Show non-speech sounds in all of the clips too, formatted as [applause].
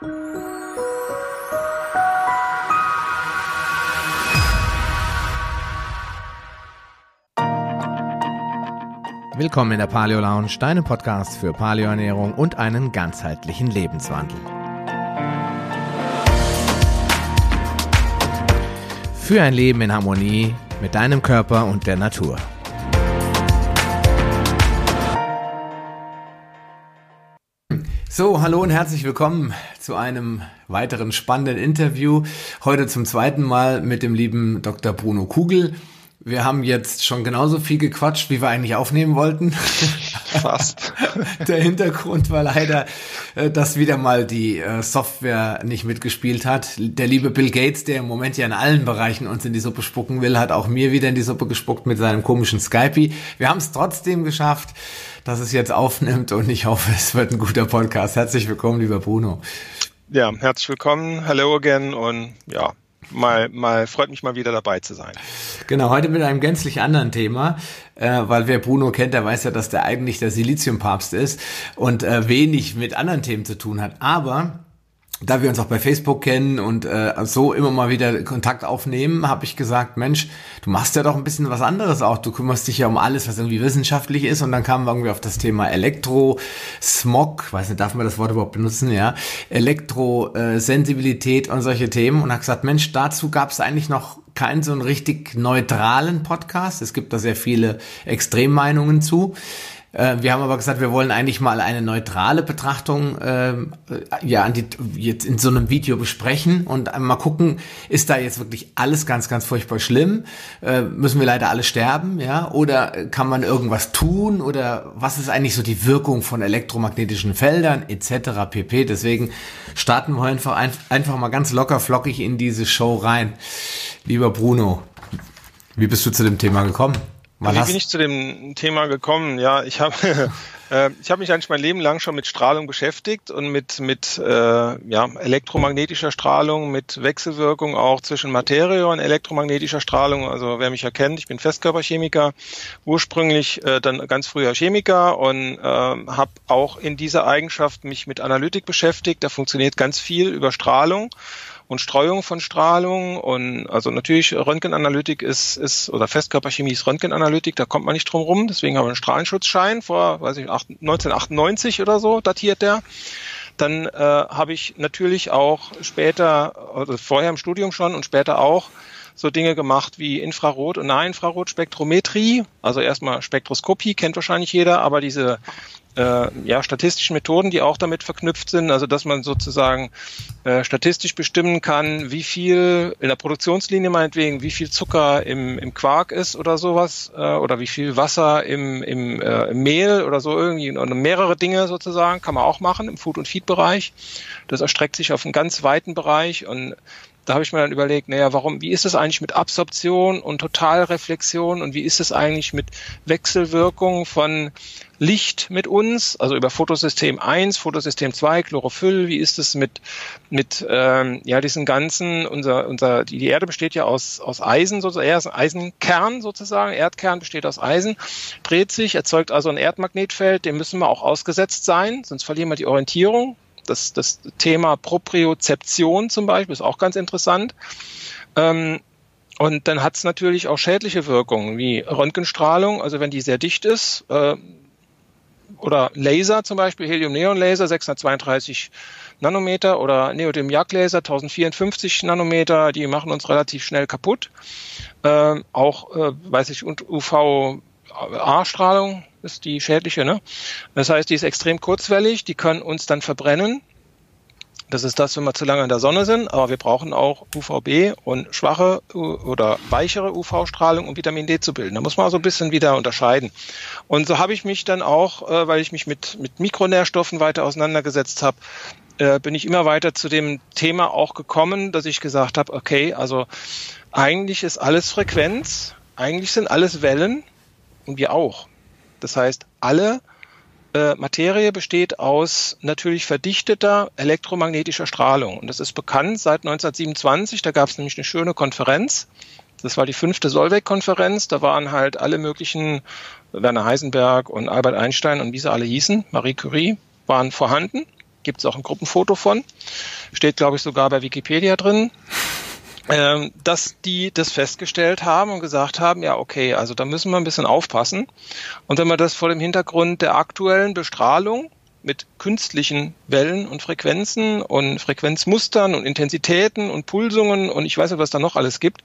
Willkommen in der Paleo Lounge, deinem Podcast für Paleoernährung und einen ganzheitlichen Lebenswandel. Für ein Leben in Harmonie mit deinem Körper und der Natur. So, hallo und herzlich willkommen zu einem weiteren spannenden Interview. Heute zum zweiten Mal mit dem lieben Dr. Bruno Kugel. Wir haben jetzt schon genauso viel gequatscht, wie wir eigentlich aufnehmen wollten. [laughs] Fast. Der Hintergrund war leider, äh, dass wieder mal die äh, Software nicht mitgespielt hat. Der liebe Bill Gates, der im Moment ja in allen Bereichen uns in die Suppe spucken will, hat auch mir wieder in die Suppe gespuckt mit seinem komischen Skype. Wir haben es trotzdem geschafft, dass es jetzt aufnimmt und ich hoffe, es wird ein guter Podcast. Herzlich willkommen, lieber Bruno. Ja, herzlich willkommen. Hello again und ja, mal, mal, freut mich mal wieder dabei zu sein. Genau, heute mit einem gänzlich anderen Thema, äh, weil wer Bruno kennt, der weiß ja, dass der eigentlich der Siliziumpapst ist und äh, wenig mit anderen Themen zu tun hat. Aber da wir uns auch bei Facebook kennen und äh, so immer mal wieder Kontakt aufnehmen, habe ich gesagt, Mensch, du machst ja doch ein bisschen was anderes auch. Du kümmerst dich ja um alles, was irgendwie wissenschaftlich ist. Und dann kamen wir irgendwie auf das Thema Elektro, Smog, weiß nicht, darf man das Wort überhaupt benutzen, ja, Elektrosensibilität und solche Themen. Und habe gesagt, Mensch, dazu gab es eigentlich noch keinen so einen richtig neutralen Podcast. Es gibt da sehr viele Extremmeinungen zu. Äh, wir haben aber gesagt, wir wollen eigentlich mal eine neutrale Betrachtung äh, ja an die, jetzt in so einem Video besprechen und mal gucken, ist da jetzt wirklich alles ganz, ganz furchtbar schlimm? Äh, müssen wir leider alle sterben, ja? Oder kann man irgendwas tun? Oder was ist eigentlich so die Wirkung von elektromagnetischen Feldern etc. pp. Deswegen starten wir einfach, einfach mal ganz locker flockig in diese Show rein. Lieber Bruno, wie bist du zu dem Thema gekommen? Wann Wie bin ich zu dem Thema gekommen? Ja, ich habe [laughs] äh, ich habe mich eigentlich mein Leben lang schon mit Strahlung beschäftigt und mit mit äh, ja, elektromagnetischer Strahlung, mit Wechselwirkung auch zwischen Materie und elektromagnetischer Strahlung. Also wer mich erkennt, ich bin Festkörperchemiker, ursprünglich äh, dann ganz früher Chemiker und äh, habe auch in dieser Eigenschaft mich mit Analytik beschäftigt. Da funktioniert ganz viel über Strahlung und Streuung von Strahlung und also natürlich Röntgenanalytik ist, ist oder Festkörperchemie ist Röntgenanalytik, da kommt man nicht drum rum, deswegen haben wir einen Strahlenschutzschein vor, weiß ich, 1998 oder so datiert der. Dann äh, habe ich natürlich auch später, also vorher im Studium schon und später auch so Dinge gemacht wie Infrarot- und Nahinfrarotspektrometrie. Also erstmal Spektroskopie kennt wahrscheinlich jeder, aber diese äh, ja, statistischen Methoden, die auch damit verknüpft sind, also dass man sozusagen äh, statistisch bestimmen kann, wie viel in der Produktionslinie meinetwegen, wie viel Zucker im, im Quark ist oder sowas, äh, oder wie viel Wasser im, im, äh, im Mehl oder so irgendwie, und mehrere Dinge sozusagen, kann man auch machen im Food- und Feed-Bereich. Das erstreckt sich auf einen ganz weiten Bereich und da habe ich mir dann überlegt, naja, warum, wie ist es eigentlich mit Absorption und Totalreflexion und wie ist es eigentlich mit Wechselwirkung von Licht mit uns, also über Fotosystem 1, Fotosystem 2, Chlorophyll, wie ist es mit, mit ähm, ja, diesen ganzen, unser, unser, die, Erde besteht ja aus, aus Eisen, sozusagen, er Eisenkern sozusagen, Erdkern besteht aus Eisen, dreht sich, erzeugt also ein Erdmagnetfeld, dem müssen wir auch ausgesetzt sein, sonst verlieren wir die Orientierung, das, das Thema Propriozeption zum Beispiel ist auch ganz interessant. Ähm, und dann hat es natürlich auch schädliche Wirkungen, wie Röntgenstrahlung, also wenn die sehr dicht ist, äh, oder Laser zum Beispiel, Helium-Neon-Laser 632 Nanometer oder Neodym-Jagd-Laser 1054 Nanometer, die machen uns relativ schnell kaputt. Äh, auch, äh, weiß ich, UV-A-Strahlung ist die schädliche. Ne? Das heißt, die ist extrem kurzwellig, die können uns dann verbrennen. Das ist das, wenn wir zu lange in der Sonne sind, aber wir brauchen auch UVB und schwache oder weichere UV-Strahlung, um Vitamin D zu bilden. Da muss man also ein bisschen wieder unterscheiden. Und so habe ich mich dann auch, äh, weil ich mich mit, mit Mikronährstoffen weiter auseinandergesetzt habe, äh, bin ich immer weiter zu dem Thema auch gekommen, dass ich gesagt habe, okay, also eigentlich ist alles Frequenz, eigentlich sind alles Wellen und wir auch. Das heißt, alle äh, Materie besteht aus natürlich verdichteter elektromagnetischer Strahlung. Und das ist bekannt seit 1927. Da gab es nämlich eine schöne Konferenz. Das war die fünfte Solveig-Konferenz. Da waren halt alle möglichen, Werner Heisenberg und Albert Einstein und wie sie alle hießen, Marie Curie, waren vorhanden. gibt es auch ein Gruppenfoto von, steht glaube ich sogar bei Wikipedia drin, ähm, dass die das festgestellt haben und gesagt haben, ja okay, also da müssen wir ein bisschen aufpassen. Und wenn man das vor dem Hintergrund der aktuellen Bestrahlung mit künstlichen Wellen und Frequenzen und Frequenzmustern und Intensitäten und Pulsungen und ich weiß nicht, was da noch alles gibt,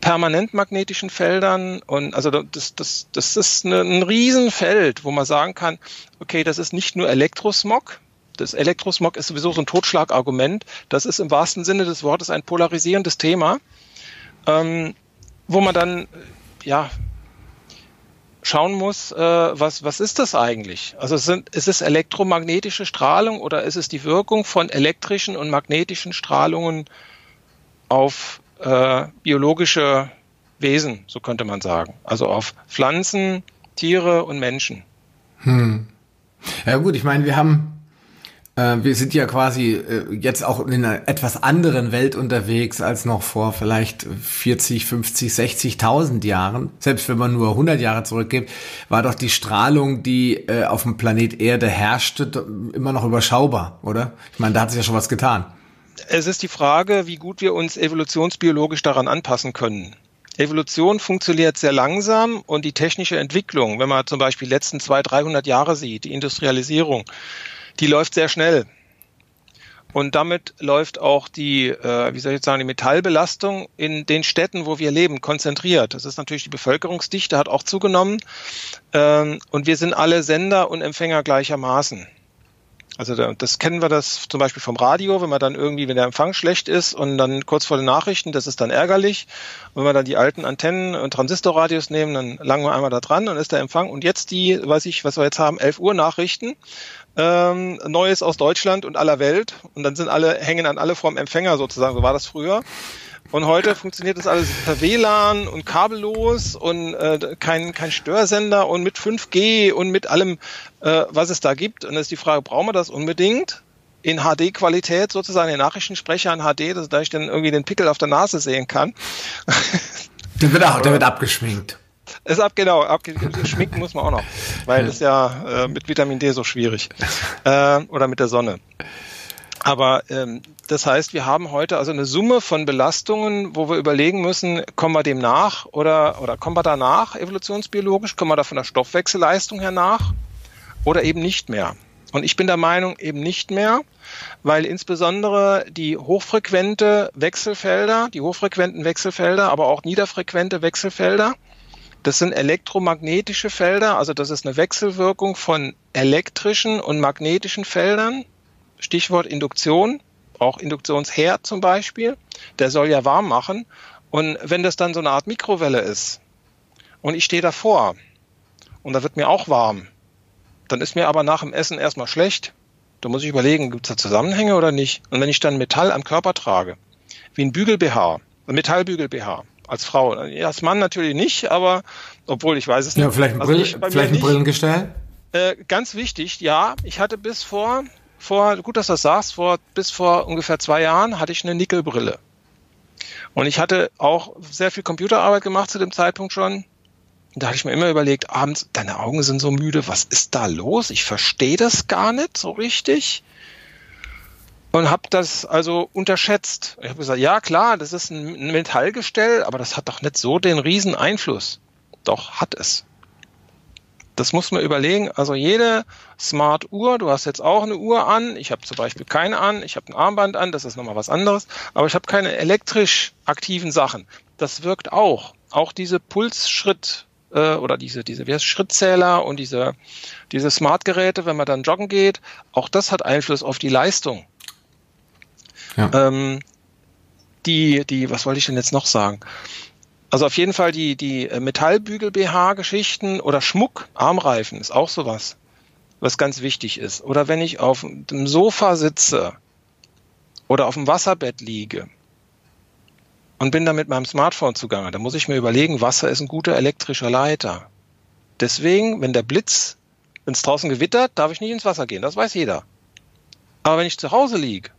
permanentmagnetischen Feldern und also das, das, das ist ein Riesenfeld, wo man sagen kann, okay, das ist nicht nur Elektrosmog, das Elektrosmog ist sowieso so ein Totschlagargument, das ist im wahrsten Sinne des Wortes ein polarisierendes Thema, ähm, wo man dann ja schauen muss, äh, was, was ist das eigentlich? Also sind, ist es elektromagnetische Strahlung oder ist es die Wirkung von elektrischen und magnetischen Strahlungen auf äh, biologische Wesen, so könnte man sagen. Also auf Pflanzen, Tiere und Menschen. Hm. Ja gut, ich meine, wir haben äh, wir sind ja quasi äh, jetzt auch in einer etwas anderen Welt unterwegs als noch vor vielleicht 40, 50, 60.000 Jahren. Selbst wenn man nur 100 Jahre zurückgeht, war doch die Strahlung, die äh, auf dem Planet Erde herrschte, immer noch überschaubar, oder? Ich meine, da hat sich ja schon was getan. Es ist die Frage, wie gut wir uns evolutionsbiologisch daran anpassen können. Evolution funktioniert sehr langsam und die technische Entwicklung, wenn man zum Beispiel die letzten 200, 300 Jahre sieht, die Industrialisierung, die läuft sehr schnell. Und damit läuft auch die, äh, wie soll ich jetzt sagen, die Metallbelastung in den Städten, wo wir leben, konzentriert. Das ist natürlich die Bevölkerungsdichte hat auch zugenommen. Ähm, und wir sind alle Sender und Empfänger gleichermaßen. Also das kennen wir das zum Beispiel vom Radio, wenn man dann irgendwie, wenn der Empfang schlecht ist und dann kurz vor den Nachrichten, das ist dann ärgerlich. Und wenn wir dann die alten Antennen und Transistorradios nehmen, dann langen wir einmal da dran und ist der Empfang. Und jetzt die, weiß ich, was wir jetzt haben, 11 Uhr Nachrichten, ähm, Neues aus Deutschland und aller Welt. Und dann sind alle, hängen an alle vorm Empfänger sozusagen. So war das früher. Und heute funktioniert das alles per WLAN und kabellos und äh, kein, kein Störsender und mit 5G und mit allem, äh, was es da gibt. Und dann ist die Frage, brauchen wir das unbedingt? In HD-Qualität sozusagen, den Nachrichtensprecher in HD, dass, da ich dann irgendwie den Pickel auf der Nase sehen kann. [laughs] Der wird, auch, der wird abgeschminkt. Ist ab, genau, abgeschminkt muss man auch noch, weil das ja äh, mit Vitamin D so schwierig. Äh, oder mit der Sonne. Aber ähm, das heißt, wir haben heute also eine Summe von Belastungen, wo wir überlegen müssen, kommen wir dem nach oder, oder kommen wir danach evolutionsbiologisch, kommen wir da von der Stoffwechselleistung her nach oder eben nicht mehr. Und ich bin der Meinung, eben nicht mehr, weil insbesondere die hochfrequente Wechselfelder, die hochfrequenten Wechselfelder, aber auch niederfrequente Wechselfelder, das sind elektromagnetische Felder, also das ist eine Wechselwirkung von elektrischen und magnetischen Feldern Stichwort Induktion, auch Induktionsherd zum Beispiel, der soll ja warm machen. Und wenn das dann so eine Art Mikrowelle ist und ich stehe davor und da wird mir auch warm, dann ist mir aber nach dem Essen erstmal schlecht. Da muss ich überlegen, gibt es da Zusammenhänge oder nicht? Und wenn ich dann Metall am Körper trage, wie ein Bügel-BH, ein Metallbügel-BH, als Frau, als Mann natürlich nicht, aber obwohl ich weiß es nicht. Ja, vielleicht ein, also Brill, vielleicht ein Brillengestell? Äh, ganz wichtig, ja, ich hatte bis vor vor, gut, dass du das sagst, vor, bis vor ungefähr zwei Jahren hatte ich eine Nickelbrille. Und ich hatte auch sehr viel Computerarbeit gemacht zu dem Zeitpunkt schon. Da hatte ich mir immer überlegt, abends, deine Augen sind so müde, was ist da los? Ich verstehe das gar nicht so richtig. Und habe das also unterschätzt. Ich habe gesagt, ja klar, das ist ein Metallgestell, aber das hat doch nicht so den riesen Einfluss. Doch, hat es. Das muss man überlegen. Also jede Smart Uhr, du hast jetzt auch eine Uhr an, ich habe zum Beispiel keine an, ich habe ein Armband an, das ist nochmal was anderes, aber ich habe keine elektrisch aktiven Sachen. Das wirkt auch. Auch diese Pulsschritt äh, oder diese, diese wie heißt, Schrittzähler und diese, diese Smart-Geräte, wenn man dann joggen geht, auch das hat Einfluss auf die Leistung. Ja. Ähm, die, die, was wollte ich denn jetzt noch sagen? Also auf jeden Fall die, die äh, Metallbügel-BH-Geschichten oder Schmuck, Armreifen ist auch sowas, was ganz wichtig ist. Oder wenn ich auf dem Sofa sitze oder auf dem Wasserbett liege und bin da mit meinem Smartphone zugange, dann muss ich mir überlegen, Wasser ist ein guter elektrischer Leiter. Deswegen, wenn der Blitz, wenn es draußen gewittert, darf ich nicht ins Wasser gehen, das weiß jeder. Aber wenn ich zu Hause liege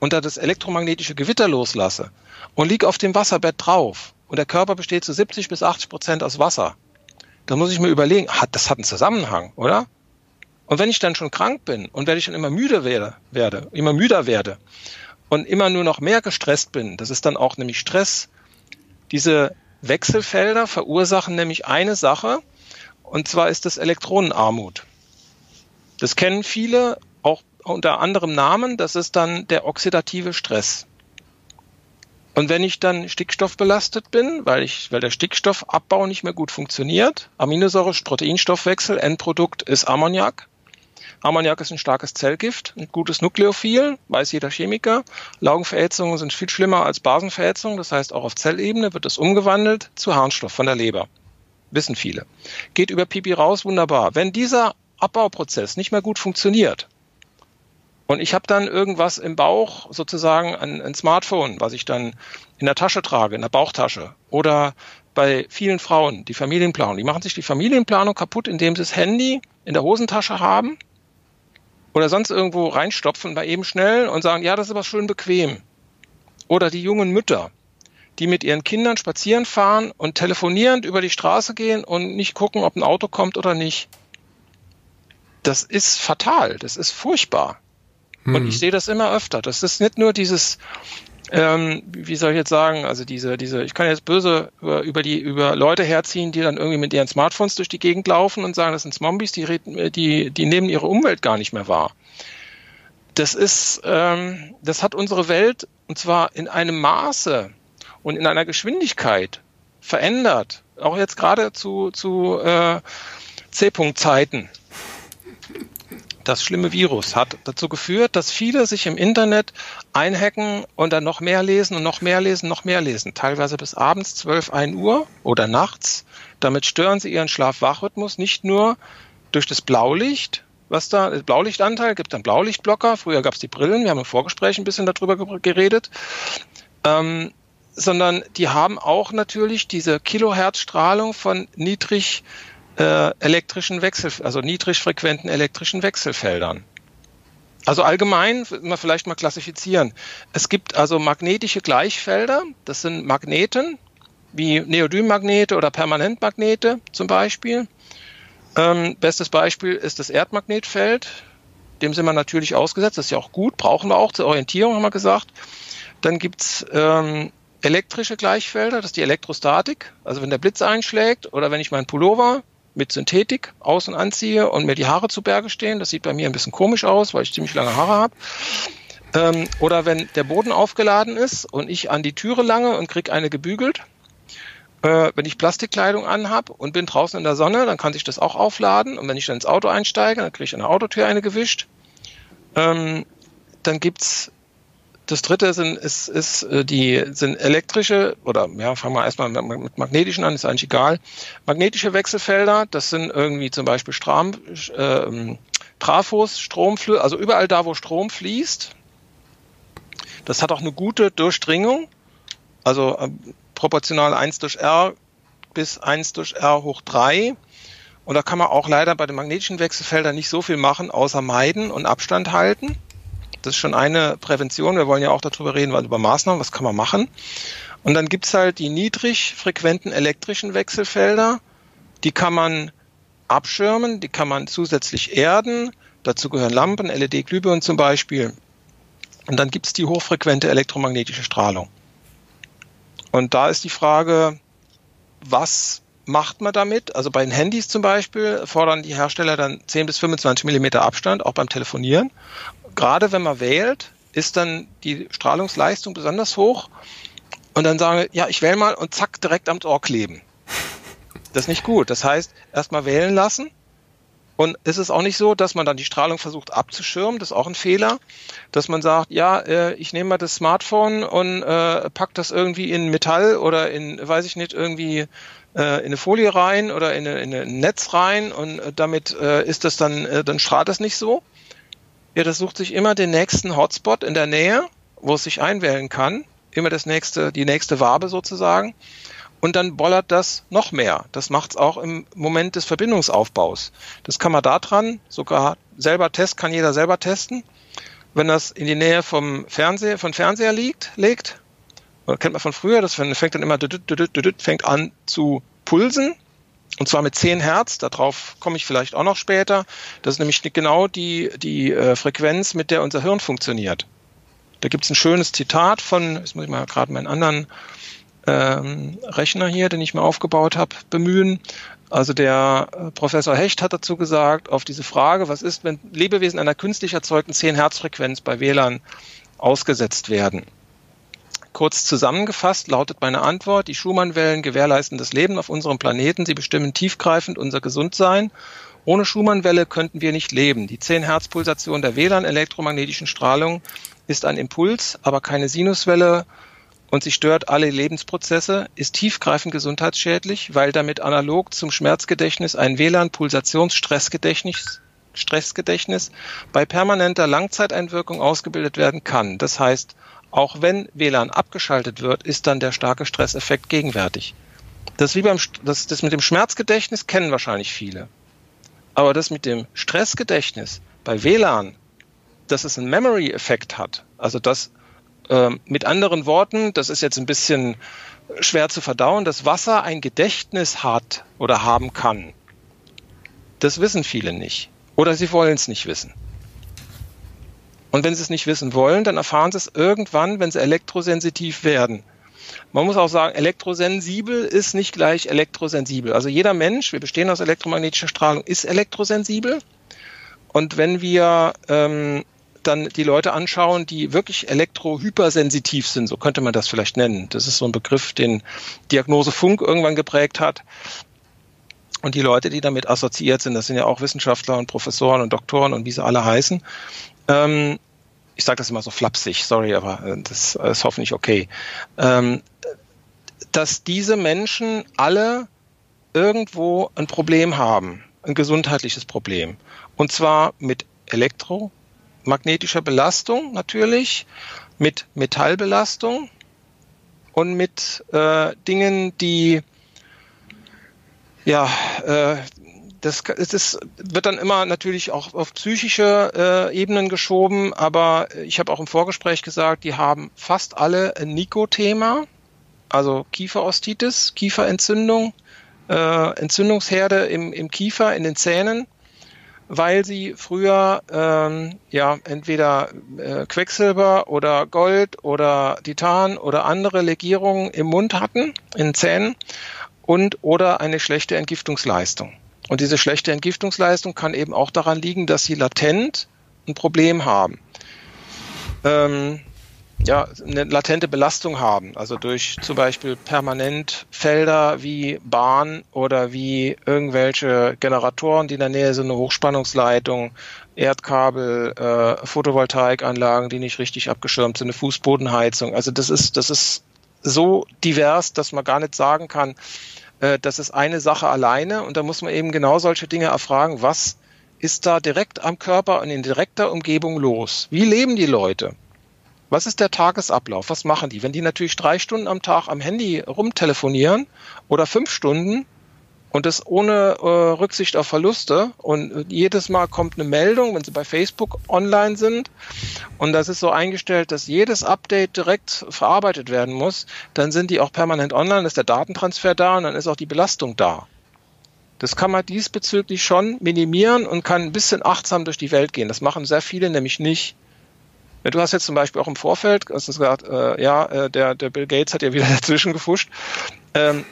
und da das elektromagnetische Gewitter loslasse und liege auf dem Wasserbett drauf und der Körper besteht zu 70 bis 80 Prozent aus Wasser. Da muss ich mir überlegen, hat, das hat einen Zusammenhang, oder? Und wenn ich dann schon krank bin und wenn ich dann immer müde werde, werde, immer müder werde und immer nur noch mehr gestresst bin, das ist dann auch nämlich Stress. Diese Wechselfelder verursachen nämlich eine Sache, und zwar ist das Elektronenarmut. Das kennen viele auch unter anderem Namen, das ist dann der oxidative Stress. Und wenn ich dann stickstoffbelastet bin, weil ich, weil der Stickstoffabbau nicht mehr gut funktioniert, Aminosäure-Proteinstoffwechsel, Endprodukt ist Ammoniak. Ammoniak ist ein starkes Zellgift, ein gutes Nukleophil, weiß jeder Chemiker. Laugenverätzungen sind viel schlimmer als Basenverätzungen, das heißt auch auf Zellebene wird es umgewandelt zu Harnstoff von der Leber. Wissen viele. Geht über Pipi raus, wunderbar. Wenn dieser Abbauprozess nicht mehr gut funktioniert, und ich habe dann irgendwas im Bauch, sozusagen ein, ein, Smartphone, was ich dann in der Tasche trage, in der Bauchtasche. Oder bei vielen Frauen, die Familienplanung. Die machen sich die Familienplanung kaputt, indem sie das Handy in der Hosentasche haben oder sonst irgendwo reinstopfen bei eben schnell und sagen, ja, das ist aber schön bequem. Oder die jungen Mütter, die mit ihren Kindern spazieren fahren und telefonierend über die Straße gehen und nicht gucken, ob ein Auto kommt oder nicht. Das ist fatal, das ist furchtbar. Hm. Und ich sehe das immer öfter. Das ist nicht nur dieses, ähm, wie soll ich jetzt sagen, also diese, diese, ich kann jetzt böse über, über die, über Leute herziehen, die dann irgendwie mit ihren Smartphones durch die Gegend laufen und sagen, das sind Zombies, die, die, die nehmen ihre Umwelt gar nicht mehr wahr. Das ist, ähm, das hat unsere Welt und zwar in einem Maße und in einer Geschwindigkeit verändert. Auch jetzt gerade zu, zu äh, C-Punkt-Zeiten das schlimme Virus hat dazu geführt, dass viele sich im Internet einhacken und dann noch mehr lesen und noch mehr lesen, noch mehr lesen. Teilweise bis abends 12, 1 Uhr oder nachts. Damit stören sie ihren Schlaf-Wach-Rhythmus nicht nur durch das Blaulicht, was da, Blaulichtanteil, gibt dann Blaulichtblocker. Früher gab es die Brillen, wir haben im Vorgespräch ein bisschen darüber geredet. Ähm, sondern die haben auch natürlich diese Kilohertzstrahlung von niedrig äh, elektrischen Wechsel, also niedrigfrequenten elektrischen Wechselfeldern. Also allgemein, mal vielleicht mal klassifizieren. Es gibt also magnetische Gleichfelder, das sind Magneten, wie Neodymmagnete oder Permanentmagnete zum Beispiel. Ähm, bestes Beispiel ist das Erdmagnetfeld. Dem sind wir natürlich ausgesetzt, das ist ja auch gut, brauchen wir auch zur Orientierung, haben wir gesagt. Dann gibt's ähm, elektrische Gleichfelder, das ist die Elektrostatik. Also wenn der Blitz einschlägt oder wenn ich meinen Pullover mit Synthetik außen anziehe und mir die Haare zu Berge stehen. Das sieht bei mir ein bisschen komisch aus, weil ich ziemlich lange Haare habe. Ähm, oder wenn der Boden aufgeladen ist und ich an die Türe lange und krieg eine gebügelt. Äh, wenn ich Plastikkleidung anhab und bin draußen in der Sonne, dann kann sich das auch aufladen. Und wenn ich dann ins Auto einsteige, dann kriege ich an der Autotür eine gewischt. Ähm, dann gibt's das dritte sind, ist, ist äh, die sind elektrische oder ja, fangen wir erstmal mit magnetischen an, ist eigentlich egal. Magnetische Wechselfelder, das sind irgendwie zum Beispiel Stram, äh, Trafos, Stromflüsse, also überall da, wo Strom fließt. Das hat auch eine gute Durchdringung, also äh, proportional 1 durch R bis 1 durch R hoch 3. Und da kann man auch leider bei den magnetischen Wechselfeldern nicht so viel machen, außer meiden und Abstand halten. Das ist schon eine Prävention. Wir wollen ja auch darüber reden, über Maßnahmen, was kann man machen. Und dann gibt's halt die niedrig frequenten elektrischen Wechselfelder. Die kann man abschirmen, die kann man zusätzlich erden. Dazu gehören Lampen, LED-Glühbirnen zum Beispiel. Und dann gibt's die hochfrequente elektromagnetische Strahlung. Und da ist die Frage, was macht man damit? Also bei den Handys zum Beispiel fordern die Hersteller dann 10 bis 25 Millimeter Abstand, auch beim Telefonieren gerade wenn man wählt, ist dann die Strahlungsleistung besonders hoch. Und dann sagen, ja, ich wähle mal und zack, direkt am Ohr kleben. Das ist nicht gut. Das heißt, erstmal wählen lassen. Und ist es auch nicht so, dass man dann die Strahlung versucht abzuschirmen, das ist auch ein Fehler, dass man sagt, ja, äh, ich nehme mal das Smartphone und äh, pack das irgendwie in Metall oder in, weiß ich nicht, irgendwie äh, in eine Folie rein oder in, eine, in ein Netz rein und äh, damit äh, ist das dann, äh, dann strahlt das nicht so. Ja, das sucht sich immer den nächsten Hotspot in der Nähe, wo es sich einwählen kann. Immer das nächste, die nächste Wabe sozusagen. Und dann bollert das noch mehr. Das macht es auch im Moment des Verbindungsaufbaus. Das kann man da dran, sogar selber testen, kann jeder selber testen. Wenn das in die Nähe vom Fernseher, von Fernseher liegt, legt, kennt man von früher, das fängt dann immer fängt an zu pulsen. Und zwar mit 10 Hertz, darauf komme ich vielleicht auch noch später. Das ist nämlich genau die, die äh, Frequenz, mit der unser Hirn funktioniert. Da gibt es ein schönes Zitat von, jetzt muss ich mal gerade meinen anderen ähm, Rechner hier, den ich mir aufgebaut habe, bemühen. Also der äh, Professor Hecht hat dazu gesagt, auf diese Frage, was ist, wenn Lebewesen einer künstlich erzeugten 10 Hertz Frequenz bei WLAN ausgesetzt werden? Kurz zusammengefasst lautet meine Antwort, die Schumann-Wellen gewährleisten das Leben auf unserem Planeten, sie bestimmen tiefgreifend unser Gesundsein. Ohne Schumann-Welle könnten wir nicht leben. Die 10 Hertz Pulsation der WLAN-elektromagnetischen Strahlung ist ein Impuls, aber keine Sinuswelle und sie stört alle Lebensprozesse, ist tiefgreifend gesundheitsschädlich, weil damit analog zum Schmerzgedächtnis ein WLAN-Pulsationsstressgedächtnis Stressgedächtnis bei permanenter Langzeiteinwirkung ausgebildet werden kann. Das heißt, auch wenn WLAN abgeschaltet wird, ist dann der starke Stresseffekt gegenwärtig. Das, wie beim, das, das mit dem Schmerzgedächtnis kennen wahrscheinlich viele. Aber das mit dem Stressgedächtnis bei WLAN, dass es einen Memory-Effekt hat, also dass ähm, mit anderen Worten, das ist jetzt ein bisschen schwer zu verdauen, dass Wasser ein Gedächtnis hat oder haben kann. Das wissen viele nicht. Oder sie wollen es nicht wissen. Und wenn sie es nicht wissen wollen, dann erfahren sie es irgendwann, wenn sie elektrosensitiv werden. Man muss auch sagen, elektrosensibel ist nicht gleich elektrosensibel. Also jeder Mensch, wir bestehen aus elektromagnetischer Strahlung, ist elektrosensibel. Und wenn wir ähm, dann die Leute anschauen, die wirklich elektrohypersensitiv sind, so könnte man das vielleicht nennen. Das ist so ein Begriff, den Diagnose Funk irgendwann geprägt hat. Und die Leute, die damit assoziiert sind, das sind ja auch Wissenschaftler und Professoren und Doktoren und wie sie alle heißen. Ähm, ich sage das immer so flapsig, sorry, aber äh, das ist hoffentlich okay. Ähm, dass diese Menschen alle irgendwo ein Problem haben, ein gesundheitliches Problem. Und zwar mit Elektro, magnetischer Belastung natürlich, mit Metallbelastung und mit äh, Dingen, die ja, äh, das, das wird dann immer natürlich auch auf psychische äh, Ebenen geschoben, aber ich habe auch im Vorgespräch gesagt, die haben fast alle ein Nikothema, also Kieferostitis, Kieferentzündung, äh, Entzündungsherde im, im Kiefer, in den Zähnen weil sie früher ähm, ja entweder äh, Quecksilber oder Gold oder Titan oder andere Legierungen im Mund hatten, in Zähnen und oder eine schlechte Entgiftungsleistung. Und diese schlechte Entgiftungsleistung kann eben auch daran liegen, dass sie latent ein Problem haben. Ähm, ja, eine latente Belastung haben, also durch zum Beispiel permanent Felder wie Bahn oder wie irgendwelche Generatoren, die in der Nähe sind, eine Hochspannungsleitung, Erdkabel, äh, Photovoltaikanlagen, die nicht richtig abgeschirmt sind, eine Fußbodenheizung. Also das ist, das ist so divers, dass man gar nicht sagen kann, äh, das ist eine Sache alleine und da muss man eben genau solche Dinge erfragen, was ist da direkt am Körper und in direkter Umgebung los? Wie leben die Leute? Was ist der Tagesablauf? Was machen die? Wenn die natürlich drei Stunden am Tag am Handy rumtelefonieren oder fünf Stunden und das ohne äh, Rücksicht auf Verluste und jedes Mal kommt eine Meldung, wenn sie bei Facebook online sind und das ist so eingestellt, dass jedes Update direkt verarbeitet werden muss, dann sind die auch permanent online, ist der Datentransfer da und dann ist auch die Belastung da. Das kann man diesbezüglich schon minimieren und kann ein bisschen achtsam durch die Welt gehen. Das machen sehr viele nämlich nicht. Du hast jetzt zum Beispiel auch im Vorfeld, hast du gesagt, äh, ja, äh, der, der Bill Gates hat ja wieder [laughs] dazwischen gefuscht. Ähm,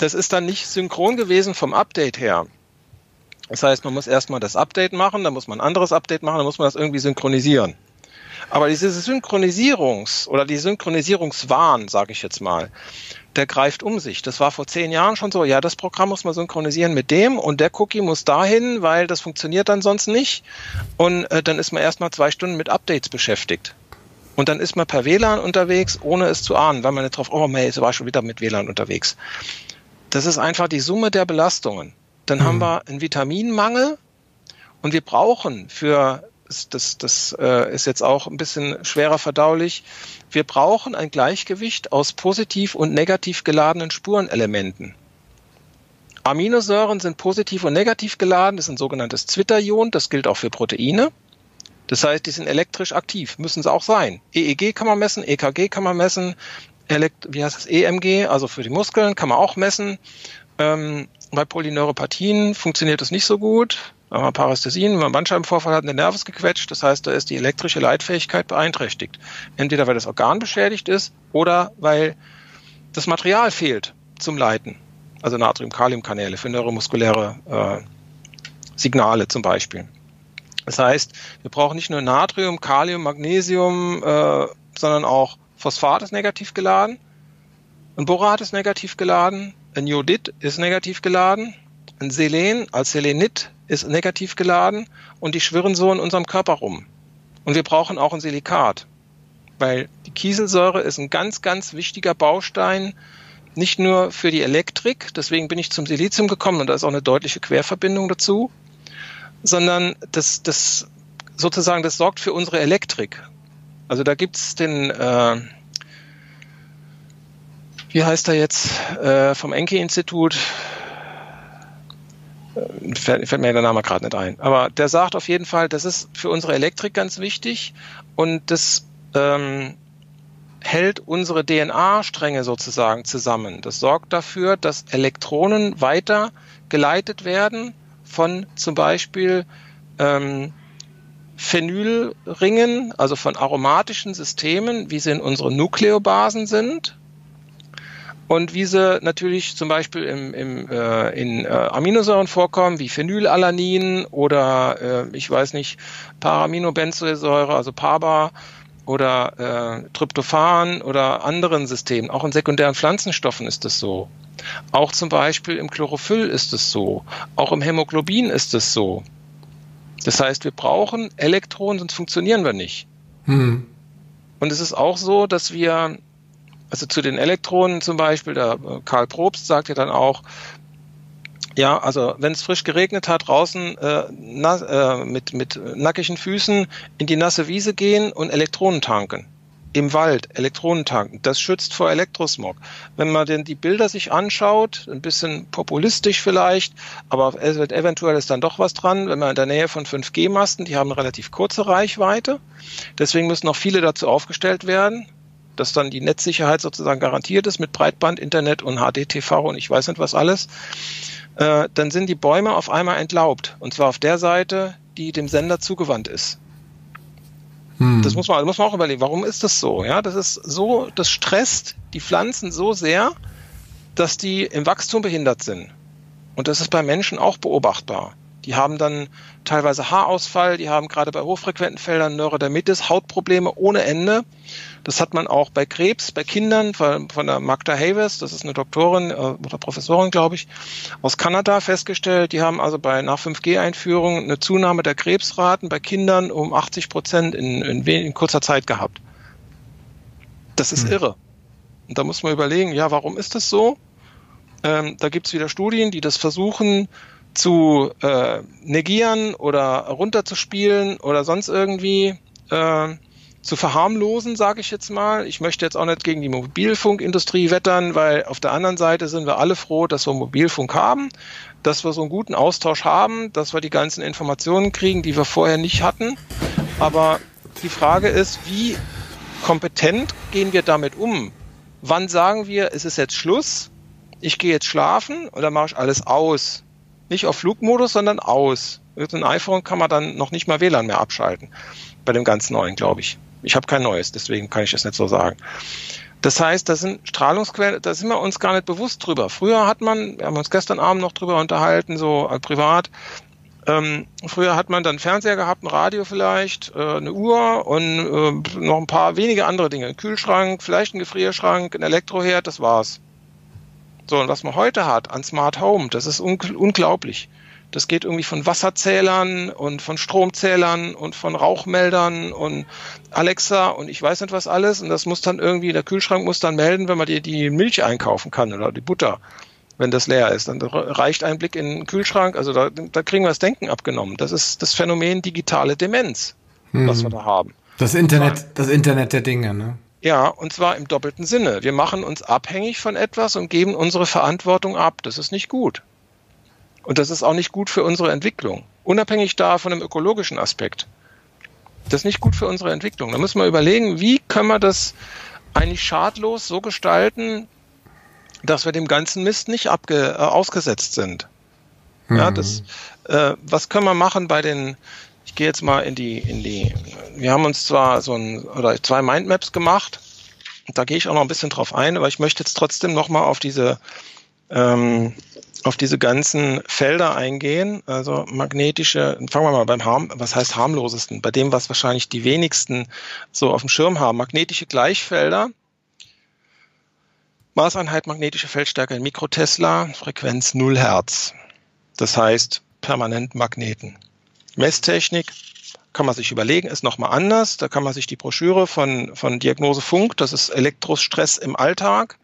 das ist dann nicht synchron gewesen vom Update her. Das heißt, man muss erstmal das Update machen, dann muss man ein anderes Update machen, dann muss man das irgendwie synchronisieren. Aber diese Synchronisierungs- oder die Synchronisierungswahn, sage ich jetzt mal, der greift um sich. Das war vor zehn Jahren schon so, ja, das Programm muss man synchronisieren mit dem und der Cookie muss dahin, weil das funktioniert dann sonst nicht. Und äh, dann ist man erstmal zwei Stunden mit Updates beschäftigt. Und dann ist man per WLAN unterwegs, ohne es zu ahnen, weil man nicht drauf, oh, man jetzt war schon wieder mit WLAN unterwegs. Das ist einfach die Summe der Belastungen. Dann mhm. haben wir einen Vitaminmangel und wir brauchen für das, das äh, ist jetzt auch ein bisschen schwerer verdaulich. Wir brauchen ein Gleichgewicht aus positiv und negativ geladenen Spurenelementen. Aminosäuren sind positiv und negativ geladen, das ist ein sogenanntes Zwitterion, das gilt auch für Proteine. Das heißt, die sind elektrisch aktiv, müssen sie auch sein. EEG kann man messen, EKG kann man messen, Elekt wie heißt das, EMG, also für die Muskeln kann man auch messen. Ähm, bei Polyneuropathien funktioniert das nicht so gut. Wenn man Parästhesien, wenn man Bandscheibenvorfall hat, eine Nervus gequetscht, das heißt, da ist die elektrische Leitfähigkeit beeinträchtigt. Entweder weil das Organ beschädigt ist oder weil das Material fehlt zum Leiten. Also Natrium-Kalium-Kanäle für neuromuskuläre äh, Signale zum Beispiel. Das heißt, wir brauchen nicht nur Natrium, Kalium, Magnesium, äh, sondern auch Phosphat ist negativ geladen, ein Borat ist negativ geladen, ein Jodid ist negativ geladen, ein Selen als Selenit ist negativ geladen und die schwirren so in unserem Körper rum. Und wir brauchen auch ein Silikat, weil die Kieselsäure ist ein ganz, ganz wichtiger Baustein, nicht nur für die Elektrik, deswegen bin ich zum Silizium gekommen und da ist auch eine deutliche Querverbindung dazu, sondern das, das sozusagen, das sorgt für unsere Elektrik. Also da gibt's den, äh, wie heißt er jetzt, äh, vom Enke-Institut, äh, fällt, fällt, mir der Name gerade nicht ein. Aber der sagt auf jeden Fall, das ist für unsere Elektrik ganz wichtig und das ähm, hält unsere DNA-Stränge sozusagen zusammen. Das sorgt dafür, dass Elektronen weiter geleitet werden von zum Beispiel ähm, Phenylringen, also von aromatischen Systemen, wie sie in unseren Nukleobasen sind. Und wie sie natürlich zum Beispiel im, im, äh, in äh, Aminosäuren vorkommen, wie Phenylalanin oder äh, ich weiß nicht, Paraminobenzoesäure, also PABA oder äh, Tryptophan oder anderen Systemen. Auch in sekundären Pflanzenstoffen ist es so. Auch zum Beispiel im Chlorophyll ist es so. Auch im Hämoglobin ist es so. Das heißt, wir brauchen Elektronen, sonst funktionieren wir nicht. Hm. Und es ist auch so, dass wir, also zu den Elektronen zum Beispiel, der äh, Karl Probst sagt ja dann auch, ja, also wenn es frisch geregnet hat, draußen äh, nass, äh, mit, mit nackigen Füßen in die nasse Wiese gehen und Elektronen tanken im Wald Elektronen tanken. Das schützt vor Elektrosmog. Wenn man denn die Bilder sich anschaut, ein bisschen populistisch vielleicht, aber eventuell ist dann doch was dran, wenn man in der Nähe von 5G-Masten, die haben eine relativ kurze Reichweite. Deswegen müssen noch viele dazu aufgestellt werden, dass dann die Netzsicherheit sozusagen garantiert ist mit Breitband, Internet und HDTV und ich weiß nicht was alles. Äh, dann sind die Bäume auf einmal entlaubt. Und zwar auf der Seite, die dem Sender zugewandt ist. Hm. Das muss man, muss man auch überlegen. Warum ist das so? Ja, das ist so, das stresst die Pflanzen so sehr, dass die im Wachstum behindert sind. Und das ist bei Menschen auch beobachtbar. Die haben dann teilweise Haarausfall, die haben gerade bei hochfrequenten Feldern Neurodermitis, Hautprobleme ohne Ende. Das hat man auch bei Krebs, bei Kindern von, von der Magda Havers, das ist eine Doktorin äh, oder Professorin, glaube ich, aus Kanada festgestellt. Die haben also bei nach 5G-Einführung eine Zunahme der Krebsraten bei Kindern um 80 Prozent in, in, in kurzer Zeit gehabt. Das ist mhm. irre. Und da muss man überlegen, ja, warum ist das so? Ähm, da gibt es wieder Studien, die das versuchen zu äh, negieren oder runterzuspielen oder sonst irgendwie äh, zu verharmlosen, sage ich jetzt mal. Ich möchte jetzt auch nicht gegen die Mobilfunkindustrie wettern, weil auf der anderen Seite sind wir alle froh, dass wir Mobilfunk haben, dass wir so einen guten Austausch haben, dass wir die ganzen Informationen kriegen, die wir vorher nicht hatten. Aber die Frage ist, wie kompetent gehen wir damit um? Wann sagen wir, es ist jetzt Schluss, ich gehe jetzt schlafen oder mache ich alles aus? Nicht auf Flugmodus, sondern aus. Mit einem iPhone kann man dann noch nicht mal WLAN mehr abschalten. Bei dem ganz neuen, glaube ich. Ich habe kein neues, deswegen kann ich das nicht so sagen. Das heißt, das sind Strahlungsquellen, da sind wir uns gar nicht bewusst drüber. Früher hat man, wir haben uns gestern Abend noch drüber unterhalten, so äh, privat, ähm, früher hat man dann Fernseher gehabt, ein Radio vielleicht, äh, eine Uhr und äh, noch ein paar wenige andere Dinge. Ein Kühlschrank, vielleicht ein Gefrierschrank, ein Elektroherd, das war's. So, und was man heute hat an Smart Home, das ist un unglaublich. Das geht irgendwie von Wasserzählern und von Stromzählern und von Rauchmeldern und Alexa und ich weiß nicht was alles. Und das muss dann irgendwie, der Kühlschrank muss dann melden, wenn man dir die Milch einkaufen kann oder die Butter, wenn das leer ist. Dann reicht ein Blick in den Kühlschrank. Also da, da kriegen wir das Denken abgenommen. Das ist das Phänomen digitale Demenz, hm. was wir da haben. Das Internet, das Internet der Dinge, ne? Ja, und zwar im doppelten Sinne. Wir machen uns abhängig von etwas und geben unsere Verantwortung ab. Das ist nicht gut. Und das ist auch nicht gut für unsere Entwicklung. Unabhängig da von dem ökologischen Aspekt. Das ist nicht gut für unsere Entwicklung. Da müssen wir überlegen, wie können wir das eigentlich schadlos so gestalten, dass wir dem ganzen Mist nicht abge, äh, ausgesetzt sind. Mhm. Ja, das, äh, was können wir machen bei den, ich gehe jetzt mal in die, in die, wir haben uns zwar so ein, oder zwei Mindmaps gemacht, da gehe ich auch noch ein bisschen drauf ein, aber ich möchte jetzt trotzdem nochmal auf diese, ähm, auf diese ganzen Felder eingehen, also magnetische, fangen wir mal beim harm, was heißt harmlosesten, bei dem, was wahrscheinlich die wenigsten so auf dem Schirm haben, magnetische Gleichfelder, Maßeinheit magnetische Feldstärke in Mikrotesla, Frequenz 0 Hertz. Das heißt permanent Magneten. Messtechnik kann man sich überlegen, ist nochmal anders. Da kann man sich die Broschüre von, von Diagnose Funk, das ist Elektrostress im Alltag,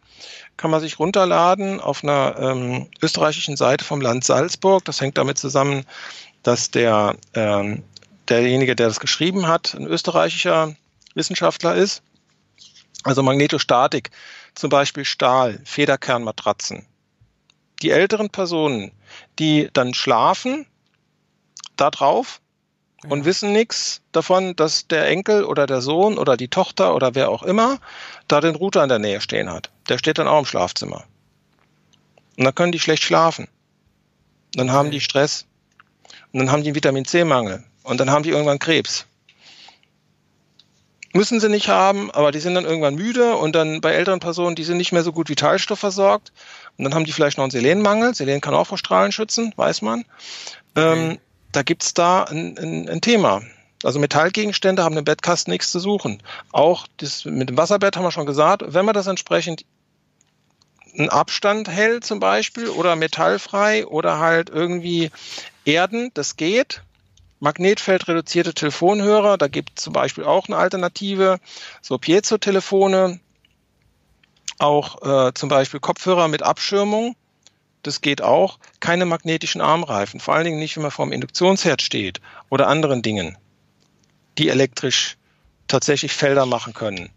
kann man sich runterladen auf einer ähm, österreichischen Seite vom Land Salzburg. Das hängt damit zusammen, dass der, ähm, derjenige, der das geschrieben hat, ein österreichischer Wissenschaftler ist. Also Magnetostatik, zum Beispiel Stahl, Federkernmatratzen. Die älteren Personen, die dann schlafen, da drauf und wissen nichts davon, dass der Enkel oder der Sohn oder die Tochter oder wer auch immer da den Router in der Nähe stehen hat. Der steht dann auch im Schlafzimmer. Und dann können die schlecht schlafen. Dann haben die Stress. Und dann haben die einen Vitamin C-Mangel. Und dann haben die irgendwann Krebs. Müssen sie nicht haben, aber die sind dann irgendwann müde und dann bei älteren Personen, die sind nicht mehr so gut Vitalstoff versorgt. Und dann haben die vielleicht noch einen Selenmangel. Selen kann auch vor Strahlen schützen, weiß man. Okay. Ähm, da gibt's da ein, ein, ein Thema. Also Metallgegenstände haben im Bettkasten nichts zu suchen. Auch das mit dem Wasserbett haben wir schon gesagt, wenn man das entsprechend einen Abstand hält zum Beispiel oder metallfrei oder halt irgendwie Erden, das geht. Magnetfeldreduzierte Telefonhörer, da gibt es zum Beispiel auch eine Alternative. So Piezo-Telefone, auch äh, zum Beispiel Kopfhörer mit Abschirmung das geht auch. Keine magnetischen Armreifen, vor allen Dingen nicht, wenn man vor dem Induktionsherd steht oder anderen Dingen, die elektrisch tatsächlich Felder machen können.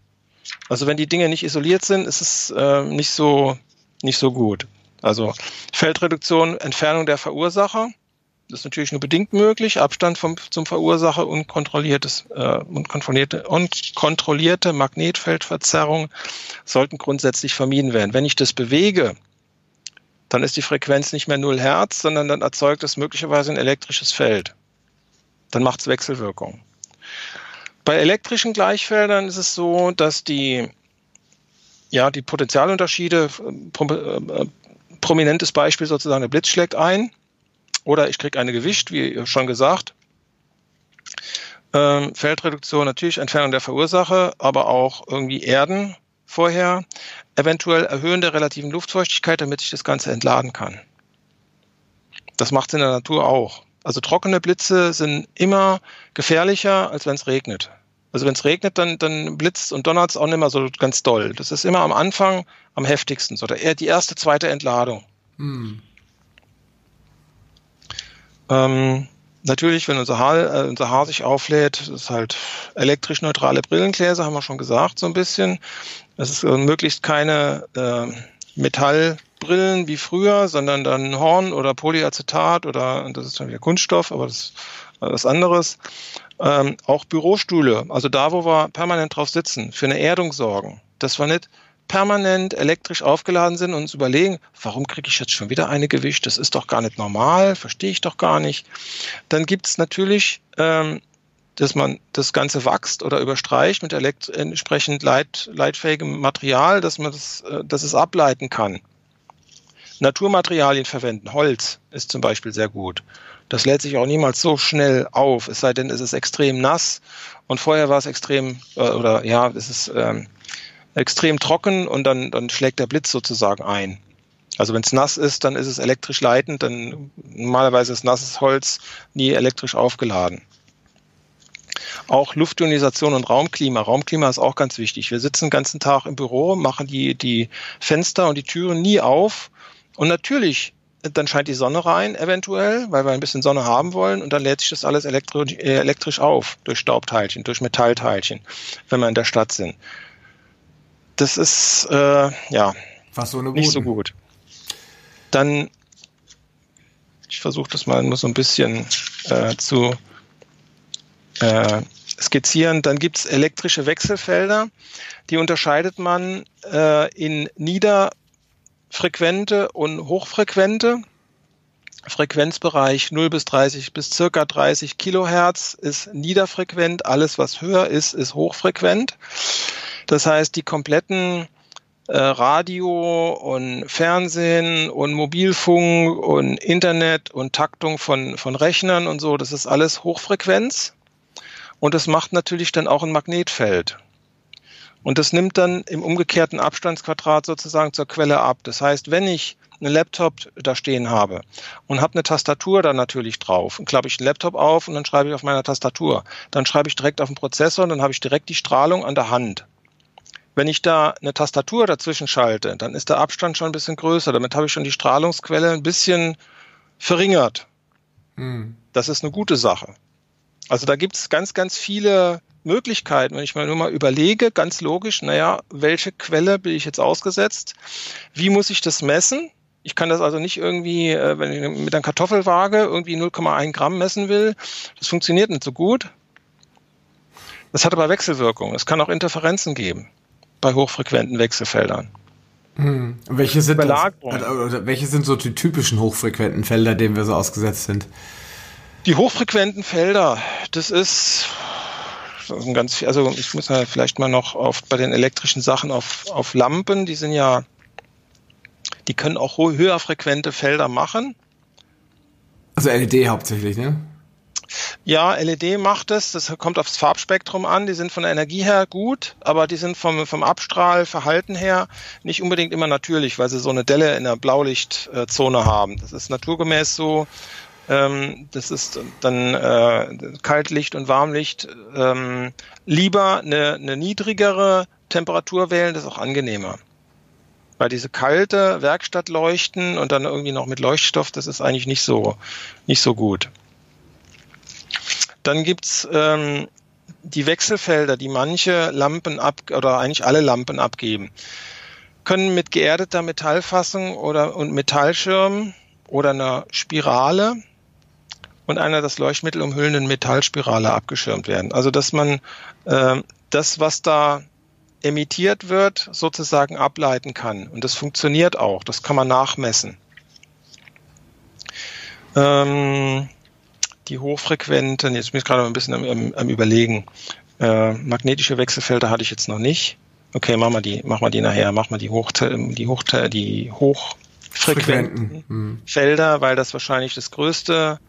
Also wenn die Dinge nicht isoliert sind, ist es äh, nicht so nicht so gut. Also Feldreduktion, Entfernung der Verursacher, das ist natürlich nur bedingt möglich. Abstand vom, zum Verursacher und kontrolliertes äh, und kontrollierte, und Magnetfeldverzerrung sollten grundsätzlich vermieden werden. Wenn ich das bewege, dann ist die Frequenz nicht mehr 0 Hertz, sondern dann erzeugt es möglicherweise ein elektrisches Feld. Dann macht es Wechselwirkung. Bei elektrischen Gleichfeldern ist es so, dass die, ja, die Potentialunterschiede, äh, prominentes Beispiel sozusagen, der Blitz schlägt ein oder ich kriege eine Gewicht, wie schon gesagt. Ähm, Feldreduktion natürlich, Entfernung der Verursacher, aber auch irgendwie Erden vorher, eventuell Erhöhen der relativen Luftfeuchtigkeit, damit ich das Ganze entladen kann. Das macht es in der Natur auch. Also trockene Blitze sind immer gefährlicher, als wenn es regnet. Also wenn es regnet, dann, dann blitzt und donnert es auch nicht mehr so ganz doll. Das ist immer am Anfang am heftigsten, so der, die erste, zweite Entladung. Hm. Ähm, natürlich, wenn unser Haar, äh, unser Haar sich auflädt, ist halt elektrisch neutrale Brillengläser, haben wir schon gesagt, so ein bisschen. Es ist äh, möglichst keine äh, Metallbrillen wie früher, sondern dann Horn oder Polyacetat oder das ist dann wieder Kunststoff, aber das was anderes. Ähm, auch Bürostühle, also da, wo wir permanent drauf sitzen, für eine Erdung sorgen. Das war nicht permanent elektrisch aufgeladen sind und uns überlegen, warum kriege ich jetzt schon wieder eine Gewicht? Das ist doch gar nicht normal, verstehe ich doch gar nicht. Dann gibt es natürlich, ähm, dass man das Ganze wächst oder überstreicht mit entsprechend leit leitfähigem Material, dass man das, äh, dass es ableiten kann. Naturmaterialien verwenden. Holz ist zum Beispiel sehr gut. Das lädt sich auch niemals so schnell auf, es sei denn, es ist extrem nass und vorher war es extrem, äh, oder ja, es ist ähm, extrem trocken und dann, dann schlägt der Blitz sozusagen ein. Also wenn es nass ist, dann ist es elektrisch leitend, dann normalerweise ist nasses Holz nie elektrisch aufgeladen. Auch Luftionisation und Raumklima. Raumklima ist auch ganz wichtig. Wir sitzen den ganzen Tag im Büro, machen die, die Fenster und die Türen nie auf. Und natürlich, dann scheint die Sonne rein, eventuell, weil wir ein bisschen Sonne haben wollen. Und dann lädt sich das alles elektri elektrisch auf, durch Staubteilchen, durch Metallteilchen, wenn wir in der Stadt sind das ist äh, ja Fast so nicht so gut. Dann, ich versuche das mal nur so ein bisschen äh, zu äh, skizzieren. Dann gibt es elektrische Wechselfelder. Die unterscheidet man äh, in nieder niederfrequente und hochfrequente. Frequenzbereich 0 bis 30 bis circa 30 Kilohertz ist niederfrequent. Alles, was höher ist, ist hochfrequent. Das heißt, die kompletten äh, Radio und Fernsehen und Mobilfunk und Internet und Taktung von, von Rechnern und so, das ist alles Hochfrequenz. Und das macht natürlich dann auch ein Magnetfeld. Und das nimmt dann im umgekehrten Abstandsquadrat sozusagen zur Quelle ab. Das heißt, wenn ich einen Laptop da stehen habe und habe eine Tastatur da natürlich drauf, dann klappe ich einen Laptop auf und dann schreibe ich auf meiner Tastatur. Dann schreibe ich direkt auf den Prozessor und dann habe ich direkt die Strahlung an der Hand. Wenn ich da eine Tastatur dazwischen schalte, dann ist der Abstand schon ein bisschen größer. Damit habe ich schon die Strahlungsquelle ein bisschen verringert. Hm. Das ist eine gute Sache. Also da gibt es ganz, ganz viele Möglichkeiten. Wenn ich mir nur mal überlege, ganz logisch, naja, welche Quelle bin ich jetzt ausgesetzt? Wie muss ich das messen? Ich kann das also nicht irgendwie, äh, wenn ich mit einer Kartoffelwaage irgendwie 0,1 Gramm messen will. Das funktioniert nicht so gut. Das hat aber Wechselwirkungen. Es kann auch Interferenzen geben bei hochfrequenten Wechselfeldern. Hm. Welche, sind das, welche sind so die typischen hochfrequenten Felder, denen wir so ausgesetzt sind? Die hochfrequenten Felder, das ist ganz, also ich muss ja vielleicht mal noch auf bei den elektrischen Sachen auf, auf Lampen, die sind ja, die können auch höher frequente Felder machen. Also LED hauptsächlich, ne? Ja, LED macht es. Das kommt aufs Farbspektrum an. Die sind von der Energie her gut, aber die sind vom, vom Abstrahlverhalten her nicht unbedingt immer natürlich, weil sie so eine Delle in der Blaulichtzone haben. Das ist naturgemäß so. Ähm, das ist dann äh, Kaltlicht und Warmlicht. Ähm, lieber eine, eine niedrigere Temperatur wählen, das ist auch angenehmer. Weil diese kalte Werkstattleuchten und dann irgendwie noch mit Leuchtstoff, das ist eigentlich nicht so, nicht so gut. Dann gibt's ähm, die Wechselfelder, die manche Lampen ab oder eigentlich alle Lampen abgeben. Können mit geerdeter Metallfassung oder und Metallschirm oder einer Spirale und einer das Leuchtmittel umhüllenden Metallspirale abgeschirmt werden. Also dass man äh, das, was da emittiert wird, sozusagen ableiten kann. Und das funktioniert auch. Das kann man nachmessen. Ähm, die hochfrequenten, jetzt bin ich gerade ein bisschen am, am, am Überlegen. Äh, magnetische Wechselfelder hatte ich jetzt noch nicht. Okay, machen wir die, machen wir die nachher, machen wir die hoch, die hoch, die hochfrequenten hm. Felder, weil das wahrscheinlich das größte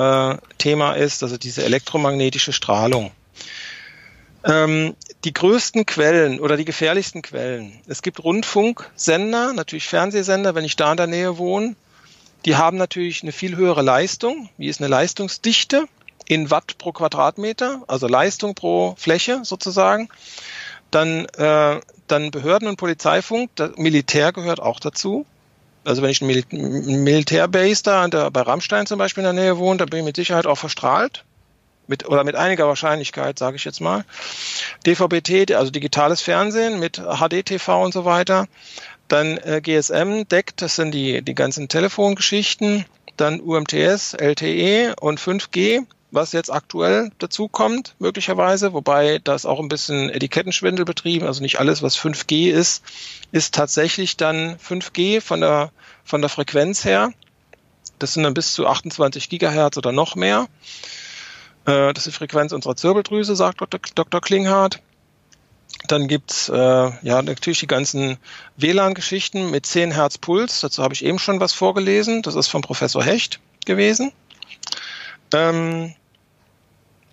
äh, Thema ist, also diese elektromagnetische Strahlung. Ähm, die größten Quellen oder die gefährlichsten Quellen. Es gibt Rundfunksender, natürlich Fernsehsender, wenn ich da in der Nähe wohne. Die haben natürlich eine viel höhere Leistung. Wie ist eine Leistungsdichte? In Watt pro Quadratmeter, also Leistung pro Fläche sozusagen. Dann, äh, dann Behörden und Polizeifunk, Militär gehört auch dazu also wenn ich ein, Mil Militärbase da der, bei Rammstein zum Beispiel in der Nähe wohne, da bin ich mit Sicherheit auch verstrahlt. Mit, oder mit einiger Wahrscheinlichkeit, sage ich jetzt mal. DVB-T, also digitales Fernsehen mit HD-TV und so weiter. Dann äh, GSM deckt, das sind die, die ganzen Telefongeschichten. Dann UMTS, LTE und 5G was jetzt aktuell dazu kommt, möglicherweise, wobei das auch ein bisschen Etikettenschwindel betrieben, also nicht alles, was 5G ist, ist tatsächlich dann 5G von der, von der Frequenz her. Das sind dann bis zu 28 Gigahertz oder noch mehr. Äh, das ist die Frequenz unserer Zirbeldrüse, sagt Dr. Klinghardt. Dann gibt's äh, ja natürlich die ganzen WLAN-Geschichten mit 10 Hertz Puls. Dazu habe ich eben schon was vorgelesen. Das ist von Professor Hecht gewesen. Ähm,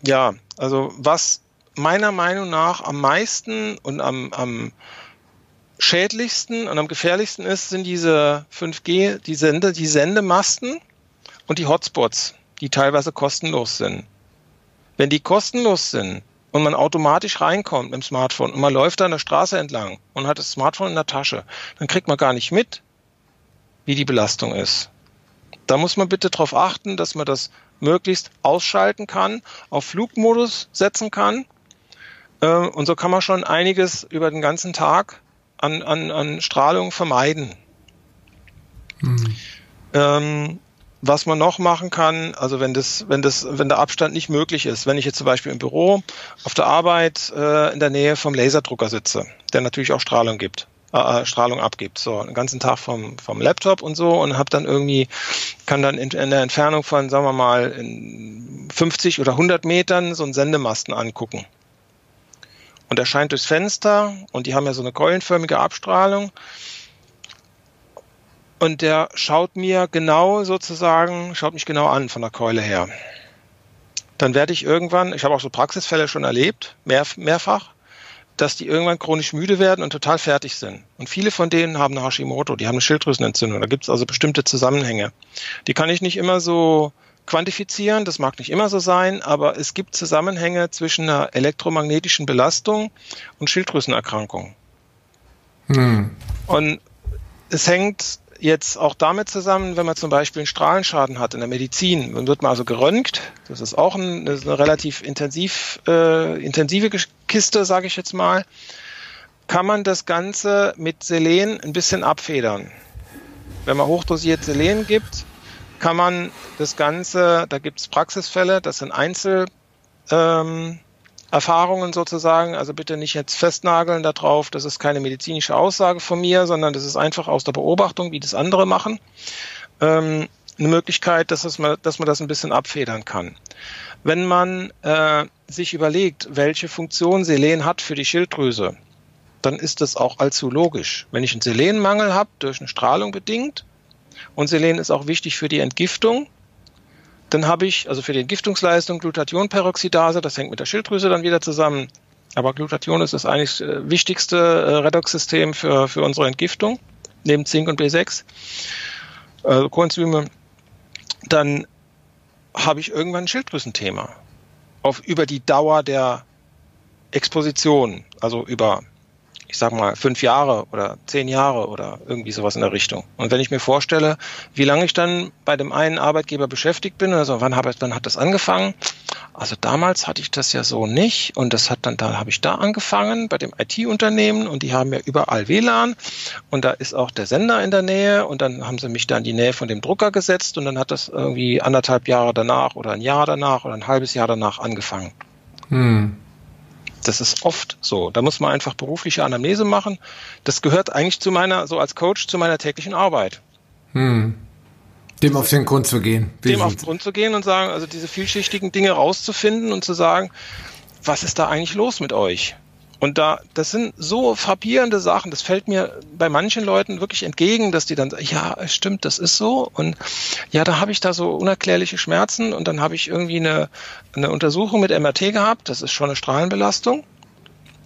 ja, also was meiner Meinung nach am meisten und am, am schädlichsten und am gefährlichsten ist, sind diese 5G, die Sende, die Sendemasten und die Hotspots, die teilweise kostenlos sind. Wenn die kostenlos sind und man automatisch reinkommt mit dem Smartphone und man läuft da an der Straße entlang und hat das Smartphone in der Tasche, dann kriegt man gar nicht mit, wie die Belastung ist. Da muss man bitte darauf achten, dass man das möglichst ausschalten kann, auf Flugmodus setzen kann. Äh, und so kann man schon einiges über den ganzen Tag an, an, an Strahlung vermeiden. Mhm. Ähm, was man noch machen kann, also wenn das, wenn das, wenn der Abstand nicht möglich ist, wenn ich jetzt zum Beispiel im Büro auf der Arbeit äh, in der Nähe vom Laserdrucker sitze, der natürlich auch Strahlung gibt, äh, Strahlung abgibt. So, den ganzen Tag vom, vom Laptop und so und habe dann irgendwie, kann dann in, in der Entfernung von, sagen wir mal, 50 oder 100 Metern so einen Sendemasten angucken. Und er scheint durchs Fenster und die haben ja so eine keulenförmige Abstrahlung. Und der schaut mir genau sozusagen, schaut mich genau an von der Keule her. Dann werde ich irgendwann, ich habe auch so Praxisfälle schon erlebt, mehr, mehrfach, dass die irgendwann chronisch müde werden und total fertig sind. Und viele von denen haben eine Hashimoto, die haben eine Schilddrüsenentzündung. Da gibt es also bestimmte Zusammenhänge. Die kann ich nicht immer so quantifizieren, das mag nicht immer so sein, aber es gibt Zusammenhänge zwischen einer elektromagnetischen Belastung und Schilddrüsenerkrankungen. Hm. Und es hängt jetzt auch damit zusammen, wenn man zum Beispiel einen Strahlenschaden hat in der Medizin, dann wird man also geröntgt. Das ist auch ein, das ist eine relativ intensiv, äh, intensive Kiste, sage ich jetzt mal. Kann man das Ganze mit Selen ein bisschen abfedern. Wenn man hochdosiert Selen gibt, kann man das Ganze, da gibt es Praxisfälle, das sind Einzel, ähm, Erfahrungen sozusagen. Also bitte nicht jetzt festnageln darauf. Das ist keine medizinische Aussage von mir, sondern das ist einfach aus der Beobachtung, wie das andere machen. Ähm, eine Möglichkeit, dass, es mal, dass man das ein bisschen abfedern kann. Wenn man äh, sich überlegt, welche Funktion Selen hat für die Schilddrüse, dann ist das auch allzu logisch. Wenn ich einen Selenmangel habe, durch eine Strahlung bedingt, und Selen ist auch wichtig für die Entgiftung, dann habe ich, also für die Entgiftungsleistung, Glutathionperoxidase, das hängt mit der Schilddrüse dann wieder zusammen. Aber Glutathion ist das eigentlich äh, wichtigste äh, Redoxsystem für, für unsere Entgiftung, neben Zink und B6, also Coenzyme. Dann habe ich irgendwann ein Schilddrüsenthema. Auf, über die Dauer der Exposition, also über ich sag mal, fünf Jahre oder zehn Jahre oder irgendwie sowas in der Richtung. Und wenn ich mir vorstelle, wie lange ich dann bei dem einen Arbeitgeber beschäftigt bin, also wann, habe, wann hat das angefangen? Also damals hatte ich das ja so nicht und das hat dann, da habe ich da angefangen bei dem IT-Unternehmen und die haben ja überall WLAN und da ist auch der Sender in der Nähe und dann haben sie mich da in die Nähe von dem Drucker gesetzt und dann hat das irgendwie anderthalb Jahre danach oder ein Jahr danach oder ein halbes Jahr danach angefangen. Hm. Das ist oft so. Da muss man einfach berufliche Anamnese machen. Das gehört eigentlich zu meiner, so als Coach, zu meiner täglichen Arbeit. Hm. Dem auf den Grund zu gehen. Dem auf den Grund zu gehen und sagen, also diese vielschichtigen Dinge rauszufinden und zu sagen, was ist da eigentlich los mit euch? Und da, das sind so frappierende Sachen, das fällt mir bei manchen Leuten wirklich entgegen, dass die dann sagen, ja, stimmt, das ist so. Und ja, da habe ich da so unerklärliche Schmerzen und dann habe ich irgendwie eine, eine Untersuchung mit MRT gehabt, das ist schon eine Strahlenbelastung.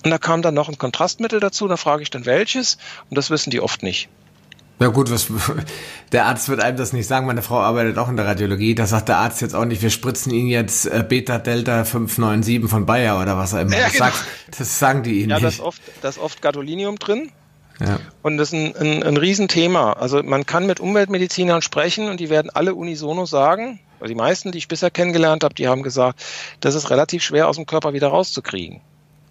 Und da kam dann noch ein Kontrastmittel dazu, da frage ich dann welches und das wissen die oft nicht. Ja gut, was, [laughs] der Arzt wird einem das nicht sagen. Meine Frau arbeitet auch in der Radiologie. Da sagt der Arzt jetzt auch nicht, wir spritzen Ihnen jetzt äh, Beta Delta 597 von Bayer oder was er immer ja, genau. sagt. Das sagen die Ihnen ja, nicht. Ja, da ist oft, da ist oft Gadolinium drin. Ja. Und das ist ein, ein, ein Riesenthema. Also man kann mit Umweltmedizinern sprechen und die werden alle unisono sagen, also die meisten, die ich bisher kennengelernt habe, die haben gesagt, das ist relativ schwer aus dem Körper wieder rauszukriegen.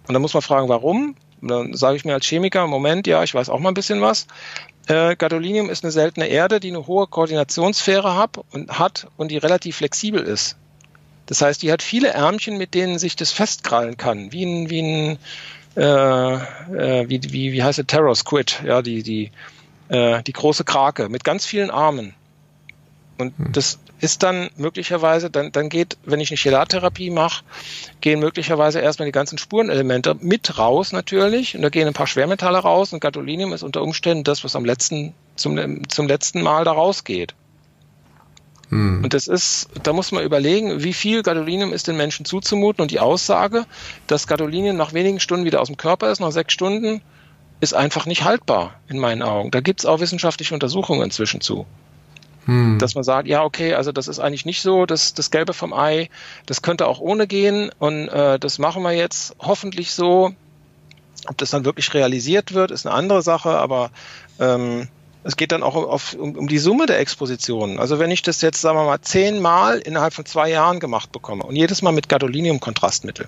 Und dann muss man fragen, warum? Und dann sage ich mir als Chemiker, Moment, ja, ich weiß auch mal ein bisschen was. Äh, Gadolinium ist eine seltene Erde, die eine hohe Koordinationssphäre hat und, hat und die relativ flexibel ist. Das heißt, die hat viele Ärmchen, mit denen sich das festkrallen kann, wie ein, wie ein äh, äh, wie, wie, wie heißt es, Terror Squid, ja, die, die, äh, die große Krake mit ganz vielen Armen. Und hm. das ist dann möglicherweise, dann, dann geht, wenn ich eine Chelattherapie mache, gehen möglicherweise erstmal die ganzen Spurenelemente mit raus natürlich. Und da gehen ein paar Schwermetalle raus und Gadolinium ist unter Umständen das, was am letzten, zum, zum letzten Mal da rausgeht. Hm. Und das ist, da muss man überlegen, wie viel Gadolinium ist den Menschen zuzumuten und die Aussage, dass Gadolinium nach wenigen Stunden wieder aus dem Körper ist, nach sechs Stunden, ist einfach nicht haltbar in meinen Augen. Da gibt es auch wissenschaftliche Untersuchungen inzwischen zu. Hm. Dass man sagt, ja, okay, also das ist eigentlich nicht so, das, das Gelbe vom Ei, das könnte auch ohne gehen und äh, das machen wir jetzt hoffentlich so. Ob das dann wirklich realisiert wird, ist eine andere Sache, aber ähm, es geht dann auch auf, um, um die Summe der Expositionen. Also wenn ich das jetzt, sagen wir mal, zehnmal innerhalb von zwei Jahren gemacht bekomme und jedes Mal mit Gadolinium-Kontrastmittel,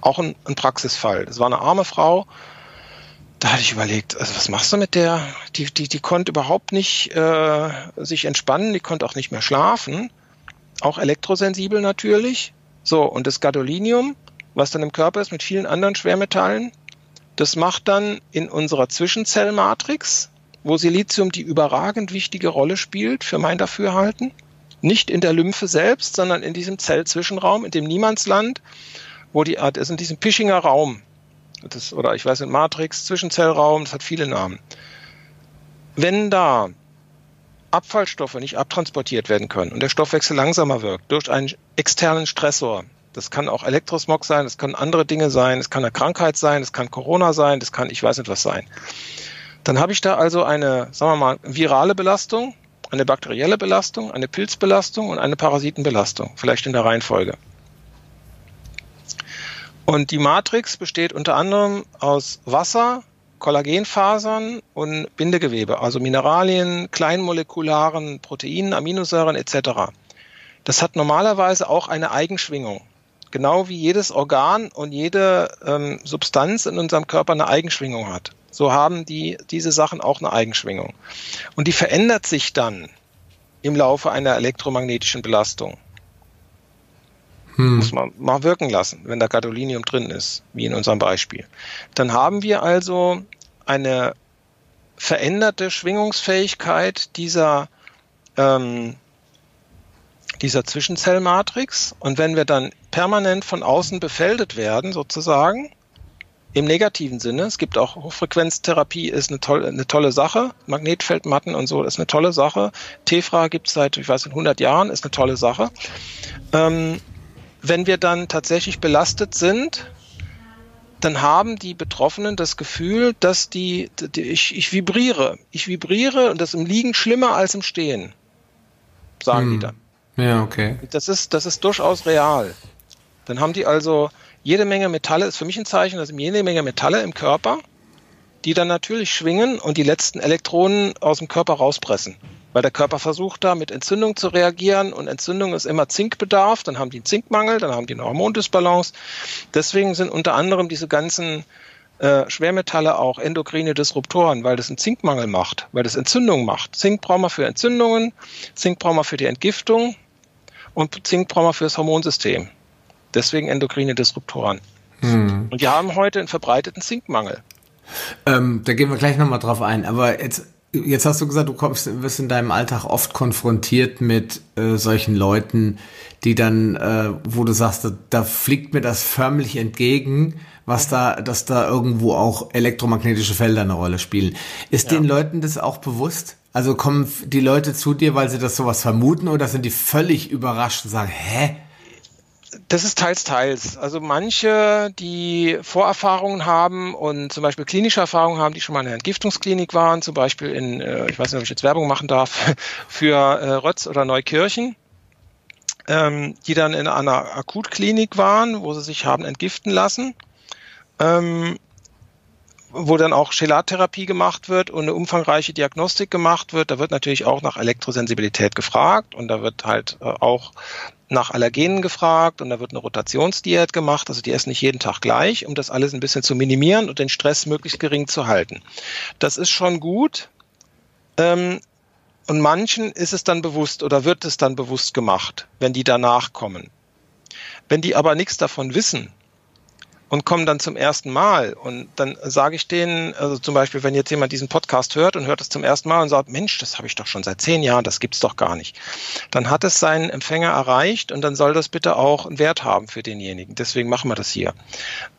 auch ein, ein Praxisfall. Das war eine arme Frau, da hatte ich überlegt, also was machst du mit der? Die, die, die konnte überhaupt nicht äh, sich entspannen, die konnte auch nicht mehr schlafen. Auch elektrosensibel natürlich. So, und das Gadolinium, was dann im Körper ist mit vielen anderen Schwermetallen, Das macht dann in unserer Zwischenzellmatrix, wo Silizium die überragend wichtige Rolle spielt für mein Dafürhalten, nicht in der Lymphe selbst, sondern in diesem Zellzwischenraum, in dem Niemandsland, wo die Art ist, in diesem Pischinger Raum. Das, oder ich weiß nicht, Matrix, Zwischenzellraum, das hat viele Namen. Wenn da Abfallstoffe nicht abtransportiert werden können und der Stoffwechsel langsamer wirkt durch einen externen Stressor, das kann auch Elektrosmog sein, das können andere Dinge sein, es kann eine Krankheit sein, es kann Corona sein, das kann ich weiß nicht was sein. Dann habe ich da also eine, sagen wir mal, virale Belastung, eine bakterielle Belastung, eine Pilzbelastung und eine Parasitenbelastung, vielleicht in der Reihenfolge. Und die Matrix besteht unter anderem aus Wasser, Kollagenfasern und Bindegewebe, also Mineralien, kleinmolekularen Proteinen, Aminosäuren etc. Das hat normalerweise auch eine Eigenschwingung. Genau wie jedes Organ und jede ähm, Substanz in unserem Körper eine Eigenschwingung hat. So haben die, diese Sachen auch eine Eigenschwingung. Und die verändert sich dann im Laufe einer elektromagnetischen Belastung. Hm. Muss man mal wirken lassen, wenn da Gadolinium drin ist, wie in unserem Beispiel. Dann haben wir also eine veränderte Schwingungsfähigkeit dieser, ähm, dieser Zwischenzellmatrix. Und wenn wir dann permanent von außen befeldet werden, sozusagen, im negativen Sinne, es gibt auch Hochfrequenztherapie, ist eine tolle, eine tolle Sache. Magnetfeldmatten und so ist eine tolle Sache. Tefra gibt es seit, ich weiß, 100 Jahren, ist eine tolle Sache. Ähm, wenn wir dann tatsächlich belastet sind, dann haben die Betroffenen das Gefühl, dass die, die ich, ich vibriere. Ich vibriere und das im Liegen schlimmer als im Stehen, sagen hm. die dann. Ja, okay. Das ist, das ist durchaus real. Dann haben die also jede Menge Metalle, ist für mich ein Zeichen, dass jede Menge Metalle im Körper, die dann natürlich schwingen und die letzten Elektronen aus dem Körper rauspressen weil der Körper versucht da mit Entzündung zu reagieren und Entzündung ist immer Zinkbedarf, dann haben die einen Zinkmangel, dann haben die eine Hormondisbalance. Deswegen sind unter anderem diese ganzen äh, Schwermetalle auch endokrine Disruptoren, weil das einen Zinkmangel macht, weil das Entzündung macht. Zink brauchen wir für Entzündungen, Zink brauchen wir für die Entgiftung und Zink brauchen wir für das Hormonsystem. Deswegen endokrine Disruptoren. Hm. Und wir haben heute einen verbreiteten Zinkmangel. Ähm, da gehen wir gleich nochmal drauf ein. Aber jetzt Jetzt hast du gesagt, du kommst, wirst in deinem Alltag oft konfrontiert mit äh, solchen Leuten, die dann, äh, wo du sagst, da, da, fliegt mir das förmlich entgegen, was da, dass da irgendwo auch elektromagnetische Felder eine Rolle spielen. Ist ja. den Leuten das auch bewusst? Also kommen die Leute zu dir, weil sie das sowas vermuten, oder sind die völlig überrascht und sagen, hä? Das ist teils, teils. Also manche, die Vorerfahrungen haben und zum Beispiel klinische Erfahrungen haben, die schon mal in der Entgiftungsklinik waren, zum Beispiel in, äh, ich weiß nicht, ob ich jetzt Werbung machen darf, [laughs] für äh, Rötz oder Neukirchen, ähm, die dann in einer Akutklinik waren, wo sie sich haben entgiften lassen. Ähm, wo dann auch Chelattherapie gemacht wird und eine umfangreiche Diagnostik gemacht wird. Da wird natürlich auch nach Elektrosensibilität gefragt und da wird halt äh, auch nach Allergenen gefragt und da wird eine Rotationsdiät gemacht. Also die essen nicht jeden Tag gleich, um das alles ein bisschen zu minimieren und den Stress möglichst gering zu halten. Das ist schon gut. Ähm, und manchen ist es dann bewusst oder wird es dann bewusst gemacht, wenn die danach kommen. Wenn die aber nichts davon wissen und kommen dann zum ersten Mal. Und dann sage ich denen, also zum Beispiel, wenn jetzt jemand diesen Podcast hört und hört es zum ersten Mal und sagt, Mensch, das habe ich doch schon seit zehn Jahren, das gibt's doch gar nicht. Dann hat es seinen Empfänger erreicht und dann soll das bitte auch einen Wert haben für denjenigen. Deswegen machen wir das hier.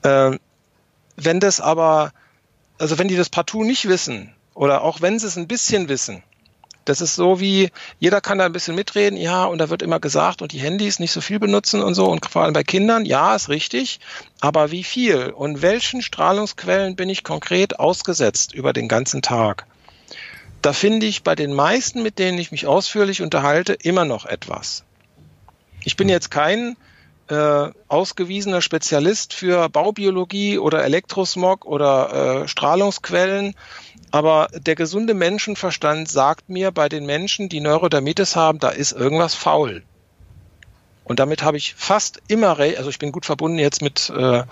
Äh, wenn das aber, also wenn die das partout nicht wissen oder auch wenn sie es ein bisschen wissen, das ist so wie, jeder kann da ein bisschen mitreden, ja, und da wird immer gesagt, und die Handys nicht so viel benutzen und so, und vor allem bei Kindern, ja, ist richtig, aber wie viel und welchen Strahlungsquellen bin ich konkret ausgesetzt über den ganzen Tag? Da finde ich bei den meisten, mit denen ich mich ausführlich unterhalte, immer noch etwas. Ich bin jetzt kein äh, ausgewiesener Spezialist für Baubiologie oder Elektrosmog oder äh, Strahlungsquellen aber der gesunde Menschenverstand sagt mir, bei den Menschen, die Neurodermitis haben, da ist irgendwas faul. Und damit habe ich fast immer also ich bin gut verbunden jetzt mit äh,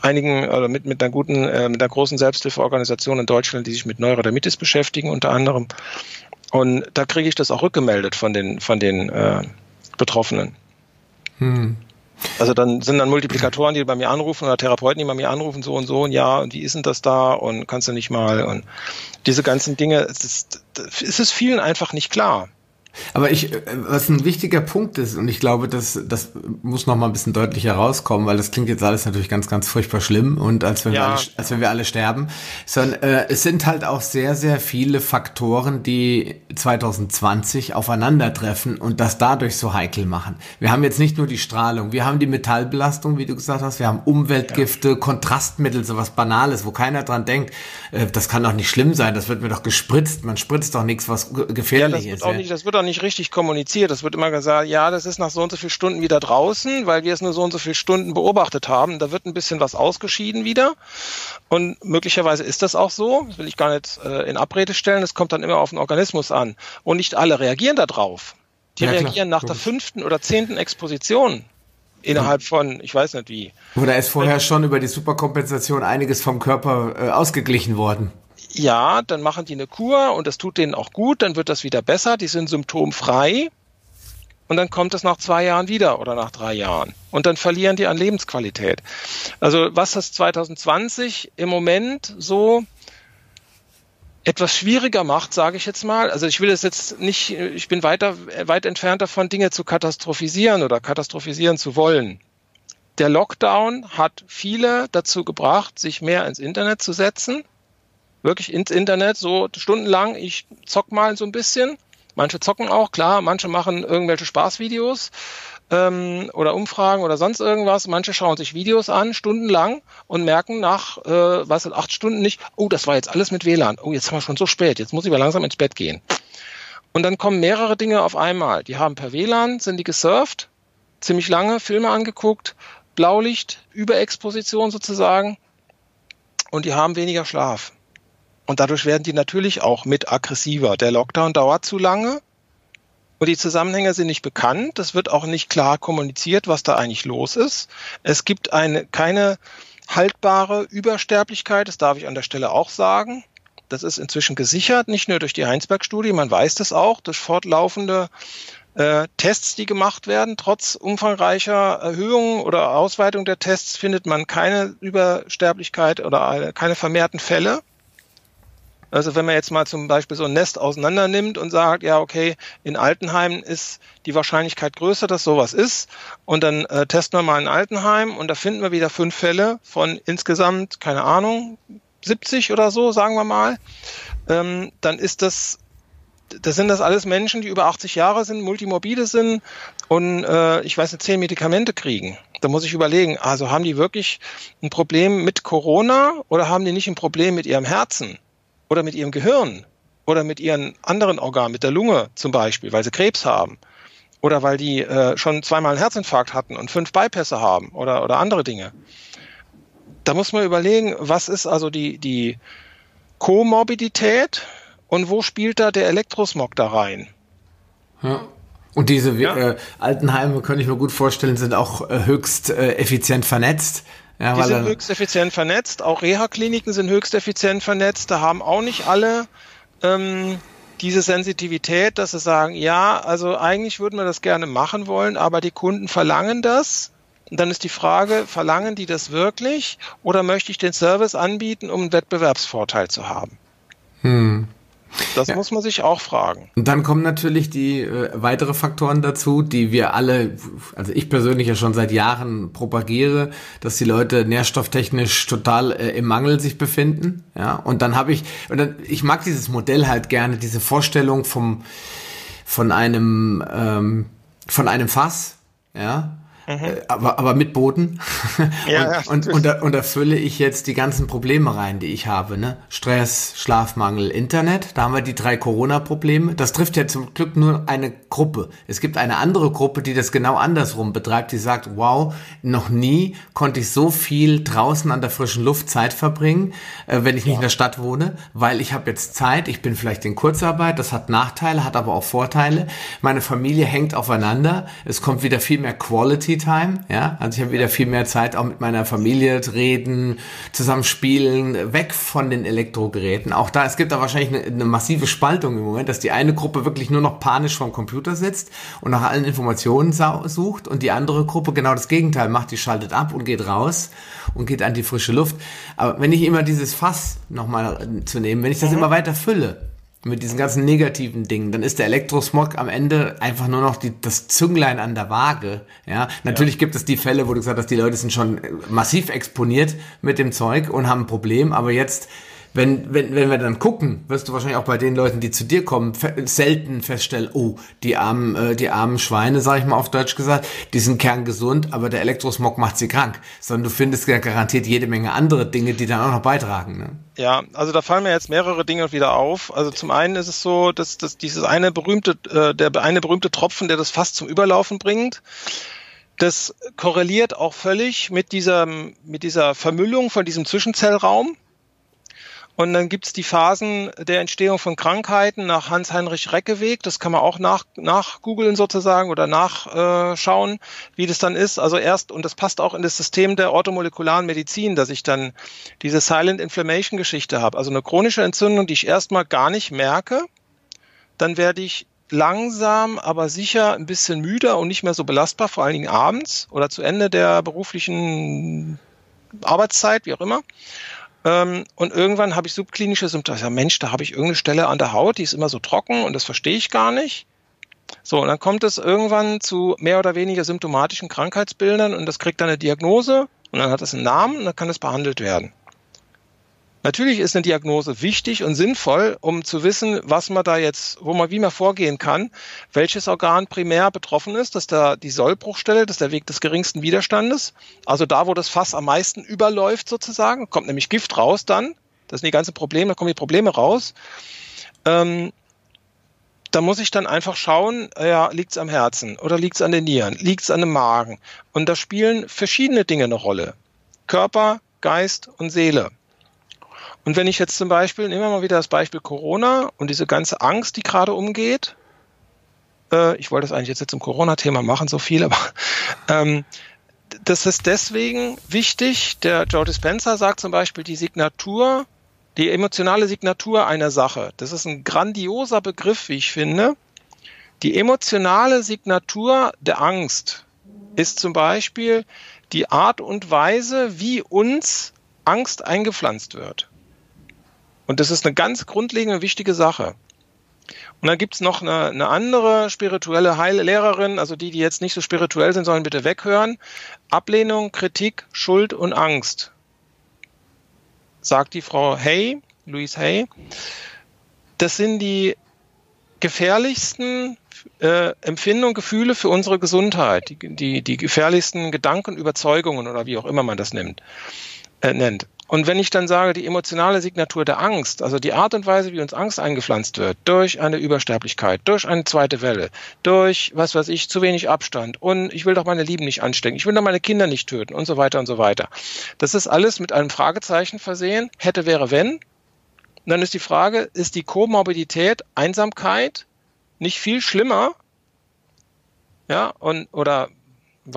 einigen oder mit, mit einer guten, äh, mit einer großen Selbsthilfeorganisation in Deutschland, die sich mit Neurodermitis beschäftigen, unter anderem. Und da kriege ich das auch rückgemeldet von den, von den äh, Betroffenen. Hm. Also dann sind dann Multiplikatoren, die bei mir anrufen oder Therapeuten, die bei mir anrufen, so und so und ja, und wie ist denn das da und kannst du nicht mal und diese ganzen Dinge, es ist, es vielen einfach nicht klar. Aber ich, äh, was ein wichtiger Punkt ist, und ich glaube, das, das muss noch mal ein bisschen deutlicher rauskommen, weil das klingt jetzt alles natürlich ganz, ganz furchtbar schlimm und als wenn, ja. wir, alle, als wenn wir alle sterben, sondern äh, es sind halt auch sehr, sehr viele Faktoren, die 2020 aufeinandertreffen und das dadurch so heikel machen. Wir haben jetzt nicht nur die Strahlung, wir haben die Metallbelastung, wie du gesagt hast, wir haben Umweltgifte, ja. Kontrastmittel, sowas Banales, wo keiner dran denkt, äh, das kann doch nicht schlimm sein, das wird mir doch gespritzt, man spritzt doch nichts, was gefährlich ja, das ist. Auch nicht, das wird auch nicht richtig kommuniziert. Es wird immer gesagt, ja, das ist nach so und so vielen Stunden wieder draußen, weil wir es nur so und so viele Stunden beobachtet haben. Da wird ein bisschen was ausgeschieden wieder. Und möglicherweise ist das auch so. Das will ich gar nicht äh, in Abrede stellen. Es kommt dann immer auf den Organismus an. Und nicht alle reagieren darauf. Die ja, reagieren klar. nach der fünften oder zehnten Exposition innerhalb von, ich weiß nicht wie. Oder ist vorher schon über die Superkompensation einiges vom Körper äh, ausgeglichen worden? Ja, dann machen die eine Kur und das tut denen auch gut, dann wird das wieder besser, die sind symptomfrei und dann kommt es nach zwei Jahren wieder oder nach drei Jahren und dann verlieren die an Lebensqualität. Also was das 2020 im Moment so etwas schwieriger macht, sage ich jetzt mal. Also ich will es jetzt nicht, ich bin weiter, weit entfernt davon, Dinge zu katastrophisieren oder katastrophisieren zu wollen. Der Lockdown hat viele dazu gebracht, sich mehr ins Internet zu setzen wirklich ins Internet, so stundenlang, ich zock mal so ein bisschen. Manche zocken auch, klar, manche machen irgendwelche Spaßvideos ähm, oder Umfragen oder sonst irgendwas. Manche schauen sich Videos an, stundenlang und merken nach, äh, was acht Stunden nicht, oh, das war jetzt alles mit WLAN. Oh, jetzt haben wir schon so spät, jetzt muss ich aber langsam ins Bett gehen. Und dann kommen mehrere Dinge auf einmal. Die haben per WLAN, sind die gesurft, ziemlich lange Filme angeguckt, Blaulicht, Überexposition sozusagen, und die haben weniger Schlaf. Und dadurch werden die natürlich auch mit aggressiver. Der Lockdown dauert zu lange und die Zusammenhänge sind nicht bekannt. Es wird auch nicht klar kommuniziert, was da eigentlich los ist. Es gibt eine, keine haltbare Übersterblichkeit, das darf ich an der Stelle auch sagen. Das ist inzwischen gesichert, nicht nur durch die Heinsberg-Studie, man weiß das auch, durch fortlaufende äh, Tests, die gemacht werden. Trotz umfangreicher Erhöhungen oder Ausweitung der Tests findet man keine Übersterblichkeit oder keine vermehrten Fälle. Also wenn man jetzt mal zum Beispiel so ein Nest auseinander nimmt und sagt, ja, okay, in Altenheimen ist die Wahrscheinlichkeit größer, dass sowas ist. Und dann äh, testen wir mal in Altenheim und da finden wir wieder fünf Fälle von insgesamt, keine Ahnung, 70 oder so, sagen wir mal. Ähm, dann ist das das sind das alles Menschen, die über 80 Jahre sind, multimorbide sind und äh, ich weiß nicht, zehn Medikamente kriegen. Da muss ich überlegen, also haben die wirklich ein Problem mit Corona oder haben die nicht ein Problem mit ihrem Herzen? Oder mit ihrem Gehirn oder mit ihren anderen Organen, mit der Lunge zum Beispiel, weil sie Krebs haben oder weil die äh, schon zweimal einen Herzinfarkt hatten und fünf Bypässe haben oder, oder andere Dinge. Da muss man überlegen, was ist also die, die Komorbidität und wo spielt da der Elektrosmog da rein? Ja. Und diese ja. äh, Altenheime, kann ich mir gut vorstellen, sind auch äh, höchst äh, effizient vernetzt. Ja, die sind höchst effizient vernetzt. Auch Reha-Kliniken sind höchst effizient vernetzt. Da haben auch nicht alle ähm, diese Sensitivität, dass sie sagen, ja, also eigentlich würden wir das gerne machen wollen, aber die Kunden verlangen das. Und dann ist die Frage, verlangen die das wirklich oder möchte ich den Service anbieten, um einen Wettbewerbsvorteil zu haben? Hm. Das ja. muss man sich auch fragen. Und dann kommen natürlich die äh, weitere Faktoren dazu, die wir alle, also ich persönlich ja schon seit Jahren propagiere, dass die Leute nährstofftechnisch total äh, im Mangel sich befinden. Ja, und dann habe ich, und dann, ich mag dieses Modell halt gerne, diese Vorstellung vom, von einem, ähm, von einem Fass, ja, Mhm. Äh, aber, aber mit Boden. [laughs] Ja, und, und, und, da, und da fülle ich jetzt die ganzen Probleme rein, die ich habe. Ne? Stress, Schlafmangel, Internet. Da haben wir die drei Corona-Probleme. Das trifft ja zum Glück nur eine Gruppe. Es gibt eine andere Gruppe, die das genau andersrum betreibt, die sagt, wow, noch nie konnte ich so viel draußen an der frischen Luft Zeit verbringen, äh, wenn ich nicht ja. in der Stadt wohne, weil ich habe jetzt Zeit, ich bin vielleicht in Kurzarbeit, das hat Nachteile, hat aber auch Vorteile. Meine Familie hängt aufeinander, es kommt wieder viel mehr Quality Quality Time, ja. Also ich habe wieder viel mehr Zeit, auch mit meiner Familie zu reden, zusammen spielen, weg von den Elektrogeräten. Auch da, es gibt da wahrscheinlich eine, eine massive Spaltung im Moment, dass die eine Gruppe wirklich nur noch panisch vorm Computer sitzt und nach allen Informationen sucht und die andere Gruppe genau das Gegenteil macht, die schaltet ab und geht raus und geht an die frische Luft. Aber wenn ich immer dieses Fass nochmal zu nehmen, wenn ich das mhm. immer weiter fülle, mit diesen ganzen negativen Dingen, dann ist der Elektrosmog am Ende einfach nur noch die, das Zünglein an der Waage. Ja, natürlich ja. gibt es die Fälle, wo du gesagt hast, die Leute sind schon massiv exponiert mit dem Zeug und haben ein Problem, aber jetzt wenn, wenn, wenn wir dann gucken, wirst du wahrscheinlich auch bei den Leuten, die zu dir kommen, selten feststellen, oh, die armen, äh, die armen Schweine, sage ich mal auf Deutsch gesagt, die sind kerngesund, aber der Elektrosmog macht sie krank. Sondern du findest ja garantiert jede Menge andere Dinge, die dann auch noch beitragen. Ne? Ja, also da fallen mir jetzt mehrere Dinge wieder auf. Also zum einen ist es so, dass, dass dieses eine berühmte, äh, der eine berühmte Tropfen, der das fast zum Überlaufen bringt, das korreliert auch völlig mit dieser, mit dieser Vermüllung von diesem Zwischenzellraum. Und dann gibt's die Phasen der Entstehung von Krankheiten nach Hans-Heinrich Reckeweg. Das kann man auch nach, nachgoogeln sozusagen oder nachschauen, wie das dann ist. Also erst, und das passt auch in das System der orthomolekularen Medizin, dass ich dann diese Silent Inflammation Geschichte habe. Also eine chronische Entzündung, die ich erstmal gar nicht merke. Dann werde ich langsam, aber sicher ein bisschen müder und nicht mehr so belastbar, vor allen Dingen abends oder zu Ende der beruflichen Arbeitszeit, wie auch immer. Ähm, und irgendwann habe ich subklinische Symptome. Sage, Mensch, da habe ich irgendeine Stelle an der Haut, die ist immer so trocken und das verstehe ich gar nicht. So, und dann kommt es irgendwann zu mehr oder weniger symptomatischen Krankheitsbildern und das kriegt dann eine Diagnose und dann hat es einen Namen und dann kann es behandelt werden. Natürlich ist eine Diagnose wichtig und sinnvoll, um zu wissen, was man da jetzt, wo man, wie man vorgehen kann, welches Organ primär betroffen ist, dass da die Sollbruchstelle, das ist der Weg des geringsten Widerstandes. Also da, wo das Fass am meisten überläuft sozusagen, kommt nämlich Gift raus dann. Das sind die ganzen Probleme, da kommen die Probleme raus. Ähm, da muss ich dann einfach schauen, ja, liegt es am Herzen oder liegt es an den Nieren, liegt es an dem Magen. Und da spielen verschiedene Dinge eine Rolle. Körper, Geist und Seele. Und wenn ich jetzt zum Beispiel, nehmen wir mal wieder das Beispiel Corona und diese ganze Angst, die gerade umgeht, äh, ich wollte das eigentlich jetzt, zum Corona-Thema machen, so viel, aber [laughs] ähm, das ist deswegen wichtig. Der Joe Dispenza sagt zum Beispiel, die Signatur, die emotionale Signatur einer Sache, das ist ein grandioser Begriff, wie ich finde. Die emotionale Signatur der Angst ist zum Beispiel die Art und Weise, wie uns Angst eingepflanzt wird. Und das ist eine ganz grundlegende, wichtige Sache. Und dann gibt's noch eine, eine andere spirituelle Heillehrerin, also die, die jetzt nicht so spirituell sind, sollen bitte weghören. Ablehnung, Kritik, Schuld und Angst. Sagt die Frau Hay, Louise Hay. Das sind die gefährlichsten äh, Empfindungen, Gefühle für unsere Gesundheit, die, die, die gefährlichsten Gedanken, Überzeugungen oder wie auch immer man das nimmt, äh, nennt. Und wenn ich dann sage, die emotionale Signatur der Angst, also die Art und Weise, wie uns Angst eingepflanzt wird, durch eine Übersterblichkeit, durch eine zweite Welle, durch, was weiß ich, zu wenig Abstand und ich will doch meine Lieben nicht anstecken, ich will doch meine Kinder nicht töten und so weiter und so weiter. Das ist alles mit einem Fragezeichen versehen. Hätte, wäre, wenn. Und dann ist die Frage, ist die Komorbidität, Einsamkeit nicht viel schlimmer? Ja, und, oder,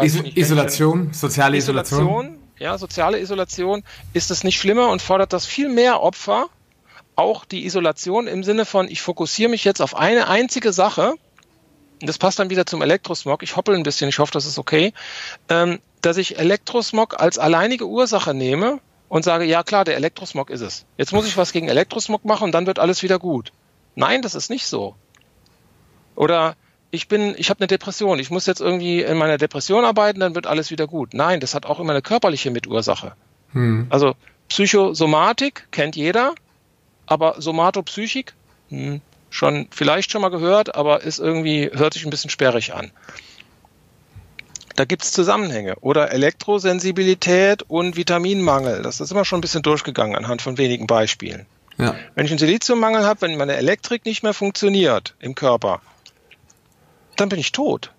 Is Isolation, soziale Isolation. Isolation ja, soziale Isolation, ist es nicht schlimmer und fordert das viel mehr Opfer. Auch die Isolation im Sinne von, ich fokussiere mich jetzt auf eine einzige Sache. Das passt dann wieder zum Elektrosmog. Ich hoppel ein bisschen, ich hoffe, das ist okay. Ähm, dass ich Elektrosmog als alleinige Ursache nehme und sage, ja klar, der Elektrosmog ist es. Jetzt muss ich was gegen Elektrosmog machen und dann wird alles wieder gut. Nein, das ist nicht so. Oder ich bin, ich habe eine Depression, ich muss jetzt irgendwie in meiner Depression arbeiten, dann wird alles wieder gut. Nein, das hat auch immer eine körperliche Mitursache. Hm. Also Psychosomatik kennt jeder, aber Somatopsychik hm, schon vielleicht schon mal gehört, aber ist irgendwie hört sich ein bisschen sperrig an. Da gibt's Zusammenhänge oder Elektrosensibilität und Vitaminmangel. Das ist immer schon ein bisschen durchgegangen anhand von wenigen Beispielen. Ja. Wenn ich einen Siliziummangel habe, wenn meine Elektrik nicht mehr funktioniert im Körper, dann bin ich tot.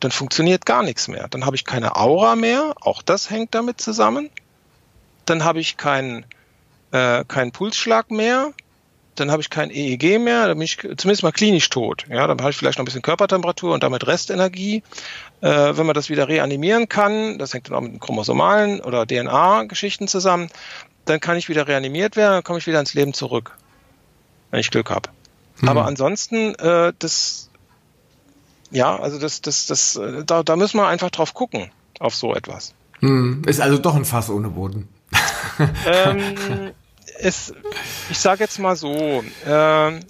Dann funktioniert gar nichts mehr. Dann habe ich keine Aura mehr, auch das hängt damit zusammen. Dann habe ich keinen äh, keinen Pulsschlag mehr. dann habe ich kein EEG mehr, dann bin ich zumindest mal klinisch tot. Ja, dann habe ich vielleicht noch ein bisschen Körpertemperatur und damit Restenergie. Äh, wenn man das wieder reanimieren kann, das hängt dann auch mit den chromosomalen oder DNA-Geschichten zusammen, dann kann ich wieder reanimiert werden, dann komme ich wieder ins Leben zurück, wenn ich Glück habe. Hm. Aber ansonsten, äh, das, ja, also das, das, das, äh, da, da müssen wir einfach drauf gucken, auf so etwas. Hm. Ist also doch ein Fass ohne Boden. ähm, [laughs] es, ich sage jetzt mal so, äh,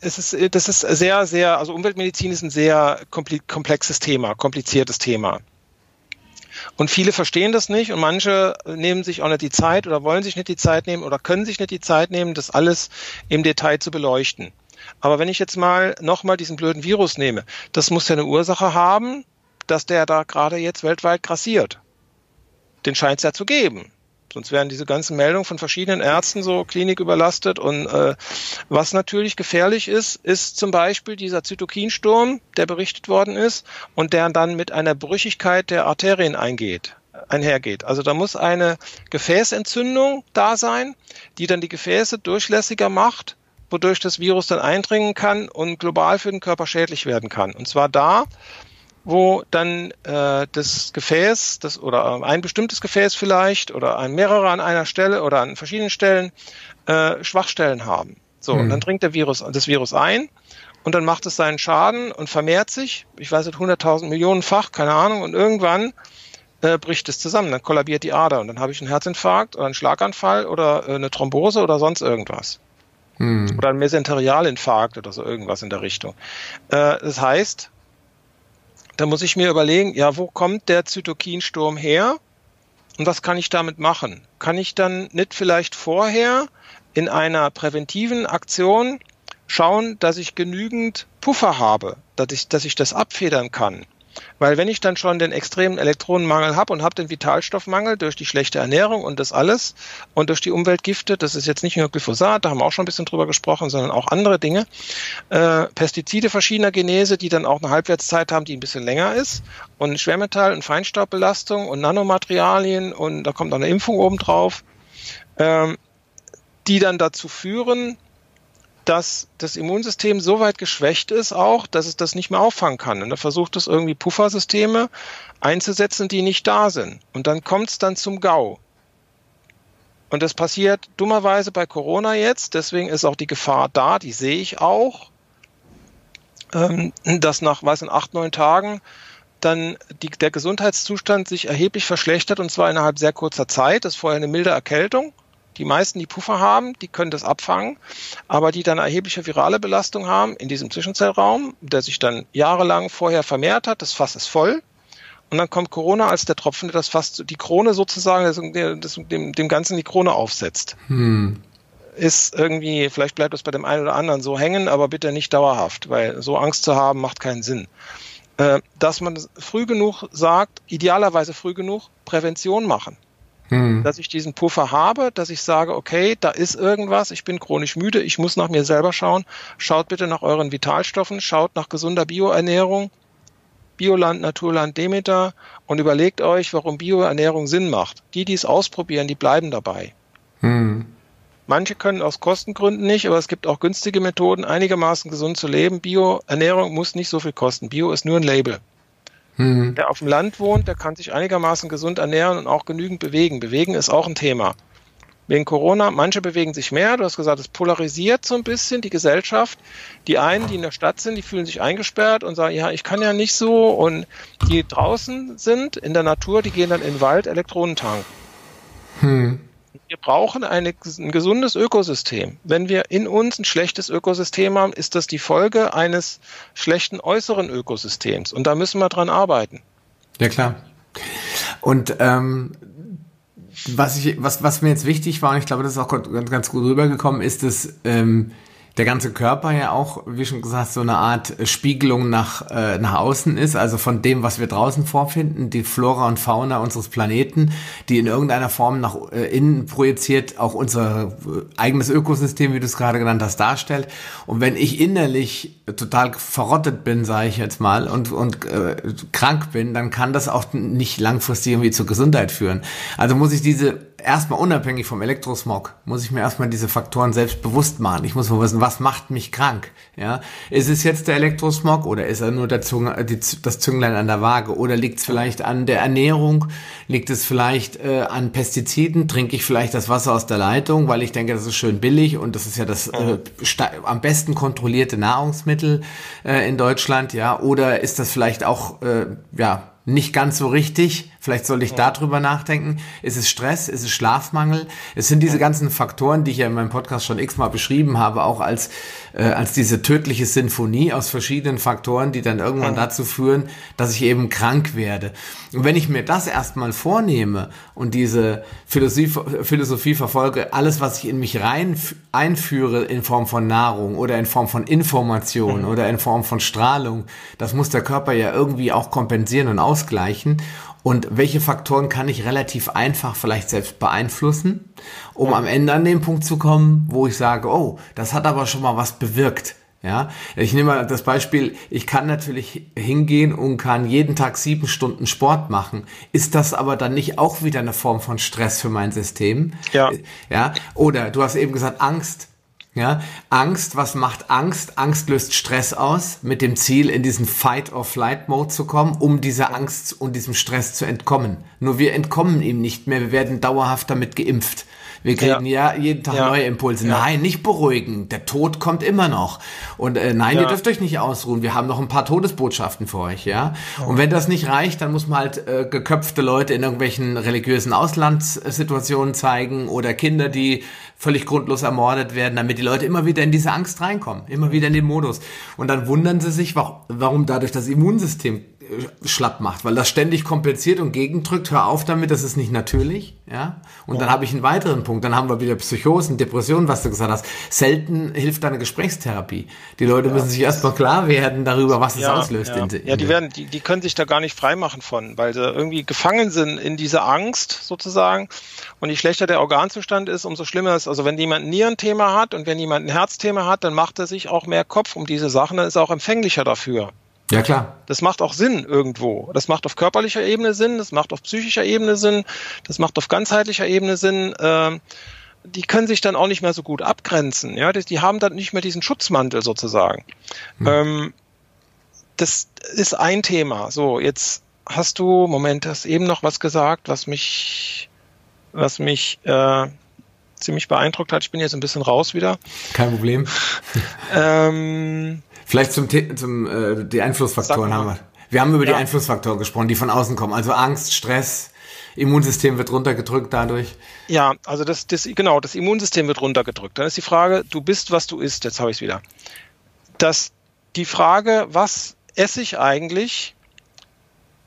es ist, das ist sehr, sehr, also Umweltmedizin ist ein sehr komplexes Thema, kompliziertes Thema. Und viele verstehen das nicht und manche nehmen sich auch nicht die Zeit oder wollen sich nicht die Zeit nehmen oder können sich nicht die Zeit nehmen, das alles im Detail zu beleuchten. Aber wenn ich jetzt mal nochmal diesen blöden Virus nehme, das muss ja eine Ursache haben, dass der da gerade jetzt weltweit grassiert. Den scheint es ja zu geben. Sonst wären diese ganzen Meldungen von verschiedenen Ärzten so kliniküberlastet. Und äh, was natürlich gefährlich ist, ist zum Beispiel dieser Zytokinsturm, der berichtet worden ist und der dann mit einer Brüchigkeit der Arterien eingeht einhergeht. Also da muss eine Gefäßentzündung da sein, die dann die Gefäße durchlässiger macht, wodurch das Virus dann eindringen kann und global für den Körper schädlich werden kann. Und zwar da, wo dann äh, das Gefäß, das oder ein bestimmtes Gefäß vielleicht oder ein mehrere an einer Stelle oder an verschiedenen Stellen äh, Schwachstellen haben. So, mhm. und dann dringt der Virus das Virus ein und dann macht es seinen Schaden und vermehrt sich. Ich weiß nicht, 100.000 Millionenfach, keine Ahnung. Und irgendwann äh, bricht es zusammen, dann kollabiert die Ader und dann habe ich einen Herzinfarkt oder einen Schlaganfall oder äh, eine Thrombose oder sonst irgendwas. Mhm. Oder ein Mesenterialinfarkt oder so irgendwas in der Richtung. Äh, das heißt, da muss ich mir überlegen, ja, wo kommt der Zytokinsturm her und was kann ich damit machen? Kann ich dann nicht vielleicht vorher in einer präventiven Aktion schauen, dass ich genügend Puffer habe, dass ich, dass ich das abfedern kann? Weil wenn ich dann schon den extremen Elektronenmangel habe und habe den Vitalstoffmangel durch die schlechte Ernährung und das alles und durch die Umweltgifte, das ist jetzt nicht nur Glyphosat, da haben wir auch schon ein bisschen drüber gesprochen, sondern auch andere Dinge, äh, Pestizide verschiedener Genese, die dann auch eine Halbwertszeit haben, die ein bisschen länger ist und Schwermetall- und Feinstaubbelastung und Nanomaterialien und da kommt noch eine Impfung obendrauf, ähm, die dann dazu führen, dass das Immunsystem so weit geschwächt ist auch, dass es das nicht mehr auffangen kann. Und da versucht es irgendwie Puffersysteme einzusetzen, die nicht da sind. Und dann kommt es dann zum GAU. Und das passiert dummerweise bei Corona jetzt, deswegen ist auch die Gefahr da, die sehe ich auch, ähm, dass nach, weiß in acht, neun Tagen dann die, der Gesundheitszustand sich erheblich verschlechtert und zwar innerhalb sehr kurzer Zeit. Das ist vorher eine milde Erkältung die meisten, die Puffer haben, die können das abfangen, aber die dann erhebliche virale Belastung haben in diesem Zwischenzellraum, der sich dann jahrelang vorher vermehrt hat, das Fass ist voll. Und dann kommt Corona als der Tropfen, der das Fass, die Krone sozusagen, das, das, dem, dem Ganzen die Krone aufsetzt. Hm. Ist irgendwie, vielleicht bleibt es bei dem einen oder anderen so hängen, aber bitte nicht dauerhaft, weil so Angst zu haben macht keinen Sinn äh, dass man früh genug sagt, idealerweise früh genug Prävention machen. Hm. Dass ich diesen Puffer habe, dass ich sage, okay, da ist irgendwas, ich bin chronisch müde, ich muss nach mir selber schauen. Schaut bitte nach euren Vitalstoffen, schaut nach gesunder Bioernährung, Bioland, Naturland, Demeter und überlegt euch, warum Bioernährung Sinn macht. Die, die es ausprobieren, die bleiben dabei. Hm. Manche können aus Kostengründen nicht, aber es gibt auch günstige Methoden, einigermaßen gesund zu leben. Bioernährung muss nicht so viel kosten. Bio ist nur ein Label. Mhm. Wer auf dem Land wohnt, der kann sich einigermaßen gesund ernähren und auch genügend bewegen. Bewegen ist auch ein Thema. Wegen Corona, manche bewegen sich mehr. Du hast gesagt, es polarisiert so ein bisschen die Gesellschaft. Die einen, die in der Stadt sind, die fühlen sich eingesperrt und sagen, ja, ich kann ja nicht so. Und die draußen sind, in der Natur, die gehen dann in den Wald Elektronen tanken. Hm. Wir brauchen eine, ein gesundes Ökosystem. Wenn wir in uns ein schlechtes Ökosystem haben, ist das die Folge eines schlechten äußeren Ökosystems. Und da müssen wir dran arbeiten. Ja, klar. Und ähm, was, ich, was, was mir jetzt wichtig war, und ich glaube, das ist auch ganz gut rübergekommen, ist, dass ähm, der ganze Körper ja auch, wie schon gesagt, so eine Art Spiegelung nach, äh, nach außen ist, also von dem, was wir draußen vorfinden, die Flora und Fauna unseres Planeten, die in irgendeiner Form nach äh, innen projiziert auch unser äh, eigenes Ökosystem, wie du es gerade genannt hast, darstellt. Und wenn ich innerlich total verrottet bin, sage ich jetzt mal, und, und äh, krank bin, dann kann das auch nicht langfristig irgendwie zur Gesundheit führen. Also muss ich diese erstmal unabhängig vom Elektrosmog, muss ich mir erstmal diese Faktoren selbst bewusst machen. Ich muss mal wissen, was macht mich krank? Ja, ist es jetzt der Elektrosmog oder ist er nur der Zung, die, das Zünglein an der Waage? Oder liegt es vielleicht an der Ernährung? Liegt es vielleicht äh, an Pestiziden? Trinke ich vielleicht das Wasser aus der Leitung, weil ich denke, das ist schön billig und das ist ja das äh, am besten kontrollierte Nahrungsmittel äh, in Deutschland? Ja, oder ist das vielleicht auch äh, ja nicht ganz so richtig. Vielleicht sollte ich darüber nachdenken. Ist es Stress? Ist es Schlafmangel? Es sind diese ganzen Faktoren, die ich ja in meinem Podcast schon x-mal beschrieben habe, auch als, äh, als diese tödliche Sinfonie aus verschiedenen Faktoren, die dann irgendwann dazu führen, dass ich eben krank werde. Und wenn ich mir das erstmal vornehme und diese Philosophie, Philosophie verfolge, alles, was ich in mich rein einführe in Form von Nahrung oder in Form von Information mhm. oder in Form von Strahlung, das muss der Körper ja irgendwie auch kompensieren und ausgleichen. Und welche Faktoren kann ich relativ einfach vielleicht selbst beeinflussen, um am Ende an den Punkt zu kommen, wo ich sage, oh, das hat aber schon mal was bewirkt. Ja, ich nehme mal das Beispiel, ich kann natürlich hingehen und kann jeden Tag sieben Stunden Sport machen. Ist das aber dann nicht auch wieder eine Form von Stress für mein System? Ja. Ja. Oder du hast eben gesagt, Angst. Ja, Angst, was macht Angst? Angst löst Stress aus, mit dem Ziel, in diesen Fight-or-Flight-Mode zu kommen, um dieser Angst und diesem Stress zu entkommen. Nur wir entkommen ihm nicht mehr, wir werden dauerhaft damit geimpft. Wir kriegen ja, ja jeden Tag ja. neue Impulse. Ja. Nein, nicht beruhigen. Der Tod kommt immer noch. Und äh, nein, ihr dürft euch nicht ausruhen. Wir haben noch ein paar Todesbotschaften für euch, ja. Und wenn das nicht reicht, dann muss man halt äh, geköpfte Leute in irgendwelchen religiösen Auslandssituationen zeigen oder Kinder, die völlig grundlos ermordet werden, damit die Leute immer wieder in diese Angst reinkommen, immer wieder in den Modus. Und dann wundern sie sich, warum dadurch das Immunsystem schlapp macht, weil das ständig kompensiert und gegendrückt. Hör auf damit, das ist nicht natürlich. Ja? Und ja. dann habe ich einen weiteren Punkt. Dann haben wir wieder Psychosen, Depressionen, was du gesagt hast. Selten hilft eine Gesprächstherapie. Die Leute ja. müssen sich erstmal klar werden darüber, was es ja, auslöst. Ja, in, in ja die, werden, die, die können sich da gar nicht freimachen von, weil sie irgendwie gefangen sind in dieser Angst sozusagen. Und je schlechter der Organzustand ist, umso schlimmer ist. Also wenn jemand ein Nierenthema hat und wenn jemand ein Herzthema hat, dann macht er sich auch mehr Kopf um diese Sachen, dann ist er auch empfänglicher dafür. Ja, klar. Das macht auch Sinn irgendwo. Das macht auf körperlicher Ebene Sinn, das macht auf psychischer Ebene Sinn, das macht auf ganzheitlicher Ebene Sinn. Ähm, die können sich dann auch nicht mehr so gut abgrenzen. Ja, die, die haben dann nicht mehr diesen Schutzmantel sozusagen. Hm. Ähm, das ist ein Thema. So, jetzt hast du, Moment, hast eben noch was gesagt, was mich, was mich äh, ziemlich beeindruckt hat. Ich bin jetzt ein bisschen raus wieder. Kein Problem. ähm, Vielleicht zum, zum äh, die Einflussfaktoren haben wir. Wir haben über ja. die Einflussfaktoren gesprochen, die von außen kommen. Also Angst, Stress, Immunsystem wird runtergedrückt dadurch. Ja, also das, das genau, das Immunsystem wird runtergedrückt. Dann ist die Frage, du bist, was du isst. Jetzt habe ich es wieder. Das, die Frage, was esse ich eigentlich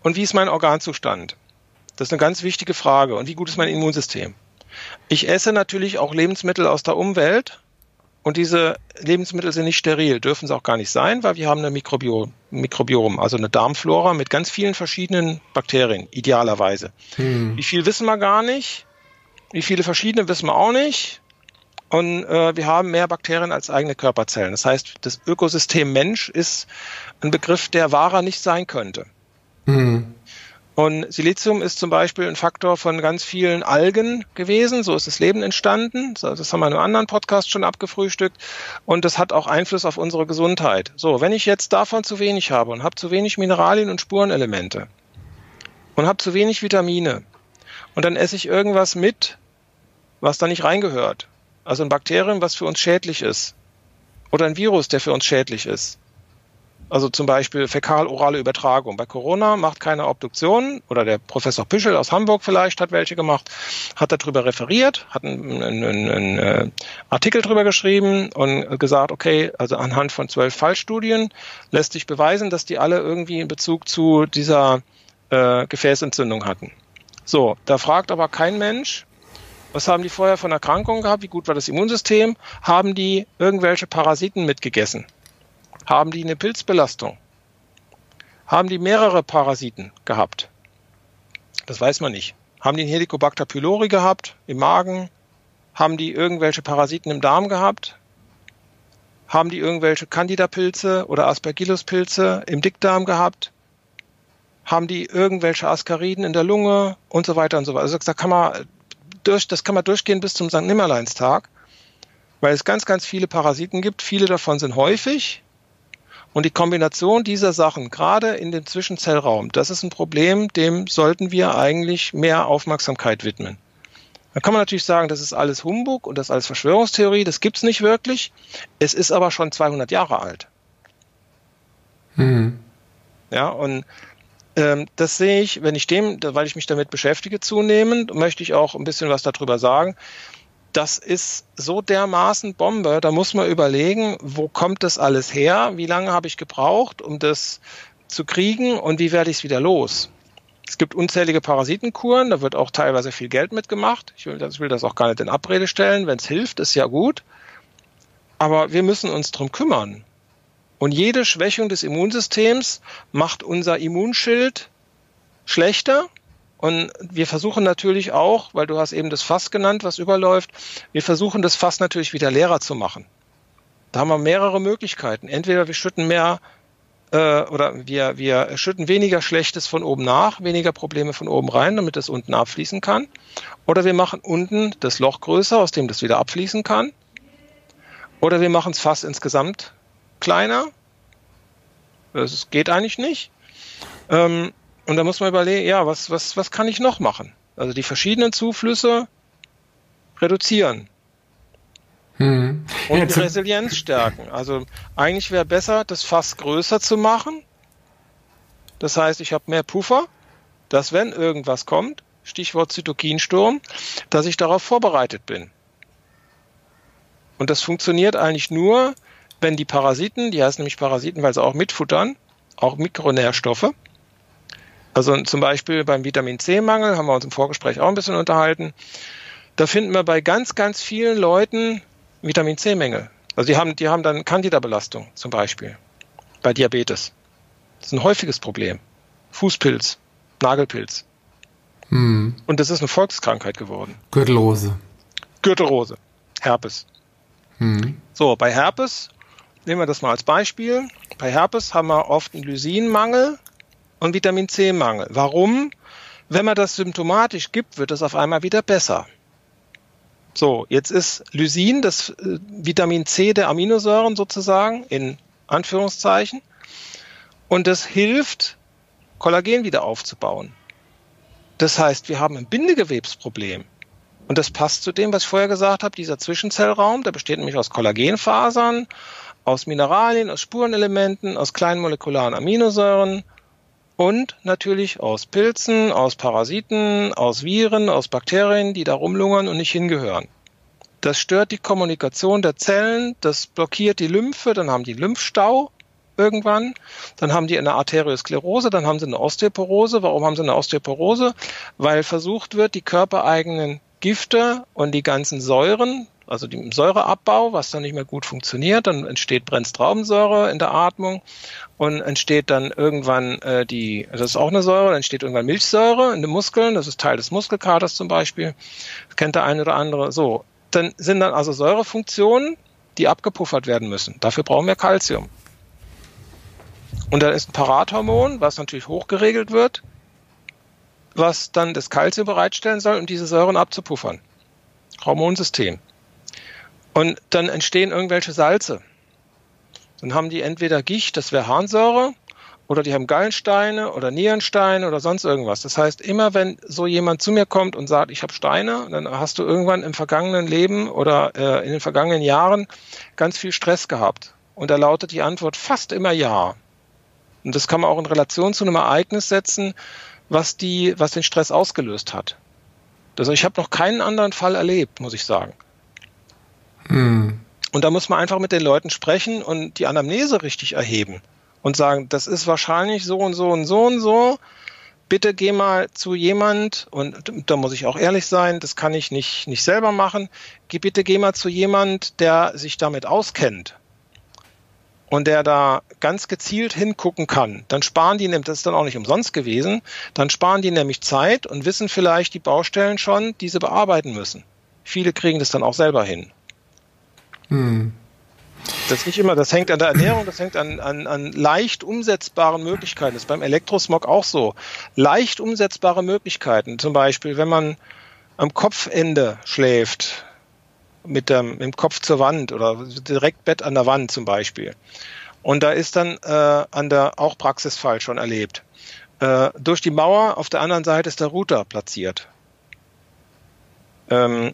und wie ist mein Organzustand? Das ist eine ganz wichtige Frage. Und wie gut ist mein Immunsystem? Ich esse natürlich auch Lebensmittel aus der Umwelt und diese Lebensmittel sind nicht steril, dürfen sie auch gar nicht sein, weil wir haben eine Mikrobiom, Mikrobiom also eine Darmflora mit ganz vielen verschiedenen Bakterien, idealerweise. Hm. Wie viel wissen wir gar nicht? Wie viele verschiedene wissen wir auch nicht? Und äh, wir haben mehr Bakterien als eigene Körperzellen. Das heißt, das Ökosystem Mensch ist ein Begriff, der wahrer nicht sein könnte. Hm. Und Silizium ist zum Beispiel ein Faktor von ganz vielen Algen gewesen. So ist das Leben entstanden. Das haben wir in einem anderen Podcast schon abgefrühstückt. Und das hat auch Einfluss auf unsere Gesundheit. So, wenn ich jetzt davon zu wenig habe und habe zu wenig Mineralien und Spurenelemente und habe zu wenig Vitamine und dann esse ich irgendwas mit, was da nicht reingehört. Also ein Bakterium, was für uns schädlich ist. Oder ein Virus, der für uns schädlich ist also zum Beispiel fäkal-orale Übertragung. Bei Corona macht keine Obduktion oder der Professor Püschel aus Hamburg vielleicht hat welche gemacht, hat darüber referiert, hat einen, einen, einen, äh, Artikel drüber geschrieben und gesagt, okay, also anhand von zwölf Fallstudien lässt sich beweisen, dass die alle irgendwie in Bezug zu dieser äh, Gefäßentzündung hatten. So, da fragt aber kein Mensch, Was haben die vorher von Erkrankungen gehabt? Wie gut war das Immunsystem? Haben die irgendwelche Parasiten mitgegessen? Haben die eine Pilzbelastung? Haben die mehrere Parasiten gehabt? Das weiß man nicht. Haben die einen Helicobacter pylori gehabt im Magen? Haben die irgendwelche Parasiten im Darm gehabt? Haben die irgendwelche Candida-Pilze oder Aspergillus-Pilze im Dickdarm gehabt? Haben die irgendwelche Askariden in der Lunge und so weiter und so weiter? Also da kann man durch, das kann man durchgehen bis zum St. Nimmerleinstag, weil es ganz, ganz viele Parasiten gibt. Viele davon sind häufig. Und die Kombination dieser Sachen, gerade in dem Zwischenzellraum, das ist ein Problem, dem sollten wir eigentlich mehr Aufmerksamkeit widmen. Da kann man natürlich sagen, das ist alles Humbug und das ist alles Verschwörungstheorie, das gibt's nicht wirklich. Es ist aber schon 200 Jahre alt. Mhm. Ja, und ähm, das sehe ich, wenn ich dem, weil ich mich damit beschäftige zunehmend, möchte ich auch ein bisschen was darüber sagen. Das ist so dermaßen Bombe, da muss man überlegen, wo kommt das alles her, wie lange habe ich gebraucht, um das zu kriegen und wie werde ich es wieder los. Es gibt unzählige Parasitenkuren, da wird auch teilweise viel Geld mitgemacht. Ich will, das, will das auch gar nicht in Abrede stellen. Wenn es hilft, ist ja gut. Aber wir müssen uns drum kümmern. Und jede Schwächung des Immunsystems macht unser Immunschild schlechter. Und wir versuchen natürlich auch, weil du hast eben das Fass genannt, was überläuft, wir versuchen das Fass natürlich wieder leerer zu machen. Da haben wir mehrere Möglichkeiten. Entweder wir schütten mehr äh, oder wir, wir schütten weniger Schlechtes von oben nach, weniger Probleme von oben rein, damit das unten abfließen kann. Oder wir machen unten das Loch größer, aus dem das wieder abfließen kann. Oder wir machen es fast insgesamt kleiner. Das geht eigentlich nicht. Ähm, und da muss man überlegen, ja, was, was, was kann ich noch machen? Also die verschiedenen Zuflüsse reduzieren. Hm. Und ja, die Resilienz stärken. Also eigentlich wäre besser, das Fass größer zu machen. Das heißt, ich habe mehr Puffer, dass wenn irgendwas kommt, Stichwort Zytokinsturm, dass ich darauf vorbereitet bin. Und das funktioniert eigentlich nur, wenn die Parasiten, die heißen nämlich Parasiten, weil sie auch mitfuttern, auch Mikronährstoffe. Also zum Beispiel beim Vitamin C-Mangel haben wir uns im Vorgespräch auch ein bisschen unterhalten. Da finden wir bei ganz, ganz vielen Leuten Vitamin C-Mängel. Also die haben, die haben dann Candida-Belastung zum Beispiel bei Diabetes. Das ist ein häufiges Problem. Fußpilz, Nagelpilz. Hm. Und das ist eine Volkskrankheit geworden. Gürtelrose. Gürtelrose. Herpes. Hm. So, bei Herpes, nehmen wir das mal als Beispiel. Bei Herpes haben wir oft einen Lysinmangel und Vitamin C-Mangel. Warum? Wenn man das symptomatisch gibt, wird es auf einmal wieder besser. So, jetzt ist Lysin, das äh, Vitamin C der Aminosäuren sozusagen, in Anführungszeichen. Und das hilft, Kollagen wieder aufzubauen. Das heißt, wir haben ein Bindegewebsproblem. Und das passt zu dem, was ich vorher gesagt habe, dieser Zwischenzellraum, der besteht nämlich aus Kollagenfasern, aus Mineralien, aus Spurenelementen, aus kleinen molekularen Aminosäuren und natürlich aus Pilzen, aus Parasiten, aus Viren, aus Bakterien, die da rumlungern und nicht hingehören. Das stört die Kommunikation der Zellen, das blockiert die Lymphe, dann haben die Lymphstau irgendwann, dann haben die eine Arteriosklerose, dann haben sie eine Osteoporose. Warum haben sie eine Osteoporose? Weil versucht wird, die körpereigenen Gifte und die ganzen Säuren, also den Säureabbau, was dann nicht mehr gut funktioniert, dann entsteht Brennstraubensäure in der Atmung und entsteht dann irgendwann äh, die, das ist auch eine Säure, dann entsteht irgendwann Milchsäure in den Muskeln, das ist Teil des Muskelkaters zum Beispiel, das kennt der eine oder andere. So, dann sind dann also Säurefunktionen, die abgepuffert werden müssen. Dafür brauchen wir Kalzium. Und dann ist ein Parathormon, was natürlich hochgeregelt wird, was dann das Kalzium bereitstellen soll, um diese Säuren abzupuffern. Hormonsystem. Und dann entstehen irgendwelche Salze. Dann haben die entweder Gicht, das wäre Harnsäure, oder die haben Gallensteine oder Nierensteine oder sonst irgendwas. Das heißt, immer wenn so jemand zu mir kommt und sagt, ich habe Steine, dann hast du irgendwann im vergangenen Leben oder äh, in den vergangenen Jahren ganz viel Stress gehabt. Und da lautet die Antwort fast immer ja. Und das kann man auch in Relation zu einem Ereignis setzen, was die, was den Stress ausgelöst hat. Also ich habe noch keinen anderen Fall erlebt, muss ich sagen. Hm. Und da muss man einfach mit den Leuten sprechen und die Anamnese richtig erheben und sagen, das ist wahrscheinlich so und so und so und so. bitte geh mal zu jemand, und da muss ich auch ehrlich sein, das kann ich nicht, nicht selber machen, geh bitte geh mal zu jemand, der sich damit auskennt und der da ganz gezielt hingucken kann, dann sparen die, das ist dann auch nicht umsonst gewesen, dann sparen die nämlich Zeit und wissen vielleicht die Baustellen schon, die sie bearbeiten müssen. Viele kriegen das dann auch selber hin. Hm. Das ist nicht immer, das hängt an der Ernährung, das hängt an, an, an leicht umsetzbaren Möglichkeiten. Das ist beim Elektrosmog auch so. Leicht umsetzbare Möglichkeiten. Zum Beispiel, wenn man am Kopfende schläft, mit dem, mit dem Kopf zur Wand oder direkt Bett an der Wand zum Beispiel. Und da ist dann äh, an der auch Praxisfall schon erlebt. Äh, durch die Mauer auf der anderen Seite ist der Router platziert. Ähm,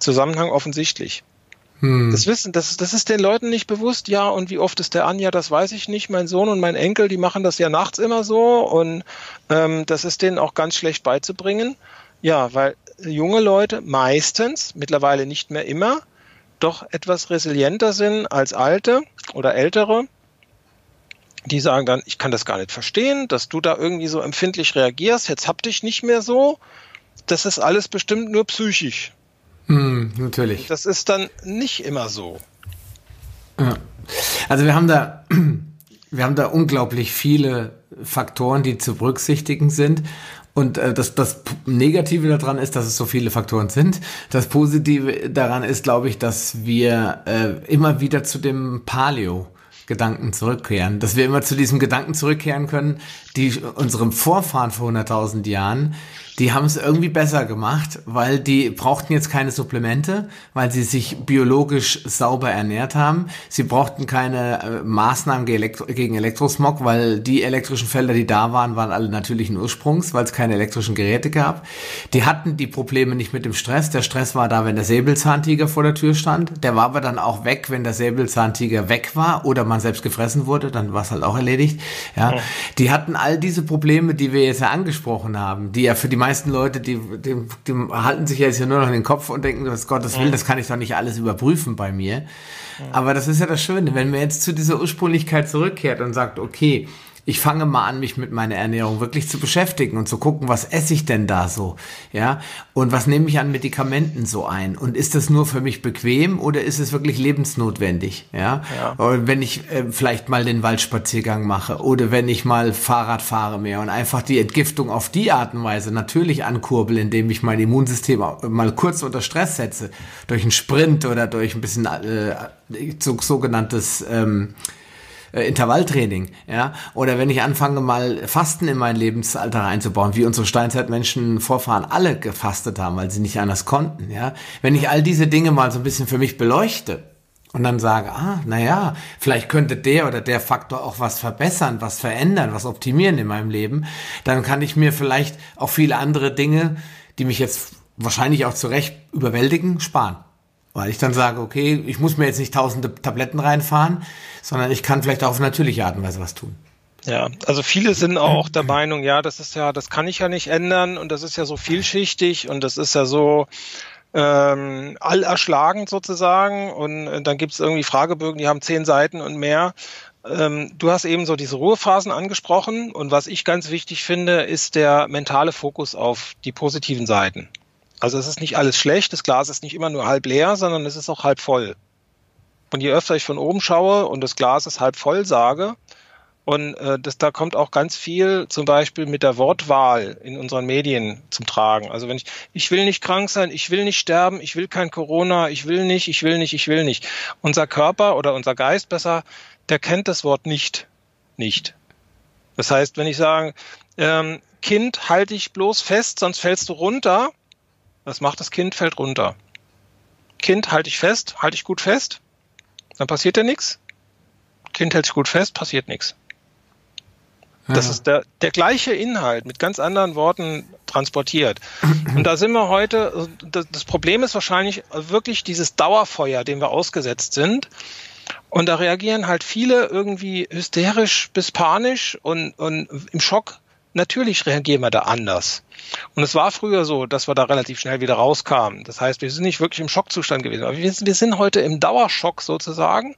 Zusammenhang offensichtlich. Hm. Das wissen, das, das ist den Leuten nicht bewusst. Ja, und wie oft ist der Anja, das weiß ich nicht. Mein Sohn und mein Enkel, die machen das ja nachts immer so und ähm, das ist denen auch ganz schlecht beizubringen. Ja, weil junge Leute meistens, mittlerweile nicht mehr immer, doch etwas resilienter sind als alte oder ältere. Die sagen dann, ich kann das gar nicht verstehen, dass du da irgendwie so empfindlich reagierst, jetzt hab dich nicht mehr so. Das ist alles bestimmt nur psychisch. Hm, natürlich. Das ist dann nicht immer so. Ja. Also wir haben da, [clears throat] wir haben da unglaublich viele Faktoren, die zu berücksichtigen sind. Und äh, das, das Negative daran ist, dass es so viele Faktoren sind. Das Positive daran ist, glaube ich, dass wir äh, immer wieder zu dem Paleo Gedanken zurückkehren, dass wir immer zu diesem Gedanken zurückkehren können, die unserem Vorfahren vor 100.000 Jahren die haben es irgendwie besser gemacht, weil die brauchten jetzt keine Supplemente, weil sie sich biologisch sauber ernährt haben. Sie brauchten keine äh, Maßnahmen gegen Elektrosmog, weil die elektrischen Felder, die da waren, waren alle natürlichen Ursprungs, weil es keine elektrischen Geräte gab. Die hatten die Probleme nicht mit dem Stress. Der Stress war da, wenn der Säbelzahntiger vor der Tür stand. Der war aber dann auch weg, wenn der Säbelzahntiger weg war oder man selbst gefressen wurde, dann war es halt auch erledigt. Ja. ja. Die hatten all diese Probleme, die wir jetzt ja angesprochen haben, die ja für die meisten Leute, die, die, die halten sich jetzt ja nur noch in den Kopf und denken, was Gottes Willen, das kann ich doch nicht alles überprüfen bei mir. Aber das ist ja das Schöne, wenn man jetzt zu dieser Ursprünglichkeit zurückkehrt und sagt, okay, ich fange mal an, mich mit meiner Ernährung wirklich zu beschäftigen und zu gucken, was esse ich denn da so, ja, und was nehme ich an Medikamenten so ein? Und ist das nur für mich bequem oder ist es wirklich lebensnotwendig, ja, ja. Und wenn ich äh, vielleicht mal den Waldspaziergang mache oder wenn ich mal Fahrrad fahre mehr und einfach die Entgiftung auf die Art und Weise natürlich ankurbel, indem ich mein Immunsystem mal kurz unter Stress setze, durch einen Sprint oder durch ein bisschen äh, so, sogenanntes ähm, äh, Intervalltraining, ja, oder wenn ich anfange mal Fasten in mein Lebensalter einzubauen, wie unsere Steinzeitmenschen Vorfahren alle gefastet haben, weil sie nicht anders konnten, ja, wenn ich all diese Dinge mal so ein bisschen für mich beleuchte und dann sage, ah, na ja, vielleicht könnte der oder der Faktor auch was verbessern, was verändern, was optimieren in meinem Leben, dann kann ich mir vielleicht auch viele andere Dinge, die mich jetzt wahrscheinlich auch zurecht überwältigen, sparen. Weil ich dann sage, okay, ich muss mir jetzt nicht tausende Tabletten reinfahren, sondern ich kann vielleicht auch auf natürliche Art und Weise was tun. Ja, also viele sind auch der Meinung, ja, das ist ja, das kann ich ja nicht ändern und das ist ja so vielschichtig und das ist ja so ähm, allerschlagend sozusagen und äh, dann gibt es irgendwie Fragebögen, die haben zehn Seiten und mehr. Ähm, du hast eben so diese Ruhephasen angesprochen und was ich ganz wichtig finde, ist der mentale Fokus auf die positiven Seiten. Also es ist nicht alles schlecht, das Glas ist nicht immer nur halb leer, sondern es ist auch halb voll. Und je öfter ich von oben schaue und das Glas ist halb voll sage, und äh, das, da kommt auch ganz viel zum Beispiel mit der Wortwahl in unseren Medien zum Tragen. Also wenn ich, ich will nicht krank sein, ich will nicht sterben, ich will kein Corona, ich will nicht, ich will nicht, ich will nicht. Unser Körper oder unser Geist besser, der kennt das Wort nicht. Nicht. Das heißt, wenn ich sage, ähm, Kind, halte dich bloß fest, sonst fällst du runter, was macht das Kind? Fällt runter. Kind, halte ich fest, halte ich gut fest, dann passiert ja nichts. Kind hält sich gut fest, passiert nichts. Das ja. ist der, der gleiche Inhalt mit ganz anderen Worten transportiert. [clears throat] Und da sind wir heute, das Problem ist wahrscheinlich wirklich dieses Dauerfeuer, dem wir ausgesetzt sind. Und da reagieren halt viele irgendwie hysterisch bis panisch und, und im Schock natürlich reagieren wir da anders. Und es war früher so, dass wir da relativ schnell wieder rauskamen. Das heißt, wir sind nicht wirklich im Schockzustand gewesen. Aber wir, wir sind heute im Dauerschock sozusagen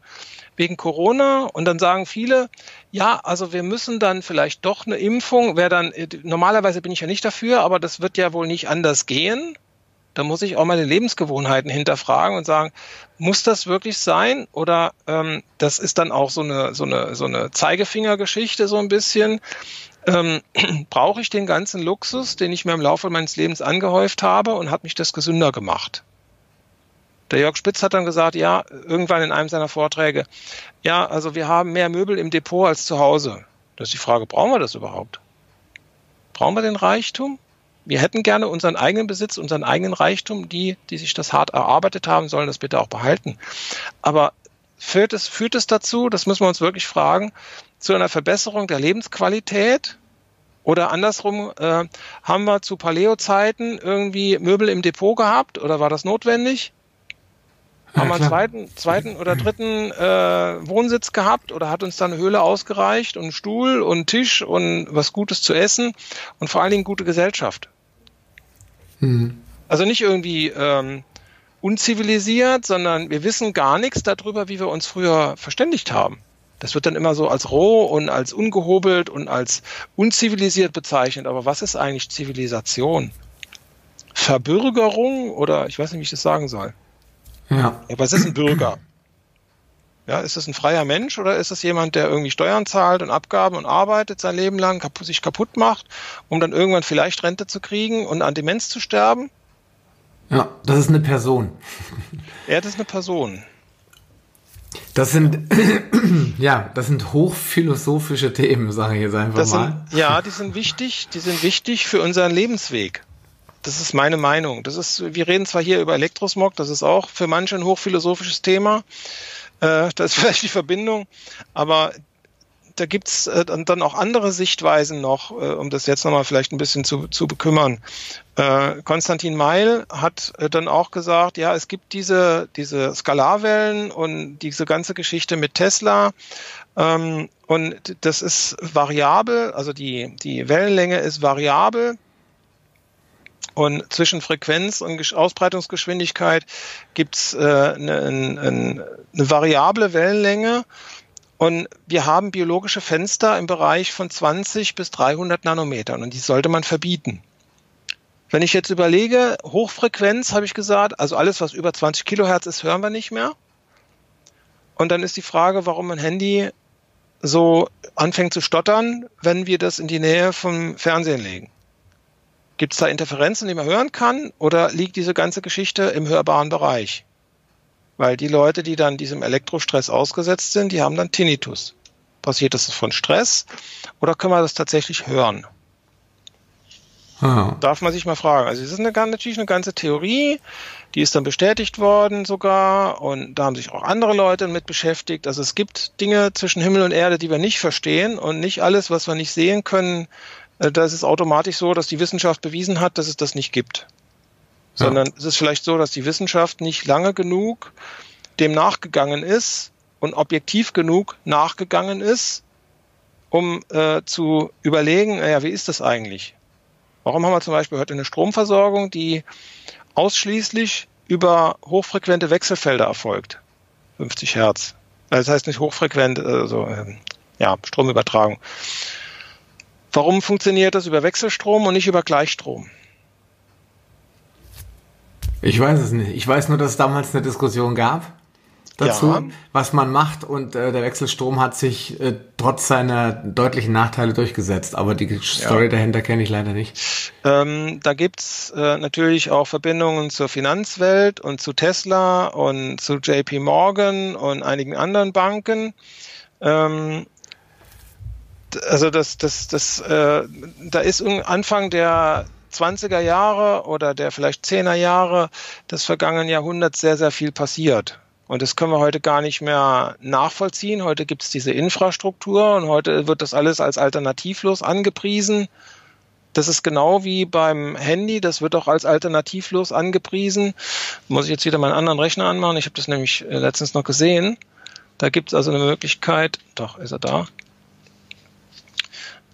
wegen Corona. Und dann sagen viele, ja, also wir müssen dann vielleicht doch eine Impfung, wäre dann, normalerweise bin ich ja nicht dafür, aber das wird ja wohl nicht anders gehen. Da muss ich auch meine Lebensgewohnheiten hinterfragen und sagen, muss das wirklich sein? Oder ähm, das ist dann auch so eine, so eine, so eine Zeigefingergeschichte so ein bisschen. Ähm, [clears throat] brauche ich den ganzen Luxus, den ich mir im Laufe meines Lebens angehäuft habe und hat mich das gesünder gemacht? Der Jörg Spitz hat dann gesagt, ja, irgendwann in einem seiner Vorträge, ja, also wir haben mehr Möbel im Depot als zu Hause. Das ist die Frage, brauchen wir das überhaupt? Brauchen wir den Reichtum? Wir hätten gerne unseren eigenen Besitz, unseren eigenen Reichtum. Die, die sich das hart erarbeitet haben, sollen das bitte auch behalten. Aber führt es, führt es dazu, das müssen wir uns wirklich fragen, zu einer Verbesserung der Lebensqualität? Oder andersrum, äh, haben wir zu Paleo-Zeiten irgendwie Möbel im Depot gehabt oder war das notwendig? haben wir einen zweiten, zweiten oder dritten äh, Wohnsitz gehabt oder hat uns dann eine Höhle ausgereicht und einen Stuhl und einen Tisch und was Gutes zu essen und vor allen Dingen gute Gesellschaft. Mhm. Also nicht irgendwie ähm, unzivilisiert, sondern wir wissen gar nichts darüber, wie wir uns früher verständigt haben. Das wird dann immer so als roh und als ungehobelt und als unzivilisiert bezeichnet. Aber was ist eigentlich Zivilisation? Verbürgerung oder ich weiß nicht, wie ich das sagen soll. Ja. ja was ist ein Bürger? Ja, ist es ein freier Mensch oder ist es jemand, der irgendwie Steuern zahlt und Abgaben und arbeitet sein Leben lang, kaputt, sich kaputt macht, um dann irgendwann vielleicht Rente zu kriegen und an Demenz zu sterben? Ja, das ist eine Person. Ja, das ist eine Person. Das sind, [clears throat] ja, das sind hochphilosophische Themen, sage ich jetzt einfach das mal. Sind, ja, die sind wichtig, die sind wichtig für unseren Lebensweg. Das ist meine Meinung. Das ist, wir reden zwar hier über Elektrosmog, das ist auch für manche ein hochphilosophisches Thema. Äh, das ist [laughs] vielleicht die Verbindung, aber da gibt's äh, dann auch andere Sichtweisen noch, äh, um das jetzt nochmal vielleicht ein bisschen zu, zu bekümmern. Äh, Konstantin Meil hat äh, dann auch gesagt, ja, es gibt diese, diese Skalarwellen und diese ganze Geschichte mit Tesla. Ähm, und das ist variabel, also die, die Wellenlänge ist variabel. Und zwischen Frequenz und Ausbreitungsgeschwindigkeit gibt's äh, eine, eine, eine variable Wellenlänge. Und wir haben biologische Fenster im Bereich von 20 bis 300 Nanometern und die sollte man verbieten. Wenn ich jetzt überlege, Hochfrequenz habe ich gesagt, also alles, was über 20 Kilohertz ist, hören wir nicht mehr. Und dann ist die Frage, warum ein Handy so anfängt zu stottern, wenn wir das in die Nähe vom Fernsehen legen. Gibt es da Interferenzen, die man hören kann, oder liegt diese ganze Geschichte im hörbaren Bereich? Weil die Leute, die dann diesem Elektrostress ausgesetzt sind, die haben dann Tinnitus. Passiert das von Stress oder können wir das tatsächlich hören? Ah. Darf man sich mal fragen. Also es ist eine, natürlich eine ganze Theorie, die ist dann bestätigt worden sogar und da haben sich auch andere Leute mit beschäftigt. Also es gibt Dinge zwischen Himmel und Erde, die wir nicht verstehen und nicht alles, was wir nicht sehen können, äh, da ist es automatisch so, dass die Wissenschaft bewiesen hat, dass es das nicht gibt. Ja. Sondern es ist vielleicht so, dass die Wissenschaft nicht lange genug dem nachgegangen ist und objektiv genug nachgegangen ist, um äh, zu überlegen, naja, wie ist das eigentlich? Warum haben wir zum Beispiel heute eine Stromversorgung, die ausschließlich über hochfrequente Wechselfelder erfolgt? 50 Hertz. Das heißt nicht hochfrequent, also ja, Stromübertragung. Warum funktioniert das über Wechselstrom und nicht über Gleichstrom? Ich weiß es nicht. Ich weiß nur, dass es damals eine Diskussion gab dazu, ja. was man macht und äh, der Wechselstrom hat sich äh, trotz seiner deutlichen Nachteile durchgesetzt, aber die Story ja. dahinter kenne ich leider nicht. Ähm, da gibt's äh, natürlich auch Verbindungen zur Finanzwelt und zu Tesla und zu JP Morgan und einigen anderen Banken. Ähm, also das, das, das, äh, da ist Anfang der 20er Jahre oder der vielleicht 10er Jahre des vergangenen Jahrhunderts sehr, sehr viel passiert. Und das können wir heute gar nicht mehr nachvollziehen. Heute gibt es diese Infrastruktur und heute wird das alles als alternativlos angepriesen. Das ist genau wie beim Handy, das wird auch als alternativlos angepriesen. Muss ich jetzt wieder meinen anderen Rechner anmachen? Ich habe das nämlich äh, letztens noch gesehen. Da gibt es also eine Möglichkeit, doch, ist er da,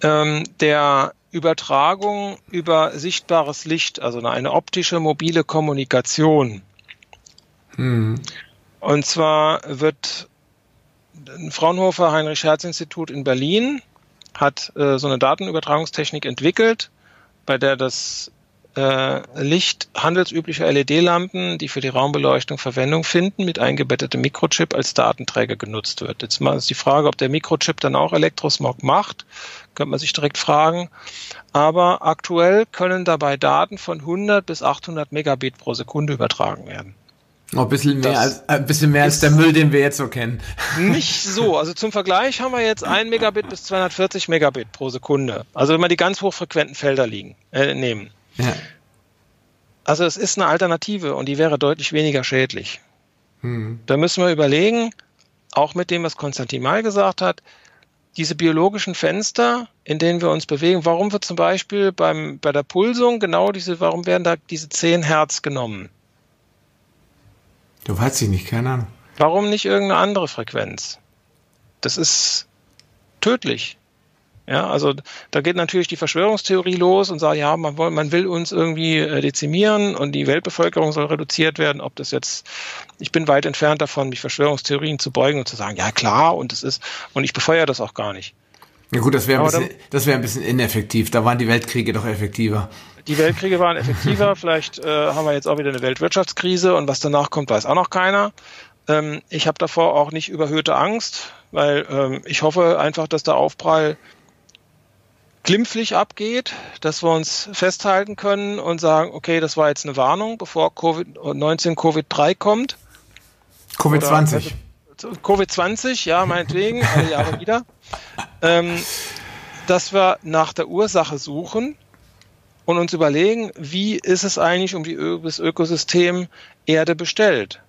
ähm, der Übertragung über sichtbares Licht, also eine optische mobile Kommunikation. Hm. Und zwar wird ein Fraunhofer Heinrich Herz Institut in Berlin hat äh, so eine Datenübertragungstechnik entwickelt, bei der das äh, Licht handelsüblicher LED-Lampen, die für die Raumbeleuchtung Verwendung finden, mit eingebettetem Mikrochip als Datenträger genutzt wird. Jetzt mal ist die Frage, ob der Mikrochip dann auch Elektrosmog macht, könnte man sich direkt fragen. Aber aktuell können dabei Daten von 100 bis 800 Megabit pro Sekunde übertragen werden. Oh, ein bisschen mehr, als, ein bisschen mehr als der Müll, den wir jetzt so kennen. [laughs] Nicht so. Also zum Vergleich haben wir jetzt 1 Megabit bis 240 Megabit pro Sekunde. Also wenn wir die ganz hochfrequenten Felder liegen, äh, nehmen. Ja. Also es ist eine Alternative und die wäre deutlich weniger schädlich. Hm. Da müssen wir überlegen, auch mit dem, was Konstantin Mal gesagt hat, diese biologischen Fenster, in denen wir uns bewegen, warum wird zum Beispiel beim, bei der Pulsung genau diese, warum werden da diese 10 Hertz genommen? Du weißt ich nicht, keine Ahnung. Warum nicht irgendeine andere Frequenz? Das ist tödlich. Ja, also da geht natürlich die Verschwörungstheorie los und sagt, ja, man, will, man will uns irgendwie äh, dezimieren und die Weltbevölkerung soll reduziert werden. Ob das jetzt, ich bin weit entfernt davon, mich Verschwörungstheorien zu beugen und zu sagen, ja klar, und es ist, und ich befeuere das auch gar nicht. Ja gut, das wäre ein, bisschen, das wär ein bisschen ineffektiv. Da waren die Weltkriege doch effektiver. Die Weltkriege waren effektiver. [laughs] Vielleicht äh, haben wir jetzt auch wieder eine Weltwirtschaftskrise und was danach kommt, weiß auch noch keiner. Ähm, ich habe davor auch nicht überhöhte Angst, weil ähm, ich hoffe einfach, dass der Aufprall glimpflich abgeht, dass wir uns festhalten können und sagen, okay, das war jetzt eine Warnung, bevor Covid-19 Covid-3 kommt. Covid-20. Covid-20, ja, meinetwegen, alle Jahre [laughs] wieder. Ähm, dass wir nach der Ursache suchen und uns überlegen, wie ist es eigentlich um die, das Ökosystem Erde bestellt?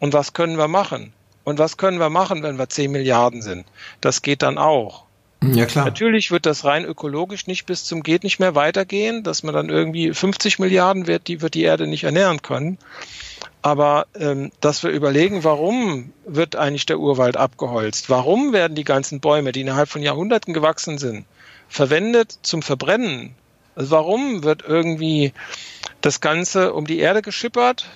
Und was können wir machen? Und was können wir machen, wenn wir 10 Milliarden sind? Das geht dann auch. Ja, klar. Natürlich wird das rein ökologisch nicht bis zum geht nicht mehr weitergehen, dass man dann irgendwie 50 Milliarden wird, die wird die Erde nicht ernähren können. Aber ähm, dass wir überlegen, warum wird eigentlich der Urwald abgeholzt? Warum werden die ganzen Bäume, die innerhalb von Jahrhunderten gewachsen sind, verwendet zum Verbrennen? Also warum wird irgendwie das Ganze um die Erde geschippert?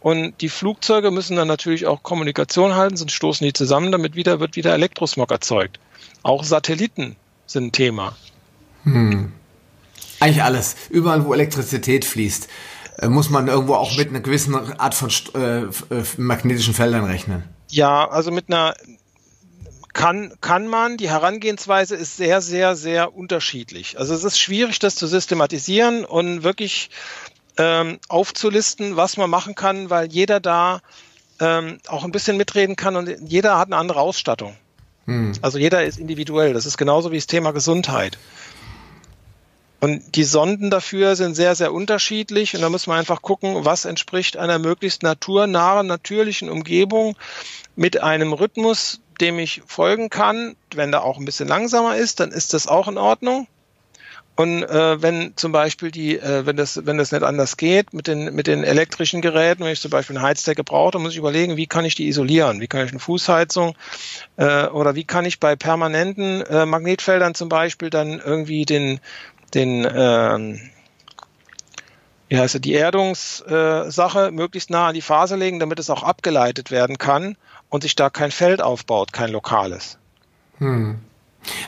Und die Flugzeuge müssen dann natürlich auch Kommunikation halten, sonst stoßen die zusammen, damit wieder wird wieder Elektrosmog erzeugt. Auch Satelliten sind ein Thema. Hm. Eigentlich alles. Überall, wo Elektrizität fließt, äh, muss man irgendwo auch mit einer gewissen Art von äh, äh, magnetischen Feldern rechnen. Ja, also mit einer kann, kann man. Die Herangehensweise ist sehr, sehr, sehr unterschiedlich. Also es ist schwierig, das zu systematisieren und wirklich ähm, aufzulisten, was man machen kann, weil jeder da ähm, auch ein bisschen mitreden kann und jeder hat eine andere Ausstattung. Hm. Also jeder ist individuell. Das ist genauso wie das Thema Gesundheit. Und die Sonden dafür sind sehr, sehr unterschiedlich. Und da muss man einfach gucken, was entspricht einer möglichst naturnahen, natürlichen Umgebung mit einem Rhythmus, dem ich folgen kann. Wenn der auch ein bisschen langsamer ist, dann ist das auch in Ordnung. Und äh, wenn zum Beispiel die, äh, wenn das, wenn das nicht anders geht mit den mit den elektrischen Geräten, wenn ich zum Beispiel eine Heizdecke brauche, dann muss ich überlegen, wie kann ich die isolieren? Wie kann ich eine Fußheizung äh, oder wie kann ich bei permanenten äh, Magnetfeldern zum Beispiel dann irgendwie den den äh, wie heißt es, die Erdungssache äh, möglichst nah an die Phase legen, damit es auch abgeleitet werden kann und sich da kein Feld aufbaut, kein lokales. Hm.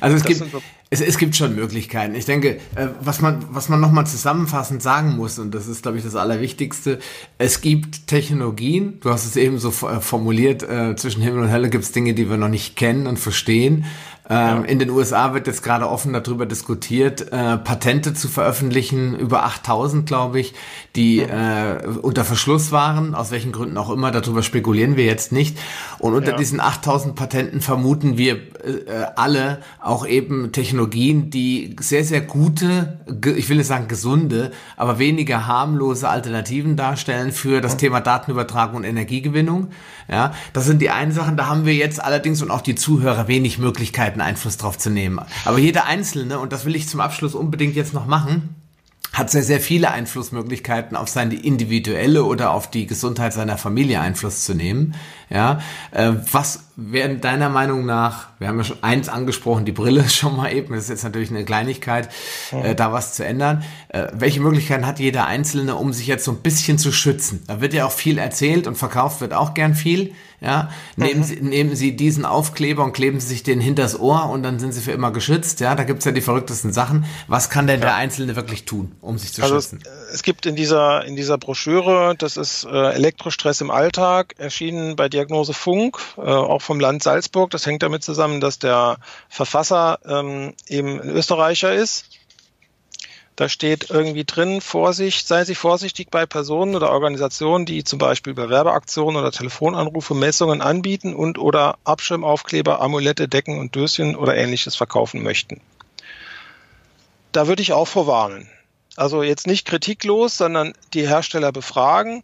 Also es das gibt es, es gibt schon Möglichkeiten. Ich denke, äh, was man, was man nochmal zusammenfassend sagen muss, und das ist, glaube ich, das Allerwichtigste, es gibt Technologien, du hast es eben so äh, formuliert, äh, zwischen Himmel und Hölle gibt es Dinge, die wir noch nicht kennen und verstehen. Ähm, in den USA wird jetzt gerade offen darüber diskutiert, äh, Patente zu veröffentlichen, über 8000, glaube ich, die äh, unter Verschluss waren, aus welchen Gründen auch immer, darüber spekulieren wir jetzt nicht. Und unter ja. diesen 8000 Patenten vermuten wir äh, alle auch eben Technologien, die sehr, sehr gute, ich will nicht sagen gesunde, aber weniger harmlose Alternativen darstellen für das Thema Datenübertragung und Energiegewinnung. Ja, das sind die einen Sachen, da haben wir jetzt allerdings und auch die Zuhörer wenig Möglichkeiten Einfluss drauf zu nehmen. Aber jeder Einzelne, und das will ich zum Abschluss unbedingt jetzt noch machen, hat sehr, sehr viele Einflussmöglichkeiten auf seine individuelle oder auf die Gesundheit seiner Familie Einfluss zu nehmen. Ja, äh, was wären deiner Meinung nach, wir haben ja schon eins angesprochen, die Brille [laughs] schon mal eben, das ist jetzt natürlich eine Kleinigkeit, äh, da was zu ändern. Äh, welche Möglichkeiten hat jeder Einzelne, um sich jetzt so ein bisschen zu schützen? Da wird ja auch viel erzählt und verkauft wird auch gern viel. Ja, nehmen, mhm. Sie, nehmen Sie diesen Aufkleber und kleben Sie sich den hinters Ohr und dann sind Sie für immer geschützt. Ja, da gibt's ja die verrücktesten Sachen. Was kann denn ja. der Einzelne wirklich tun, um sich zu also schützen? Es, es, gibt in dieser, in dieser Broschüre, das ist äh, Elektrostress im Alltag, erschienen bei Diagnose Funk, äh, auch vom Land Salzburg. Das hängt damit zusammen, dass der Verfasser ähm, eben ein Österreicher ist da steht irgendwie drin, Vorsicht, seien Sie vorsichtig bei Personen oder Organisationen, die zum Beispiel über Werbeaktionen oder Telefonanrufe Messungen anbieten und oder Abschirmaufkleber, Amulette, Decken und Döschen oder ähnliches verkaufen möchten. Da würde ich auch vorwarnen. Also jetzt nicht kritiklos, sondern die Hersteller befragen,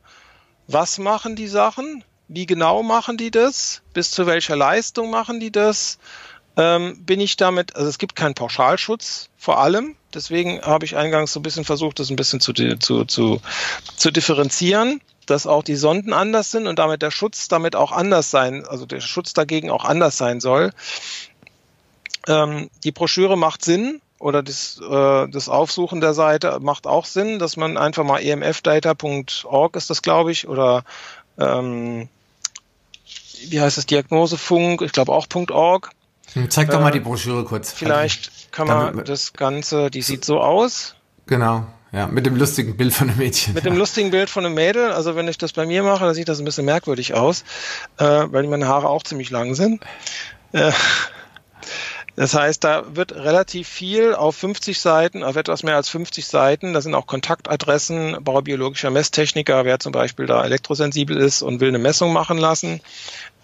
was machen die Sachen, wie genau machen die das, bis zu welcher Leistung machen die das, ähm, bin ich damit, also es gibt keinen Pauschalschutz vor allem, Deswegen habe ich eingangs so ein bisschen versucht, das ein bisschen zu, zu, zu, zu differenzieren, dass auch die Sonden anders sind und damit der Schutz damit auch anders sein, also der Schutz dagegen auch anders sein soll. Ähm, die Broschüre macht Sinn, oder das, äh, das Aufsuchen der Seite macht auch Sinn, dass man einfach mal emfdata.org ist das, glaube ich, oder ähm, wie heißt es, Diagnosefunk, ich glaube auch .org. Hm, zeig doch mal die Broschüre kurz. Vielleicht kann man das Ganze, die sieht so aus. Genau, ja, mit dem lustigen Bild von einem Mädchen. Mit dem lustigen Bild von einem Mädel. Also wenn ich das bei mir mache, dann sieht das ein bisschen merkwürdig aus, äh, weil meine Haare auch ziemlich lang sind. Äh, [laughs] das heißt, da wird relativ viel auf 50 Seiten, auf etwas mehr als 50 Seiten. Da sind auch Kontaktadressen baubiologischer Messtechniker, wer zum Beispiel da elektrosensibel ist und will eine Messung machen lassen,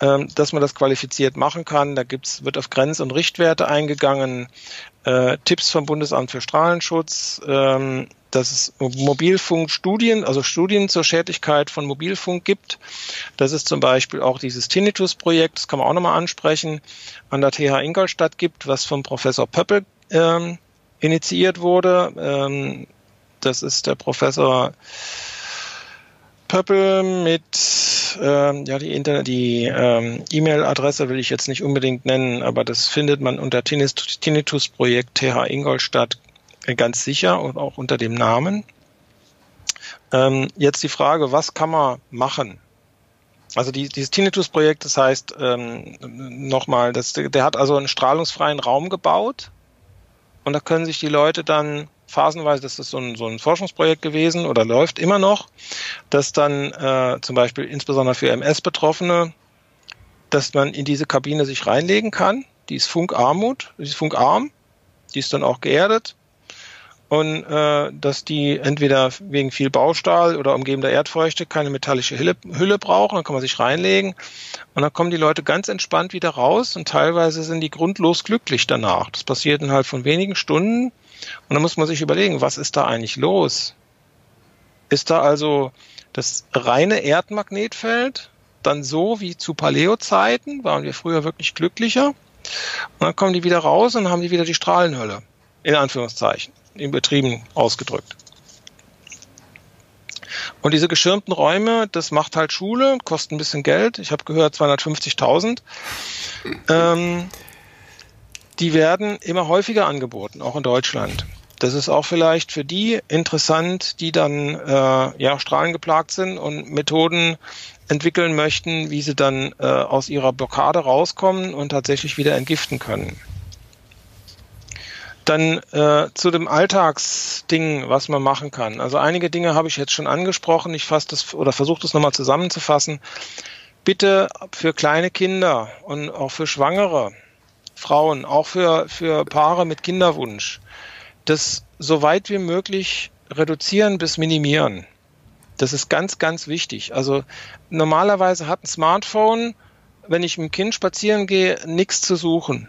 ähm, dass man das qualifiziert machen kann. Da gibt's, wird auf Grenz- und Richtwerte eingegangen, äh, Tipps vom Bundesamt für Strahlenschutz, ähm, dass es Mobilfunkstudien, also Studien zur Schädlichkeit von Mobilfunk gibt. Dass es zum Beispiel auch dieses Tinnitus-Projekt, das kann man auch nochmal ansprechen, an der TH Ingolstadt gibt, was vom Professor Pöppel ähm, initiiert wurde. Ähm, das ist der Professor Pöppel mit ähm, ja die Internet, die ähm, E-Mail-Adresse will ich jetzt nicht unbedingt nennen, aber das findet man unter Tinnitus-Projekt TH Ingolstadt ganz sicher und auch unter dem Namen. Ähm, jetzt die Frage, was kann man machen? Also die, dieses Tinnitus-Projekt, das heißt ähm, nochmal, der hat also einen strahlungsfreien Raum gebaut und da können sich die Leute dann phasenweise, das ist so ein, so ein Forschungsprojekt gewesen oder läuft immer noch, dass dann äh, zum Beispiel insbesondere für MS-Betroffene, dass man in diese Kabine sich reinlegen kann. Die ist funkarmut, die ist funkarm, die ist dann auch geerdet und äh, dass die entweder wegen viel Baustahl oder umgebender Erdfeuchte keine metallische Hülle, Hülle brauchen, dann kann man sich reinlegen und dann kommen die Leute ganz entspannt wieder raus und teilweise sind die grundlos glücklich danach. Das passiert innerhalb von wenigen Stunden und dann muss man sich überlegen, was ist da eigentlich los? Ist da also das reine Erdmagnetfeld dann so wie zu Paleozeiten, waren wir früher wirklich glücklicher und dann kommen die wieder raus und haben die wieder die Strahlenhölle, in Anführungszeichen übertrieben ausgedrückt. Und diese geschirmten Räume, das macht halt Schule, kostet ein bisschen Geld. Ich habe gehört 250.000. Ähm, die werden immer häufiger angeboten, auch in Deutschland. Das ist auch vielleicht für die interessant, die dann äh, ja strahlengeplagt sind und Methoden entwickeln möchten, wie sie dann äh, aus ihrer Blockade rauskommen und tatsächlich wieder entgiften können. Dann äh, zu dem Alltagsding, was man machen kann. Also einige Dinge habe ich jetzt schon angesprochen. Ich fasse das oder versuche das nochmal zusammenzufassen. Bitte für kleine Kinder und auch für schwangere Frauen, auch für, für Paare mit Kinderwunsch, das so weit wie möglich reduzieren bis minimieren. Das ist ganz, ganz wichtig. Also normalerweise hat ein Smartphone, wenn ich mit dem Kind spazieren gehe, nichts zu suchen.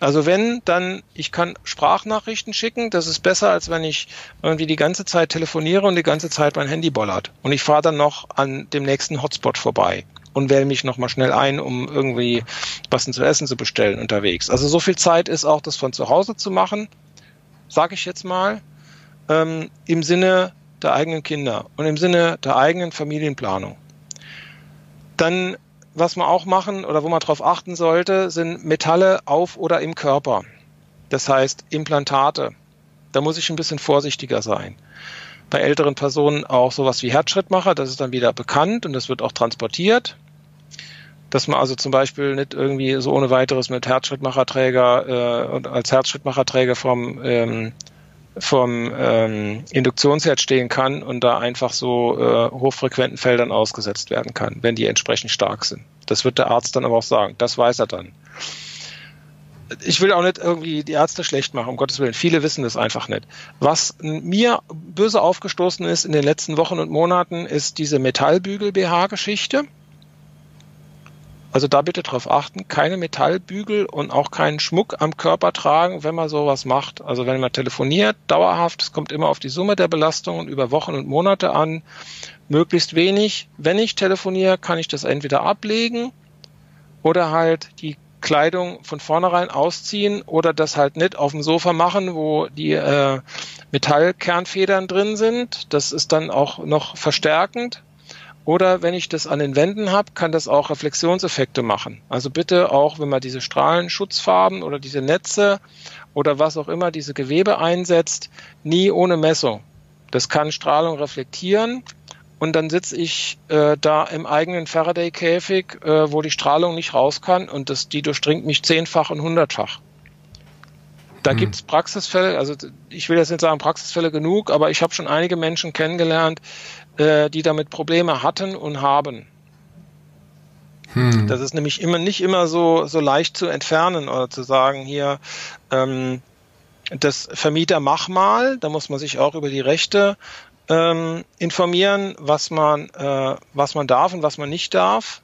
Also wenn, dann, ich kann Sprachnachrichten schicken, das ist besser, als wenn ich irgendwie die ganze Zeit telefoniere und die ganze Zeit mein Handy bollert. Und ich fahre dann noch an dem nächsten Hotspot vorbei und wähle mich nochmal schnell ein, um irgendwie was zu essen zu bestellen unterwegs. Also so viel Zeit ist auch, das von zu Hause zu machen, sage ich jetzt mal, ähm, im Sinne der eigenen Kinder und im Sinne der eigenen Familienplanung. Dann was man auch machen oder wo man darauf achten sollte, sind Metalle auf oder im Körper. Das heißt Implantate. Da muss ich ein bisschen vorsichtiger sein. Bei älteren Personen auch sowas wie Herzschrittmacher, das ist dann wieder bekannt und das wird auch transportiert. Dass man also zum Beispiel nicht irgendwie so ohne weiteres mit Herzschrittmacherträger äh, als Herzschrittmacherträger vom ähm, vom ähm, Induktionsherd stehen kann und da einfach so äh, hochfrequenten Feldern ausgesetzt werden kann, wenn die entsprechend stark sind. Das wird der Arzt dann aber auch sagen. Das weiß er dann. Ich will auch nicht irgendwie die Ärzte schlecht machen, um Gottes Willen. Viele wissen das einfach nicht. Was mir böse aufgestoßen ist in den letzten Wochen und Monaten, ist diese Metallbügel-BH-Geschichte. Also da bitte darauf achten, keine Metallbügel und auch keinen Schmuck am Körper tragen, wenn man sowas macht. Also wenn man telefoniert, dauerhaft, es kommt immer auf die Summe der Belastungen über Wochen und Monate an, möglichst wenig. Wenn ich telefoniere, kann ich das entweder ablegen oder halt die Kleidung von vornherein ausziehen oder das halt nicht auf dem Sofa machen, wo die äh, Metallkernfedern drin sind. Das ist dann auch noch verstärkend. Oder wenn ich das an den Wänden habe, kann das auch Reflexionseffekte machen. Also bitte auch, wenn man diese Strahlenschutzfarben oder diese Netze oder was auch immer diese Gewebe einsetzt, nie ohne Messung. Das kann Strahlung reflektieren und dann sitze ich äh, da im eigenen Faraday-Käfig, äh, wo die Strahlung nicht raus kann und das, die durchdringt mich zehnfach und hundertfach. Da hm. gibt es Praxisfälle, also ich will jetzt nicht sagen Praxisfälle genug, aber ich habe schon einige Menschen kennengelernt, äh, die damit Probleme hatten und haben. Hm. Das ist nämlich immer nicht immer so, so leicht zu entfernen oder zu sagen, hier, ähm, das Vermieter mach mal, da muss man sich auch über die Rechte ähm, informieren, was man, äh, was man darf und was man nicht darf.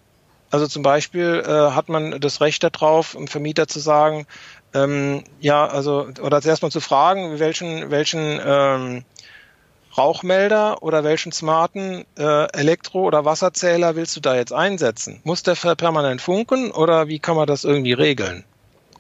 Also zum Beispiel äh, hat man das Recht darauf, dem Vermieter zu sagen, ähm, ja, also, oder zuerst mal zu fragen, welchen, welchen ähm, Rauchmelder oder welchen smarten äh, Elektro- oder Wasserzähler willst du da jetzt einsetzen? Muss der permanent funken oder wie kann man das irgendwie regeln?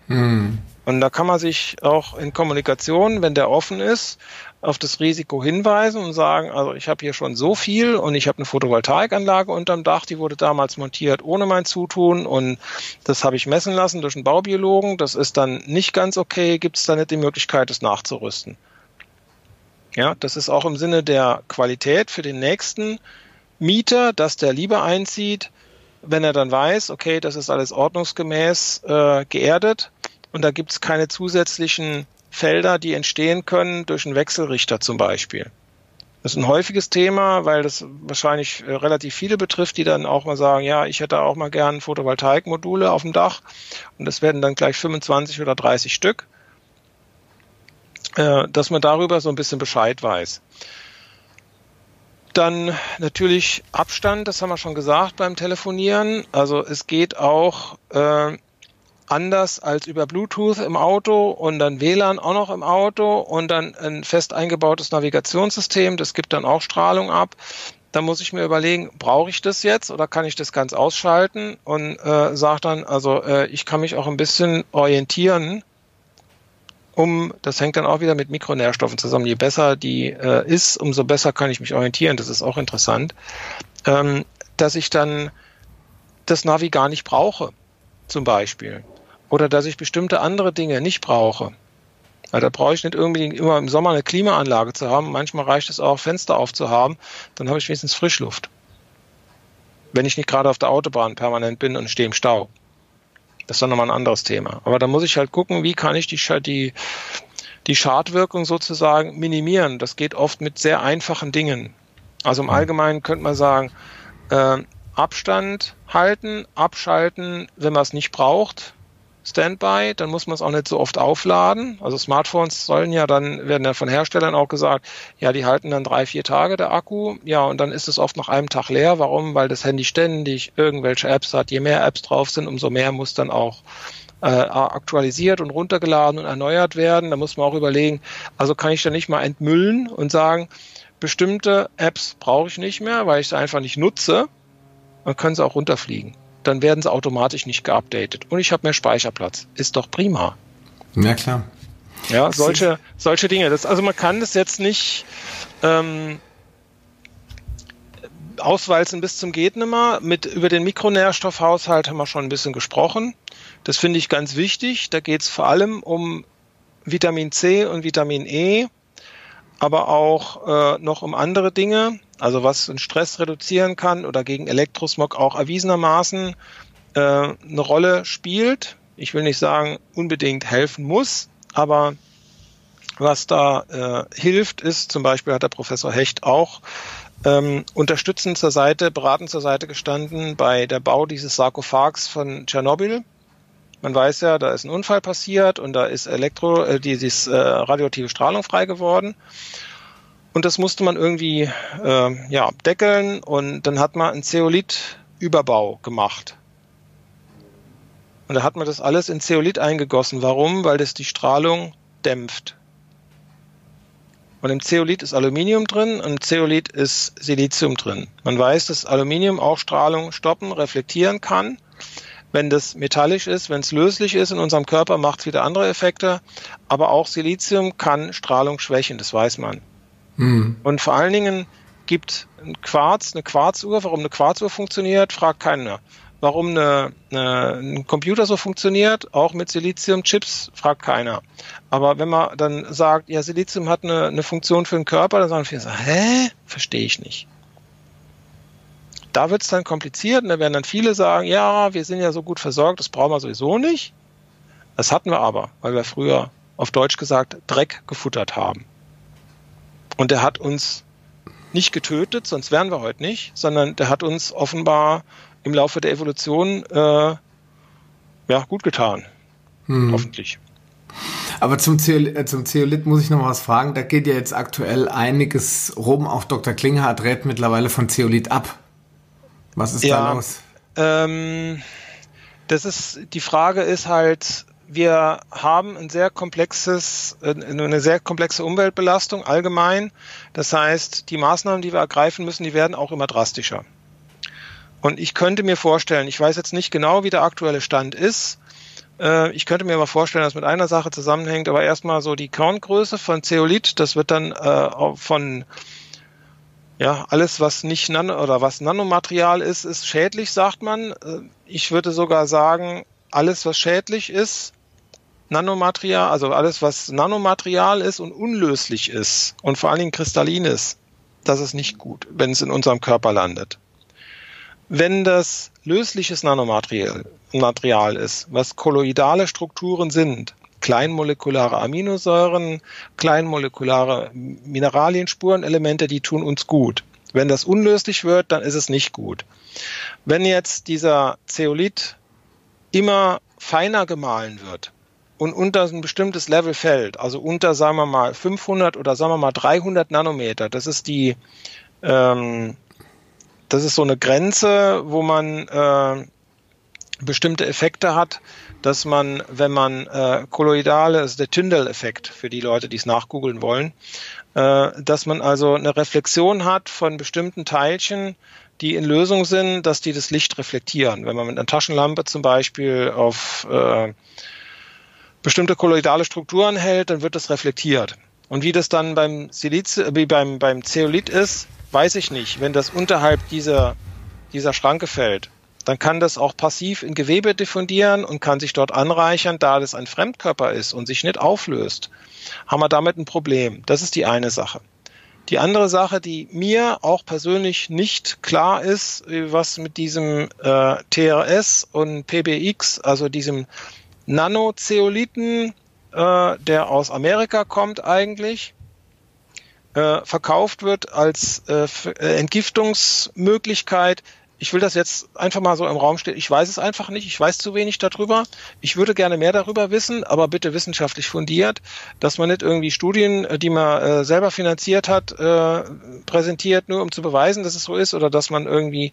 Hm. Und da kann man sich auch in Kommunikation, wenn der offen ist, auf das Risiko hinweisen und sagen, also ich habe hier schon so viel und ich habe eine Photovoltaikanlage unterm Dach, die wurde damals montiert ohne mein Zutun und das habe ich messen lassen durch einen Baubiologen. Das ist dann nicht ganz okay. Gibt es da nicht die Möglichkeit, das nachzurüsten? Ja, das ist auch im Sinne der Qualität für den nächsten Mieter, dass der lieber einzieht, wenn er dann weiß, okay, das ist alles ordnungsgemäß äh, geerdet und da gibt es keine zusätzlichen Felder, die entstehen können durch einen Wechselrichter zum Beispiel. Das ist ein häufiges Thema, weil das wahrscheinlich äh, relativ viele betrifft, die dann auch mal sagen, ja, ich hätte auch mal gern Photovoltaikmodule auf dem Dach und das werden dann gleich 25 oder 30 Stück äh, dass man darüber so ein bisschen Bescheid weiß. Dann natürlich Abstand, das haben wir schon gesagt beim Telefonieren. Also es geht auch äh, anders als über Bluetooth im Auto und dann WLAN auch noch im Auto und dann ein fest eingebautes Navigationssystem, das gibt dann auch Strahlung ab. Da muss ich mir überlegen, brauche ich das jetzt oder kann ich das ganz ausschalten und äh, sage dann, also äh, ich kann mich auch ein bisschen orientieren um, das hängt dann auch wieder mit Mikronährstoffen zusammen. Je besser die äh, ist, umso besser kann ich mich orientieren. Das ist auch interessant. Ähm, dass ich dann das Navi gar nicht brauche, zum Beispiel. Oder dass ich bestimmte andere Dinge nicht brauche. Weil da brauche ich nicht irgendwie immer im Sommer eine Klimaanlage zu haben. Manchmal reicht es auch, Fenster aufzuhaben. Dann habe ich wenigstens Frischluft. Wenn ich nicht gerade auf der Autobahn permanent bin und stehe im Stau. Das ist dann nochmal ein anderes Thema. Aber da muss ich halt gucken, wie kann ich die, die, die Schadwirkung sozusagen minimieren. Das geht oft mit sehr einfachen Dingen. Also im mhm. Allgemeinen könnte man sagen, äh, Abstand halten, abschalten, wenn man es nicht braucht, Standby, dann muss man es auch nicht so oft aufladen. Also Smartphones sollen ja dann, werden ja von Herstellern auch gesagt, ja, die halten dann drei, vier Tage der Akku, ja, und dann ist es oft nach einem Tag leer. Warum? Weil das Handy ständig irgendwelche Apps hat. Je mehr Apps drauf sind, umso mehr muss dann auch äh, aktualisiert und runtergeladen und erneuert werden. Da muss man auch überlegen, also kann ich da nicht mal entmüllen und sagen, bestimmte Apps brauche ich nicht mehr, weil ich sie einfach nicht nutze. Dann können sie auch runterfliegen dann werden sie automatisch nicht geupdatet. Und ich habe mehr Speicherplatz. Ist doch prima. Ja, klar. Ja, solche, solche Dinge. Das, also man kann das jetzt nicht ähm, auswalzen bis zum geht nimmer. Mit über den Mikronährstoffhaushalt haben wir schon ein bisschen gesprochen. Das finde ich ganz wichtig. Da geht es vor allem um Vitamin C und Vitamin E, aber auch äh, noch um andere Dinge, also was den Stress reduzieren kann oder gegen Elektrosmog auch erwiesenermaßen äh, eine Rolle spielt. Ich will nicht sagen, unbedingt helfen muss, aber was da äh, hilft, ist zum Beispiel hat der Professor Hecht auch ähm, unterstützend zur Seite, beratend zur Seite gestanden bei der Bau dieses Sarkophags von Tschernobyl. Man weiß ja, da ist ein Unfall passiert und da ist Elektro, äh, dieses äh, radioaktive Strahlung frei geworden. Und das musste man irgendwie äh, ja, deckeln und dann hat man einen Zeolith-Überbau gemacht. Und da hat man das alles in Zeolit eingegossen. Warum? Weil das die Strahlung dämpft. Und im Zeolit ist Aluminium drin und im Zeolit ist Silizium drin. Man weiß, dass Aluminium auch Strahlung stoppen, reflektieren kann. Wenn das metallisch ist, wenn es löslich ist in unserem Körper, macht es wieder andere Effekte. Aber auch Silizium kann Strahlung schwächen, das weiß man. Mhm. Und vor allen Dingen gibt ein Quarz, eine Quarzuhr, warum eine Quarzuhr funktioniert, fragt keiner. Warum eine, eine, ein Computer so funktioniert, auch mit Silizium-Chips, fragt keiner. Aber wenn man dann sagt, ja, Silizium hat eine, eine Funktion für den Körper, dann sagen viele, hä? Verstehe ich nicht. Da wird es dann kompliziert und da werden dann viele sagen, ja, wir sind ja so gut versorgt, das brauchen wir sowieso nicht. Das hatten wir aber, weil wir früher auf Deutsch gesagt Dreck gefuttert haben. Und der hat uns nicht getötet, sonst wären wir heute nicht, sondern der hat uns offenbar im Laufe der Evolution äh, ja, gut getan. Hm. Hoffentlich. Aber zum, Zeol äh, zum Zeolit muss ich noch was fragen. Da geht ja jetzt aktuell einiges rum. Auch Dr. Klinghardt rät mittlerweile von Zeolit ab. Was ist ja, da los? Ähm, das ist, die Frage ist halt, wir haben ein sehr komplexes, äh, eine sehr komplexe Umweltbelastung allgemein. Das heißt, die Maßnahmen, die wir ergreifen müssen, die werden auch immer drastischer. Und ich könnte mir vorstellen, ich weiß jetzt nicht genau, wie der aktuelle Stand ist. Äh, ich könnte mir aber vorstellen, dass mit einer Sache zusammenhängt, aber erstmal so die Korngröße von Zeolit, das wird dann äh, von ja, alles, was nicht Nano oder was Nanomaterial ist, ist schädlich, sagt man. Ich würde sogar sagen, alles, was schädlich ist, Nanomaterial, also alles, was Nanomaterial ist und unlöslich ist und vor allen Dingen kristallin ist, das ist nicht gut, wenn es in unserem Körper landet. Wenn das lösliches Nanomaterial Material ist, was kolloidale Strukturen sind, kleinmolekulare Aminosäuren, kleinmolekulare Mineralienspurenelemente, die tun uns gut. Wenn das unlöslich wird, dann ist es nicht gut. Wenn jetzt dieser Zeolit immer feiner gemahlen wird und unter ein bestimmtes Level fällt, also unter, sagen wir mal, 500 oder sagen wir mal 300 Nanometer, das ist die ähm, das ist so eine Grenze, wo man äh, bestimmte Effekte hat, dass man, wenn man äh, kolloidale, also der Tyndall-Effekt für die Leute, die es nachgoogeln wollen, äh, dass man also eine Reflexion hat von bestimmten Teilchen, die in Lösung sind, dass die das Licht reflektieren. Wenn man mit einer Taschenlampe zum Beispiel auf äh, bestimmte kolloidale Strukturen hält, dann wird das reflektiert. Und wie das dann beim Siliz wie beim, beim Zeolit ist, weiß ich nicht. Wenn das unterhalb dieser, dieser Schranke fällt, dann kann das auch passiv in Gewebe diffundieren und kann sich dort anreichern, da das ein Fremdkörper ist und sich nicht auflöst, haben wir damit ein Problem. Das ist die eine Sache. Die andere Sache, die mir auch persönlich nicht klar ist, was mit diesem äh, TRS und PBX, also diesem Nanozeoliten, äh, der aus Amerika kommt eigentlich, äh, verkauft wird als äh, äh, Entgiftungsmöglichkeit. Ich will das jetzt einfach mal so im Raum stehen. Ich weiß es einfach nicht. Ich weiß zu wenig darüber. Ich würde gerne mehr darüber wissen, aber bitte wissenschaftlich fundiert, dass man nicht irgendwie Studien, äh, die man äh, selber finanziert hat, äh, präsentiert, nur um zu beweisen, dass es so ist, oder dass man irgendwie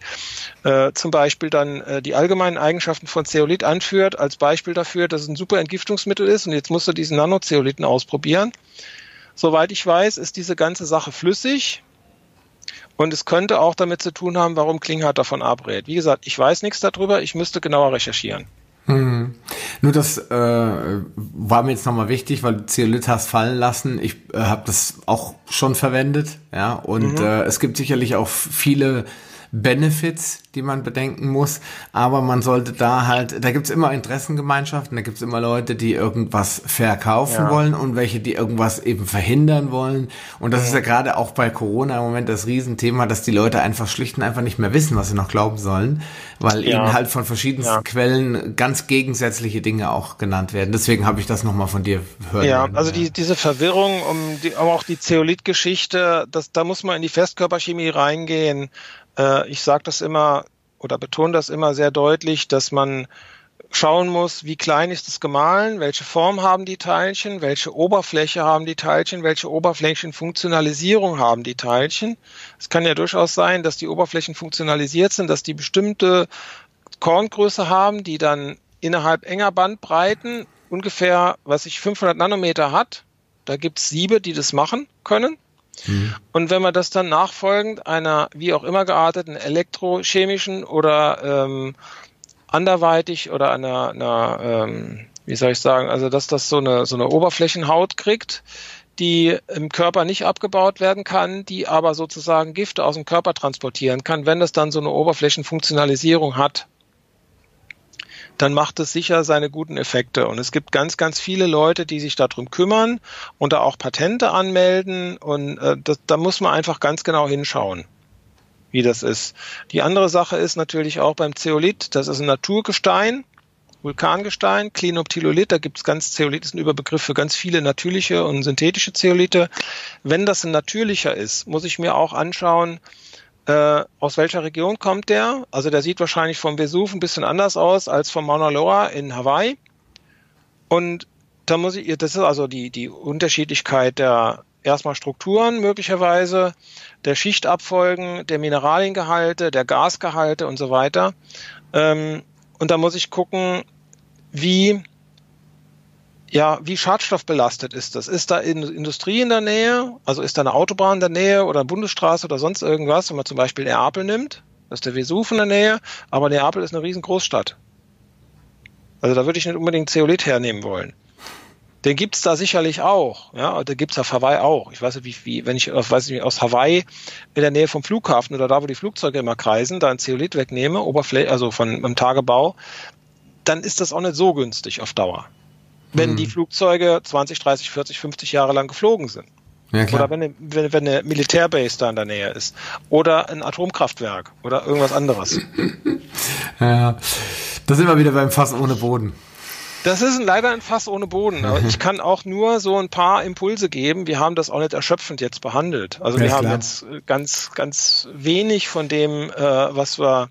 äh, zum Beispiel dann äh, die allgemeinen Eigenschaften von Zeolit anführt als Beispiel dafür, dass es ein super Entgiftungsmittel ist und jetzt musst du diesen Nanozeoliten ausprobieren. Soweit ich weiß, ist diese ganze Sache flüssig. Und es könnte auch damit zu tun haben, warum Klinghardt davon abrät. Wie gesagt, ich weiß nichts darüber, ich müsste genauer recherchieren. Hm. Nur das äh, war mir jetzt nochmal wichtig, weil du Zeolit hast fallen lassen. Ich äh, habe das auch schon verwendet, ja. Und mhm. äh, es gibt sicherlich auch viele Benefits, die man bedenken muss. Aber man sollte da halt, da gibt's immer Interessengemeinschaften, da gibt's immer Leute, die irgendwas verkaufen ja. wollen und welche, die irgendwas eben verhindern wollen. Und das ja. ist ja gerade auch bei Corona im Moment das Riesenthema, dass die Leute einfach schlicht und einfach nicht mehr wissen, was sie noch glauben sollen, weil ja. ihnen halt von verschiedensten Quellen ganz gegensätzliche Dinge auch genannt werden. Deswegen habe ich das nochmal von dir hören. Ja, also die, diese Verwirrung um, die, um auch die Zeolit-Geschichte, da muss man in die Festkörperchemie reingehen. Äh, ich sage das immer oder betone das immer sehr deutlich, dass man schauen muss, wie klein ist es gemahlen, welche Form haben die Teilchen, welche Oberfläche haben die Teilchen, welche Oberflächenfunktionalisierung haben die Teilchen. Es kann ja durchaus sein, dass die Oberflächen funktionalisiert sind, dass die bestimmte Korngröße haben, die dann innerhalb enger Bandbreiten ungefähr, was ich 500 Nanometer hat. Da gibt es Siebe, die das machen können. Mhm. Und wenn man das dann nachfolgend einer wie auch immer gearteten elektrochemischen oder ähm, anderweitig oder einer, einer ähm, wie soll ich sagen, also dass das so eine, so eine Oberflächenhaut kriegt, die im Körper nicht abgebaut werden kann, die aber sozusagen Gifte aus dem Körper transportieren kann, wenn das dann so eine Oberflächenfunktionalisierung hat dann macht es sicher seine guten Effekte. Und es gibt ganz, ganz viele Leute, die sich darum kümmern und da auch Patente anmelden. Und äh, das, da muss man einfach ganz genau hinschauen, wie das ist. Die andere Sache ist natürlich auch beim Zeolit, das ist ein Naturgestein. Vulkangestein, Klinoptilolit, da gibt es ganz Zeolit, ist ein Überbegriff für ganz viele natürliche und synthetische Zeolite. Wenn das ein natürlicher ist, muss ich mir auch anschauen, äh, aus welcher Region kommt der? Also der sieht wahrscheinlich vom Vesuv ein bisschen anders aus als vom Mauna Loa in Hawaii. Und da muss ich, das ist also die, die Unterschiedlichkeit der erstmal Strukturen möglicherweise, der Schichtabfolgen, der Mineraliengehalte, der Gasgehalte und so weiter. Ähm, und da muss ich gucken, wie ja, wie schadstoffbelastet ist das? Ist da Industrie in der Nähe? Also ist da eine Autobahn in der Nähe oder eine Bundesstraße oder sonst irgendwas? Wenn man zum Beispiel Neapel nimmt, das ist der Vesuv in der Nähe, aber Neapel ist eine riesen Großstadt. Also da würde ich nicht unbedingt Zeolit hernehmen wollen. Den gibt's da sicherlich auch. Ja, den gibt's auf Hawaii auch. Ich weiß nicht, wie, wie wenn ich weiß nicht, aus Hawaii in der Nähe vom Flughafen oder da, wo die Flugzeuge immer kreisen, da ein Zeolit wegnehme, Oberfläche, also von einem Tagebau, dann ist das auch nicht so günstig auf Dauer wenn hm. die Flugzeuge 20, 30, 40, 50 Jahre lang geflogen sind. Ja, oder wenn, wenn, wenn eine Militärbase da in der Nähe ist. Oder ein Atomkraftwerk oder irgendwas anderes. [laughs] ja, da sind wir wieder beim Fass ohne Boden. Das ist leider ein Fass ohne Boden. Aber ich [laughs] kann auch nur so ein paar Impulse geben. Wir haben das auch nicht erschöpfend jetzt behandelt. Also ja, wir haben klar. jetzt ganz, ganz wenig von dem, äh, was wir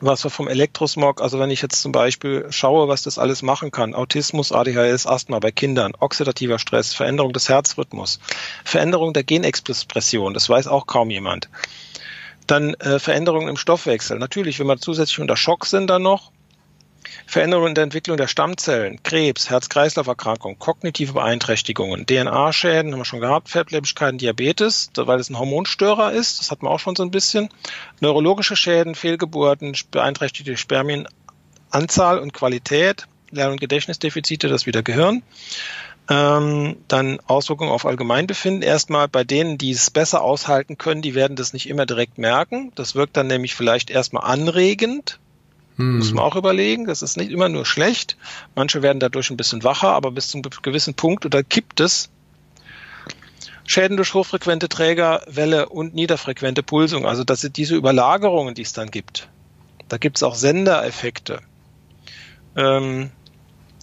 was wir vom Elektrosmog, also wenn ich jetzt zum Beispiel schaue, was das alles machen kann, Autismus, ADHS, Asthma bei Kindern, oxidativer Stress, Veränderung des Herzrhythmus, Veränderung der Genexpression, das weiß auch kaum jemand. Dann äh, Veränderungen im Stoffwechsel. Natürlich, wenn wir zusätzlich unter Schock sind dann noch, Veränderungen in der Entwicklung der Stammzellen, Krebs, Herz-Kreislauf-Erkrankungen, kognitive Beeinträchtigungen, DNA-Schäden, haben wir schon gehabt, Fettleibigkeiten, Diabetes, weil es ein Hormonstörer ist, das hatten wir auch schon so ein bisschen, neurologische Schäden, Fehlgeburten, beeinträchtigte Spermienanzahl und Qualität, Lern- und Gedächtnisdefizite, das wieder Gehirn. Ähm, dann Auswirkungen auf Allgemeinbefinden. Erstmal bei denen, die es besser aushalten können, die werden das nicht immer direkt merken. Das wirkt dann nämlich vielleicht erstmal anregend, hm. Muss man auch überlegen. Das ist nicht immer nur schlecht. Manche werden dadurch ein bisschen wacher, aber bis zu einem gewissen Punkt oder kippt es. Schäden durch hochfrequente Trägerwelle und niederfrequente Pulsung. Also das sind diese Überlagerungen, die es dann gibt. Da gibt es auch Sendereffekte. Ähm,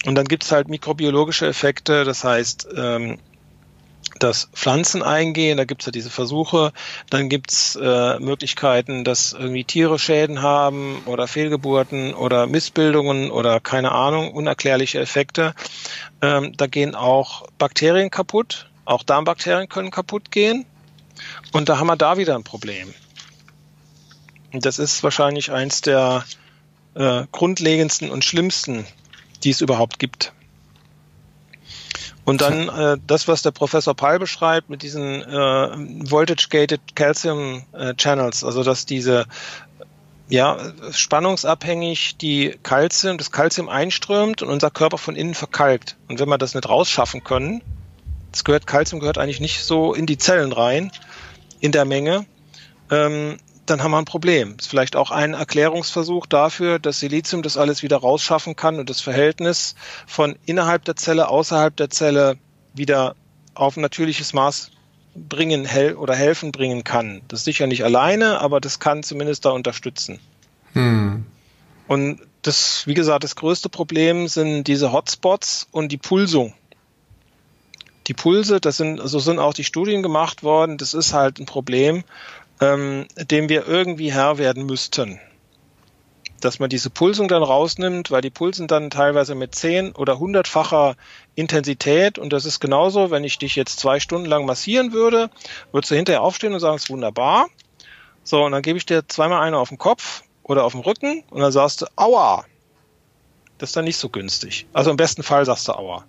und dann gibt es halt mikrobiologische Effekte, das heißt, ähm, dass Pflanzen eingehen, da gibt es ja diese Versuche, dann gibt es äh, Möglichkeiten, dass irgendwie Tiere Schäden haben oder Fehlgeburten oder Missbildungen oder keine Ahnung, unerklärliche Effekte. Ähm, da gehen auch Bakterien kaputt, auch Darmbakterien können kaputt gehen und da haben wir da wieder ein Problem. Und das ist wahrscheinlich eins der äh, grundlegendsten und schlimmsten, die es überhaupt gibt. Und dann äh, das, was der Professor Pall beschreibt mit diesen äh, Voltage-Gated Calcium äh, Channels, also dass diese ja, spannungsabhängig die Calcium, das Calcium einströmt und unser Körper von innen verkalkt. Und wenn wir das nicht rausschaffen können, das gehört, Calcium gehört eigentlich nicht so in die Zellen rein, in der Menge, ähm, dann haben wir ein Problem. Ist vielleicht auch ein Erklärungsversuch dafür, dass Silizium das alles wieder rausschaffen kann und das Verhältnis von innerhalb der Zelle, außerhalb der Zelle wieder auf ein natürliches Maß bringen hel oder helfen bringen kann. Das ist sicher nicht alleine, aber das kann zumindest da unterstützen. Hm. Und das, wie gesagt, das größte Problem sind diese Hotspots und die Pulsung. Die Pulse, das sind, so sind auch die Studien gemacht worden. Das ist halt ein Problem, ähm, dem wir irgendwie Herr werden müssten. Dass man diese Pulsung dann rausnimmt, weil die pulsen dann teilweise mit zehn oder hundertfacher Intensität und das ist genauso, wenn ich dich jetzt zwei Stunden lang massieren würde, würdest du hinterher aufstehen und sagen, es ist wunderbar. So, und dann gebe ich dir zweimal eine auf den Kopf oder auf den Rücken und dann sagst du, aua. Das ist dann nicht so günstig. Also im besten Fall sagst du aua.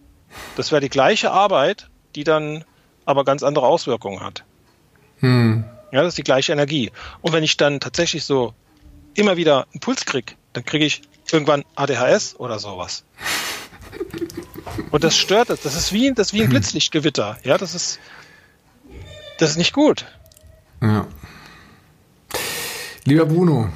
Das wäre die gleiche Arbeit, die dann aber ganz andere Auswirkungen hat. Hm. Ja, das ist die gleiche Energie. Und wenn ich dann tatsächlich so immer wieder einen Puls kriege, dann kriege ich irgendwann ADHS oder sowas. Und das stört das. Das ist wie, das ist wie ein Blitzlichtgewitter. Ja, das ist, das ist nicht gut. Ja. Lieber Bruno,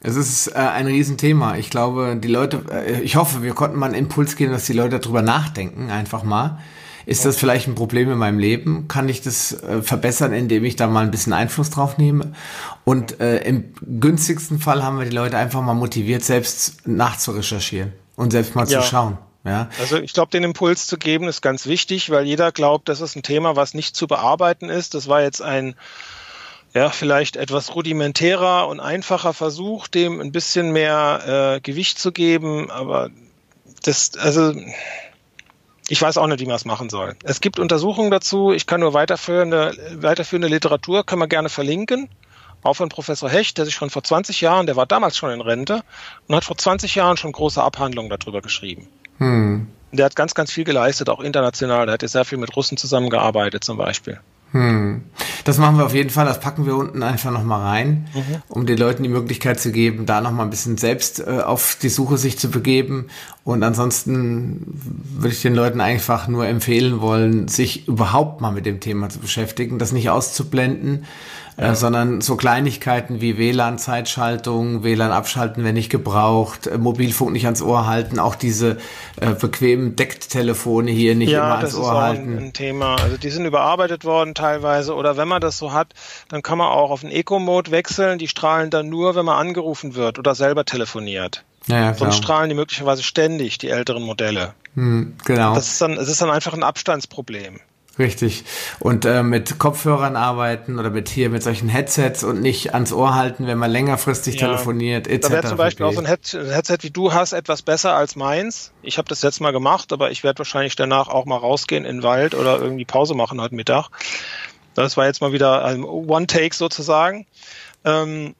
es ist äh, ein Riesenthema. Ich glaube, die Leute, äh, ich hoffe, wir konnten mal einen Impuls geben, dass die Leute darüber nachdenken, einfach mal. Ist das vielleicht ein Problem in meinem Leben? Kann ich das äh, verbessern, indem ich da mal ein bisschen Einfluss drauf nehme? Und äh, im günstigsten Fall haben wir die Leute einfach mal motiviert, selbst nachzurecherchieren und selbst mal ja. zu schauen. Ja. Also ich glaube, den Impuls zu geben ist ganz wichtig, weil jeder glaubt, das ist ein Thema, was nicht zu bearbeiten ist. Das war jetzt ein ja, vielleicht etwas rudimentärer und einfacher Versuch, dem ein bisschen mehr äh, Gewicht zu geben, aber das, also ich weiß auch nicht, wie man es machen soll. Es gibt Untersuchungen dazu. Ich kann nur weiterführende, weiterführende Literatur, kann man gerne verlinken. Auch von Professor Hecht, der sich schon vor 20 Jahren, der war damals schon in Rente und hat vor 20 Jahren schon große Abhandlungen darüber geschrieben. Hm. Der hat ganz, ganz viel geleistet, auch international. Der hat ja sehr viel mit Russen zusammengearbeitet zum Beispiel. Hm. Das machen wir auf jeden Fall. Das packen wir unten einfach nochmal rein, mhm. um den Leuten die Möglichkeit zu geben, da nochmal ein bisschen selbst äh, auf die Suche sich zu begeben. Und ansonsten würde ich den Leuten einfach nur empfehlen wollen, sich überhaupt mal mit dem Thema zu beschäftigen, das nicht auszublenden, ja. äh, sondern so Kleinigkeiten wie WLAN-Zeitschaltung, WLAN abschalten, wenn nicht gebraucht, äh, Mobilfunk nicht ans Ohr halten, auch diese äh, bequemen Decktelefone hier nicht ja, immer ans Ohr halten. Ja, das ist ein Thema. Also die sind überarbeitet worden teilweise oder wenn man das so hat, dann kann man auch auf den Eco-Mode wechseln. Die strahlen dann nur, wenn man angerufen wird oder selber telefoniert. Ja, ja, Sonst strahlen die möglicherweise ständig, die älteren Modelle. Hm, genau. Das ist dann, es ist dann einfach ein Abstandsproblem. Richtig. Und äh, mit Kopfhörern arbeiten oder mit hier mit solchen Headsets und nicht ans Ohr halten, wenn man längerfristig ja. telefoniert, etc. Da wäre zum Beispiel auch so ein Headset, wie du hast, etwas besser als meins. Ich habe das jetzt mal gemacht, aber ich werde wahrscheinlich danach auch mal rausgehen in den Wald oder irgendwie Pause machen heute Mittag. Das war jetzt mal wieder ein One-Take sozusagen. Ähm,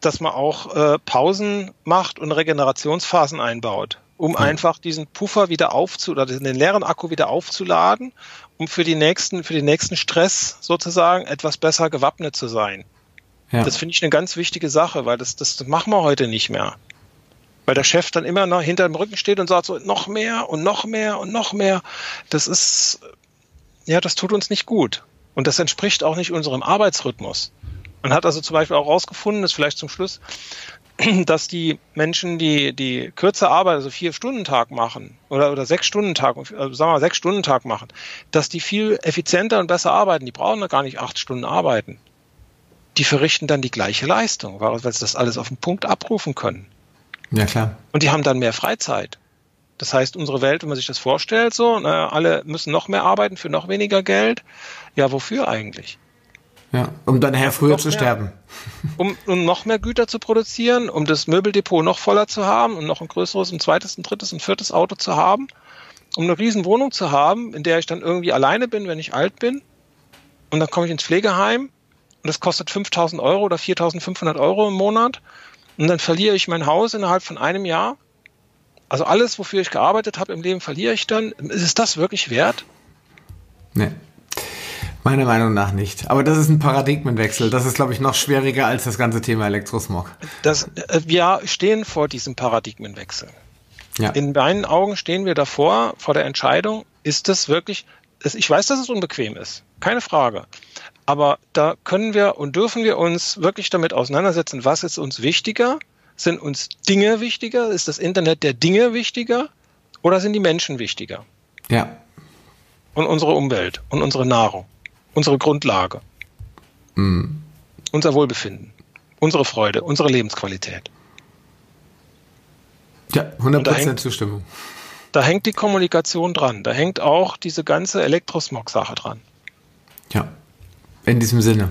dass man auch äh, Pausen macht und Regenerationsphasen einbaut um einfach diesen Puffer wieder aufzuladen, den leeren Akku wieder aufzuladen um für die nächsten, für den nächsten Stress sozusagen etwas besser gewappnet zu sein. Ja. Das finde ich eine ganz wichtige Sache, weil das, das, das machen wir heute nicht mehr. Weil der Chef dann immer noch hinter dem Rücken steht und sagt so, noch mehr und noch mehr und noch mehr. Das ist, ja, das tut uns nicht gut. Und das entspricht auch nicht unserem Arbeitsrhythmus. Man hat also zum Beispiel auch herausgefunden, das vielleicht zum Schluss, [clears throat] dass die Menschen, die, die kürzer Arbeit, also vier Stunden Tag machen oder, oder sechs Stunden Tag, also sagen wir mal sechs Stunden Tag machen, dass die viel effizienter und besser arbeiten. Die brauchen da gar nicht acht Stunden arbeiten. Die verrichten dann die gleiche Leistung, weil sie das alles auf den Punkt abrufen können. Ja, klar. Und die haben dann mehr Freizeit. Das heißt, unsere Welt, wenn man sich das vorstellt, so, na, alle müssen noch mehr arbeiten für noch weniger Geld. Ja, wofür eigentlich? Ja, um dann nachher früher zu mehr, sterben. Um, um noch mehr Güter zu produzieren, um das Möbeldepot noch voller zu haben und noch ein größeres, ein zweites, ein drittes, ein viertes Auto zu haben, um eine riesen Wohnung zu haben, in der ich dann irgendwie alleine bin, wenn ich alt bin. Und dann komme ich ins Pflegeheim und das kostet 5000 Euro oder 4500 Euro im Monat. Und dann verliere ich mein Haus innerhalb von einem Jahr. Also alles, wofür ich gearbeitet habe im Leben, verliere ich dann. Ist das wirklich wert? Nee. Meiner Meinung nach nicht. Aber das ist ein Paradigmenwechsel. Das ist, glaube ich, noch schwieriger als das ganze Thema Elektrosmog. Das, äh, wir stehen vor diesem Paradigmenwechsel. Ja. In meinen Augen stehen wir davor, vor der Entscheidung, ist das wirklich, ich weiß, dass es unbequem ist, keine Frage. Aber da können wir und dürfen wir uns wirklich damit auseinandersetzen, was ist uns wichtiger? Sind uns Dinge wichtiger? Ist das Internet der Dinge wichtiger? Oder sind die Menschen wichtiger? Ja. Und unsere Umwelt und unsere Nahrung, unsere Grundlage, mm. unser Wohlbefinden, unsere Freude, unsere Lebensqualität. Ja, 100% Zustimmung. Da hängt die Kommunikation dran. Da hängt auch diese ganze Elektrosmog-Sache dran. Ja, in diesem Sinne.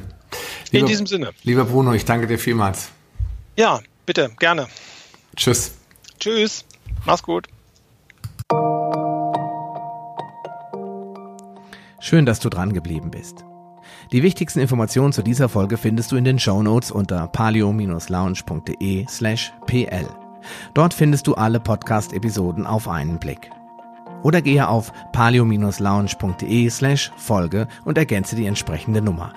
Lieber, in diesem Sinne. Lieber Bruno, ich danke dir vielmals. Ja, bitte, gerne. Tschüss. Tschüss. Mach's gut. Schön, dass du dran geblieben bist. Die wichtigsten Informationen zu dieser Folge findest du in den Show Notes unter palio-lounge.de slash pl. Dort findest du alle Podcast-Episoden auf einen Blick. Oder gehe auf palio-lounge.de slash Folge und ergänze die entsprechende Nummer.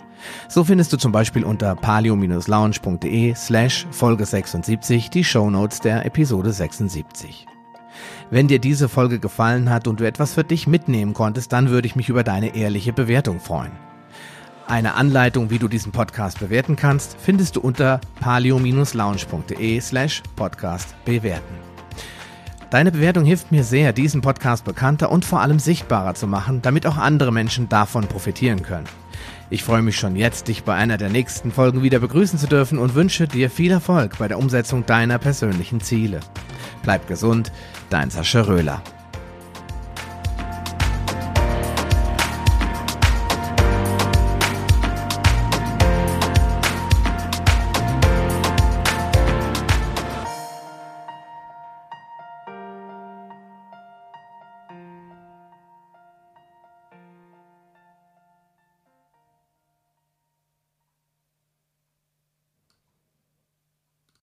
So findest du zum Beispiel unter palio-lounge.de slash Folge 76 die Shownotes der Episode 76. Wenn dir diese Folge gefallen hat und du etwas für dich mitnehmen konntest, dann würde ich mich über deine ehrliche Bewertung freuen. Eine Anleitung, wie du diesen Podcast bewerten kannst, findest du unter palio-lounge.de slash podcast bewerten. Deine Bewertung hilft mir sehr, diesen Podcast bekannter und vor allem sichtbarer zu machen, damit auch andere Menschen davon profitieren können. Ich freue mich schon jetzt, dich bei einer der nächsten Folgen wieder begrüßen zu dürfen und wünsche dir viel Erfolg bei der Umsetzung deiner persönlichen Ziele. Bleib gesund, dein Sascha Röhler.